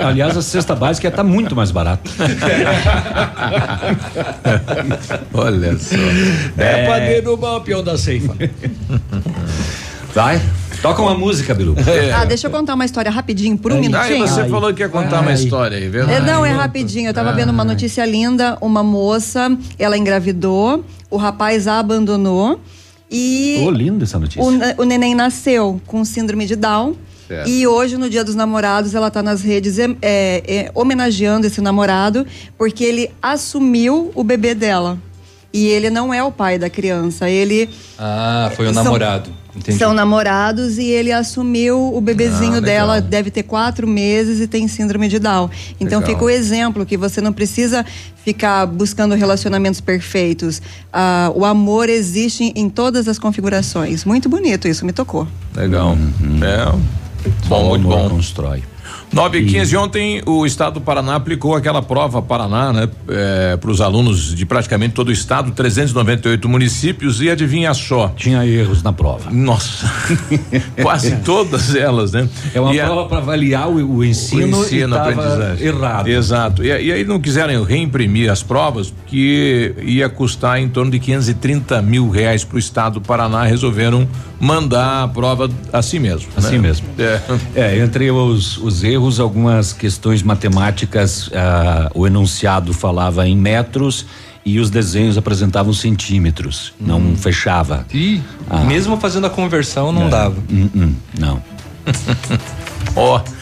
Aliás, a cesta básica está muito mais barata. Olha só. É, pra derrubar o peão da ceifa. Vai. Toca uma música, Bilu. Ah, deixa eu contar uma história rapidinho, por um minutinho. você falou que ia contar uma Ai. história aí, viu? É, não, é rapidinho. Eu tava vendo uma notícia linda. Uma moça, ela engravidou, o rapaz a abandonou e Ô, linda essa notícia. o, o neném nasceu com síndrome de Down. Certo. E hoje, no Dia dos Namorados, ela tá nas redes é, é, homenageando esse namorado, porque ele assumiu o bebê dela. E ele não é o pai da criança, ele Ah, foi o São- namorado. Entendi. são namorados e ele assumiu o bebezinho Ah, dela, deve ter quatro meses e tem síndrome de Down. Então Legal. fica o exemplo que você não precisa ficar buscando relacionamentos perfeitos. Ah, o amor existe em todas as configurações. Muito bonito isso, me tocou. Legal. É. Só Bom, o muito bom. constrói. 9 e 15 ontem o estado do Paraná aplicou aquela prova Paraná, né? para os alunos de praticamente todo o estado, 398 municípios e adivinha só. Tinha erros na prova. Nossa, quase todas elas, né? É uma E a- prova para avaliar o, o ensino, o ensino, e aprendizagem. errado. Exato. E, e aí não quiseram reimprimir as provas, que ia custar em torno de 530 mil reais para o estado do Paraná. Resolveram mandar a prova assim mesmo. Assim né? mesmo. É. É, entre os, os erros, algumas questões matemáticas, ah, o enunciado falava em metros e os desenhos apresentavam centímetros. Não fechava. E Ah. mesmo fazendo a conversão, não É. dava. Hum, hum, não. Ó,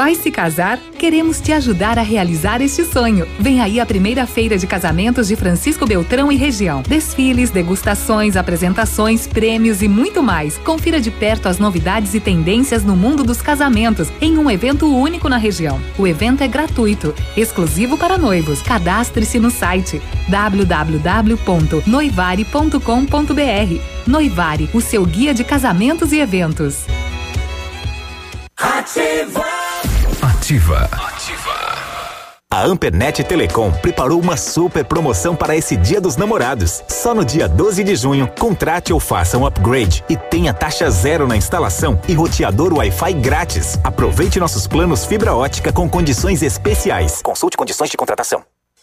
Vai se casar? Queremos te ajudar a realizar este sonho. Vem aí a primeira feira de casamentos de Francisco Beltrão e região. Desfiles, degustações, apresentações, prêmios e muito mais. Confira de perto as novidades e tendências no mundo dos casamentos em um evento único na região. O evento é gratuito, exclusivo para noivos. Cadastre-se no site www.noivare.com.br. Noivare, o seu guia de casamentos e eventos. Ativa. A Ampernet Telecom preparou uma super promoção para esse Dia dos Namorados. Só no dia 12 de junho, contrate ou faça um upgrade e tenha taxa zero na instalação e roteador Wi-Fi grátis. Aproveite nossos planos fibra ótica com condições especiais. Consulte condições de contratação.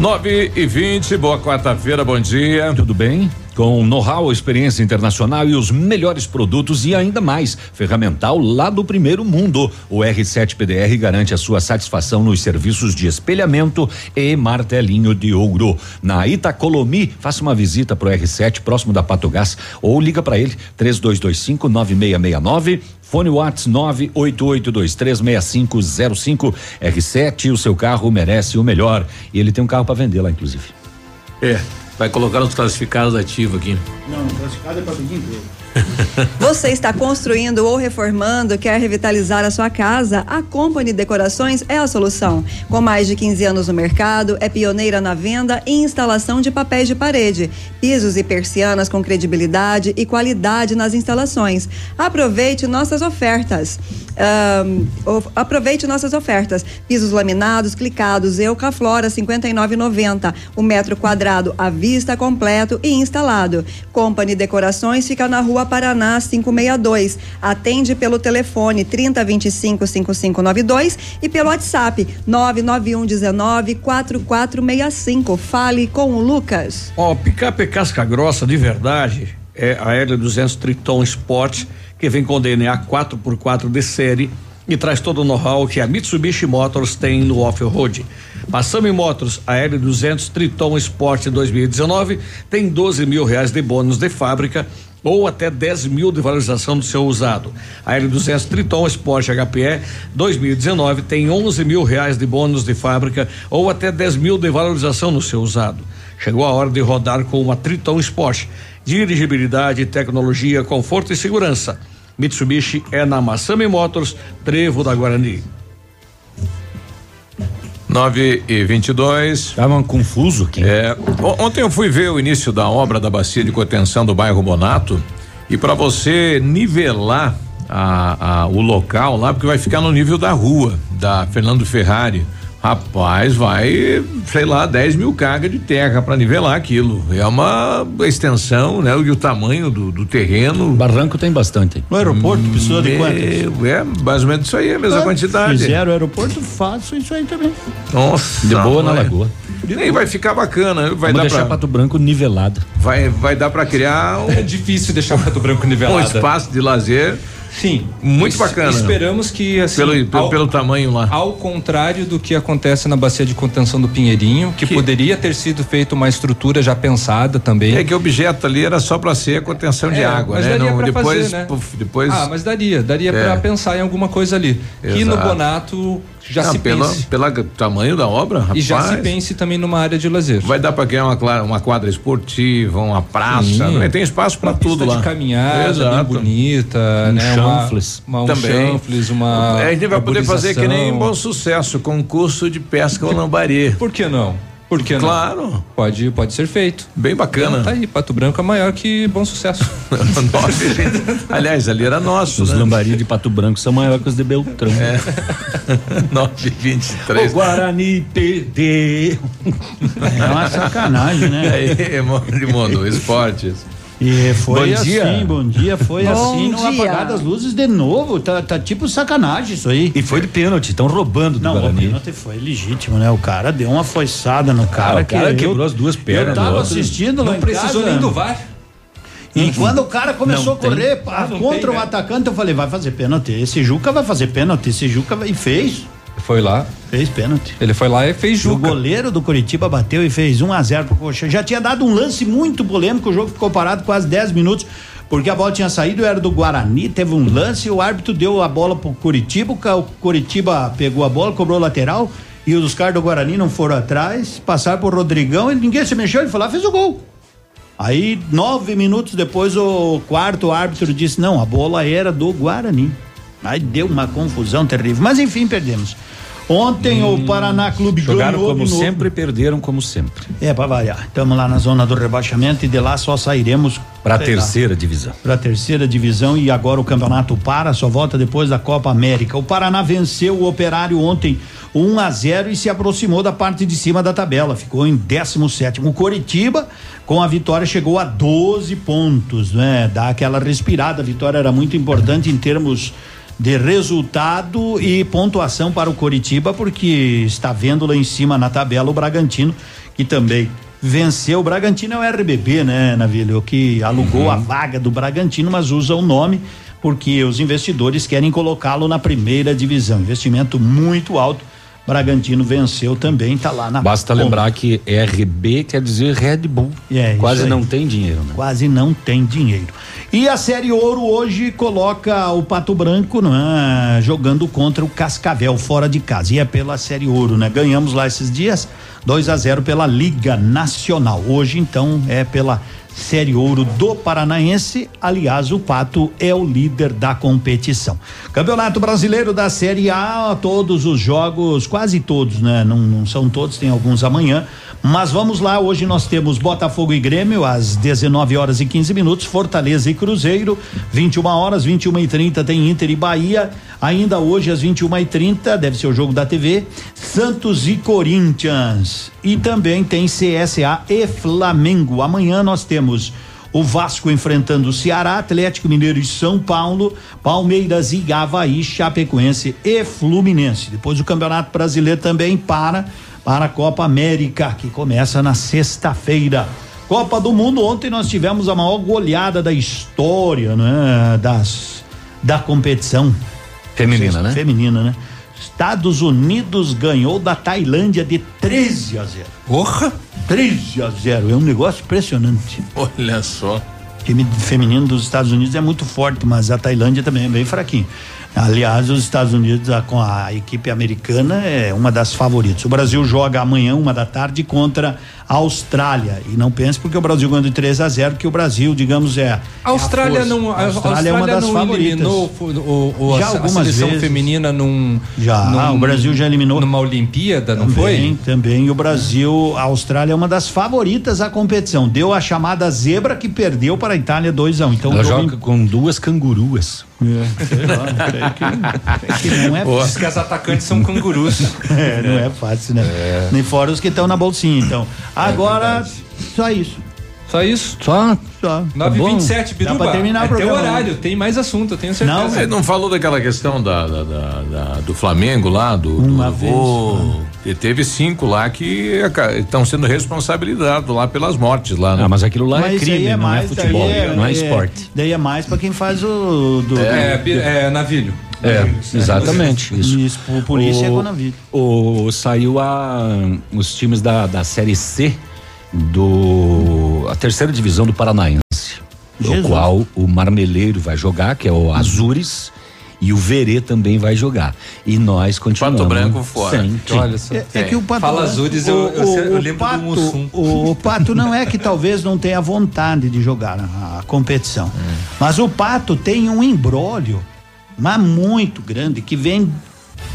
9 e 20, boa quarta-feira, bom dia. Tudo bem? Com know-how, experiência internacional e os melhores produtos e ainda mais. Ferramental lá do primeiro mundo. O R7 PDR garante a sua satisfação nos serviços de espelhamento e martelinho de ouro. Na Itacolomi, faça uma visita pro R7 próximo da Pato Gás ou liga para ele 3225 9669 Fone Whats 988236505 R7, o seu carro merece o melhor. E ele tem um carro para vender lá, inclusive. É, vai colocar os classificados ativos aqui. Não, classificado é para pedir emprego. Você está construindo ou reformando, quer revitalizar a sua casa? A Company Decorações é a solução. Com mais de 15 anos no mercado, é pioneira na venda e instalação de papéis de parede, pisos e persianas com credibilidade e qualidade nas instalações. Aproveite nossas ofertas. Of- aproveite nossas ofertas. Pisos laminados, clicados, Eucaflora 59,90. O metro quadrado à vista, completo e instalado. Company Decorações fica na rua Paraná 562. Atende pelo telefone 3025 5592 e pelo WhatsApp 991 19 4465. Fale com o Lucas. Ó, picape casca grossa de verdade é a L200 Triton Sport, que vem com DNA 4x4 de série e traz todo o know-how que a Mitsubishi Motors tem no off-road. Massami Motors, a L200 Triton Sport 2019 tem 12 mil reais de bônus de fábrica ou até 10 mil de valorização do seu usado. A L200 Triton Sport HPE 2019 tem 11 mil reais de bônus de fábrica ou até 10 mil de valorização no seu usado. Chegou a hora de rodar com uma Triton Sport. Dirigibilidade, tecnologia, conforto e segurança. Mitsubishi é na Massami Motors, Trevo da Guarani. 9 e 22. Estavam confuso aqui. É, ontem eu fui ver o início da obra da bacia de contenção do bairro Bonato e para você nivelar a, a- o local lá, porque vai ficar no nível da rua, da Fernando Ferrari. Rapaz, vai, sei lá, 10 mil cargas de terra para nivelar aquilo. É uma extensão, né? E o tamanho do, do terreno. Barranco tem bastante. No aeroporto precisa de quantas? É, mais ou menos isso aí, a mesma Ah, quantidade. Fizeram o aeroporto, faço isso aí também. Nossa. De boa na lagoa. Nem vai ficar bacana, vai Vamos dar deixar pra, Pato Branco nivelado. vai, vai dar para criar um, É difícil deixar Pato Branco um nivelado. espaço de lazer Sim. muito bacana. Esperamos que assim, Pelo, pelo, ao, pelo tamanho lá. ao contrário do que acontece na bacia de contenção do Pinheirinho, que, poderia ter sido feita uma estrutura já pensada também. É que o objeto ali era só para ser a contenção de É, água, mas né? daria Não, pra depois, fazer, né? puf, depois. Ah, mas daria, daria É. pra pensar em alguma coisa ali. E no Exato. Bonato já Não, se pela, pense. pela tamanho da obra, rapaz. E já se pense também numa área de lazer. Vai dar para criar uma, uma quadra esportiva, uma praça, né? tem espaço para Uma tudo pista lá. de caminhada, bem bonita, Um né? chanfles. Uma, uma, um Também. chanfles, uma. É, a gente vai poder fazer que nem em arborização. bom sucesso, concurso de pesca ao lambari. Por que não? Por que não? Claro. Pode, pode ser feito. Bem bacana. Então, tá aí, Pato Branco é maior que Bom Sucesso. Gente. Aliás, ali era nosso, Os né? lambari de Pato Branco são maiores que os de Beltrão. É. 923. O Guarani perdeu. É uma sacanagem, né? Aí, Mundo, esportes. E foi Bom dia. assim, bom dia, foi Bom assim, no dia. apagar das luzes de novo, tá, tá tipo sacanagem isso aí. E foi de pênalti, estão roubando do Não, o Guarani. pênalti foi legítimo, né? O cara deu uma foiçada no cara. o cara que quebrou eu, as duas pernas Eu tava outro. assistindo lá Não precisou casa, nem do VAR. E quando o cara começou Não a correr tem. pá, Ah, não contra tem, o né? atacante, eu falei, vai fazer pênalti. Esse Juca vai fazer pênalti, esse Juca vai... e fez. Foi lá. Fez pênalti. Ele foi lá e fez O Juca. goleiro do Curitiba bateu e fez 1 a 0 pro Coxa. Já tinha dado um lance muito polêmico, o jogo ficou parado quase 10 minutos, porque a bola tinha saído, era do Guarani, teve um lance, o árbitro deu a bola pro Curitiba, o o Curitiba pegou a bola, cobrou lateral, e os caras do Guarani não foram atrás, passaram pro Rodrigão, e ninguém se mexeu, ele foi lá fez o gol. Aí, nove minutos depois, o quarto árbitro disse: não, a bola era do Guarani. Aí deu uma confusão terrível. Mas enfim, perdemos. Ontem o Paraná Clube Jogaram ganhou como sempre e perderam como sempre. É, pra variar. Estamos lá na zona do rebaixamento e de lá só sairemos Para a sei lá, terceira divisão. para a terceira divisão e agora o campeonato para, só volta depois da Copa América. O Paraná venceu o Operário ontem 1 a 0 e se aproximou da parte de cima da tabela, ficou em 17 O Coritiba, com a vitória, chegou a 12 pontos, né? Dá aquela respirada. A vitória era muito importante em termos de resultado e pontuação para o Coritiba, porque está vendo lá em cima na tabela o Bragantino, que também venceu. O Bragantino é o RBB, né, Navilho? Que alugou a vaga do Bragantino, mas usa o nome porque os investidores querem colocá-lo na primeira divisão. Investimento muito alto. Bragantino venceu também, tá lá na Basta ponta. lembrar que RB quer dizer Red Bull. É, Quase não tem dinheiro, né? quase não tem dinheiro. E a Série Ouro hoje coloca o Pato Branco né, jogando contra o Cascavel fora de casa. E é pela Série Ouro, né? Ganhamos lá esses dias 2 a 0 pela Liga Nacional. Hoje então é pela Série Ouro do Paranaense. Aliás, o Pato é o líder da competição. Campeonato Brasileiro da Série A, todos os jogos, quase todos, né? Não, não são todos, tem alguns amanhã. Mas vamos lá, hoje nós temos Botafogo e Grêmio às 19 horas e 15 minutos, Fortaleza e Cruzeiro, 21 horas, 21 e 30 tem Inter e Bahia. Ainda hoje às 21 e 30 deve ser o jogo da TV, Santos e Corinthians. E também tem CSA e Flamengo. Amanhã nós temos o Vasco enfrentando o Ceará, Atlético Mineiro e São Paulo, Palmeiras e Havaí, Chapecoense e Fluminense. Depois o Campeonato Brasileiro também para para a Copa América, que começa na sexta-feira. Copa do Mundo, ontem nós tivemos a maior goleada da história, né? Das, da competição. Feminina, né? Feminina, né? Estados Unidos ganhou da Tailândia de 13 a 0. Porra! 13 a 0. É um negócio impressionante. Olha só. O time feminino dos Estados Unidos é muito forte, mas a Tailândia também é bem fraquinho. Aliás, os Estados Unidos, a- com a equipe americana, é uma das favoritas. O Brasil joga amanhã, uma da tarde, contra Austrália. E não pense porque o Brasil ganhou de 3 a 0 que o Brasil, digamos, é. A Austrália é a não, a A Austrália, é uma das não favoritas. eliminou o, o, o- Já a, a algumas seleção vezes. feminina num. Já, num- o Brasil já eliminou. Numa Olimpíada, não também, foi? Também. E o Brasil, a Austrália é uma das favoritas à competição. Deu a chamada zebra que perdeu para a Itália 2 a 1 Então, Ela joga com duas canguruas. É, sei lá, que, que não é Diz que as atacantes são cangurus. É, não é fácil, né? Nem fora os que estão na bolsinha, então. Agora, só isso. Só isso? Só? Só. 9h27, Biruba. Dá pra terminar o é teu programa. horário, tem mais assunto, eu tenho certeza. Você não falou daquela questão da, da- da- da- do Flamengo lá, do, Uma do vez, que teve cinco lá que estão sendo responsabilizados lá pelas mortes lá, né? Ah, mas aquilo lá é Mas isso crime, é não é mais, futebol, daí não é esporte. Daí é mais pra quem faz o. Do, É, bi- é navilho. É, exatamente isso. Isso, o polícia é o, com navio. o saiu a os times da, da série C do a terceira divisão do Paranaense, no Jesus. qual o Marmeleiro vai jogar, que é o Azures. E o Verê também vai jogar. E nós continuamos. Pato Branco fora. Olha só. É, é que o Pato. Fala Azures, eu, eu, eu o lembro Pato, do Mussum. o, o Pato não é que talvez não tenha vontade de jogar a, a competição. É. Mas o Pato tem um embrólio, mas muito grande, que vem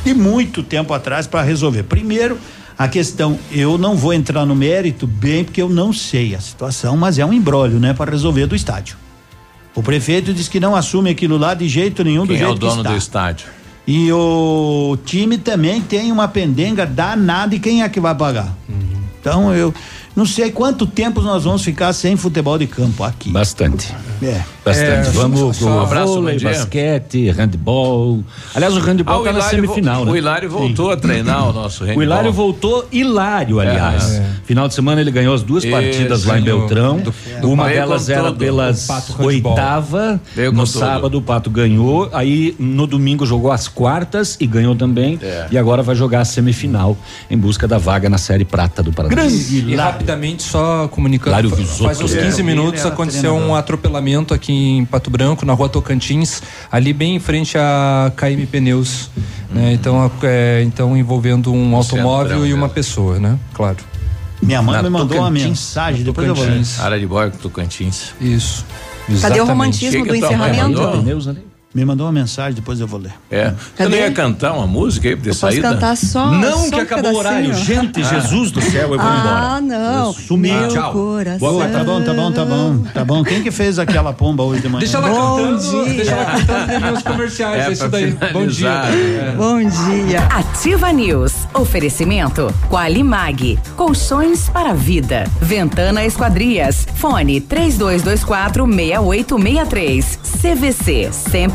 de muito tempo atrás para resolver. Primeiro, a questão, eu não vou entrar no mérito bem, porque eu não sei a situação, mas é um embrólio, né, para resolver do estádio. O prefeito diz que não assume aquilo lá de jeito nenhum, do Quem é jeito o dono que está. do estádio? E o time também tem uma pendenga danada e quem é que vai pagar? Então eu não sei quanto tempo nós vamos ficar sem futebol de campo aqui. Bastante. É. Bastante. É, Vamos pro um abraço, vôlei, basquete, handball. Aliás, o handball tá na semifinal, vo- o né? Hilário voltou a treinar o nosso O handball. Hilário voltou hilário, aliás. É. Final de semana ele ganhou as duas partidas lá em ganhou. Beltrão. Do- do Uma delas com era tudo. pelas O oitava. Veio com No sábado o Pato ganhou. Aí no domingo jogou as quartas e ganhou também. É. E agora vai jogar a semifinal em busca da vaga na série prata do Paraná. E rapidamente, só comunicando, faz uns É. 15 minutos Ele era aconteceu um atropelamento aqui em Pato Branco, na rua Tocantins, ali bem em frente à KM Pneus, né? Então, a- é, então envolvendo um automóvel e uma dela. pessoa, né? Claro. Minha mãe Na me mandou uma Tocantins. mensagem, depois eu vou. Tocantins. Área de boia com Tocantins. Isso. Cadê o romantismo do mãe encerramento? Pneus ali. Me mandou uma mensagem, depois eu vou ler. É. Você Cadê? não ia cantar uma música aí de Eu posso saída? cantar só. Não, só que um acabou o horário. Gente, Jesus do céu, eu vou Ah, embora. não. Eu sumi. Tchau. coração. Boa, tá bom, tá bom, tá bom, tá bom. Quem que fez aquela pomba hoje de manhã? Deixa ela Bom cantando, dia. deixa ela cantando os comerciais, É, é, isso daí. Bom dia. É. Bom dia. Ativa News. Oferecimento Qualimag. Colchões para a vida. Ventana Esquadrias. Fone 3224 6863. CVC.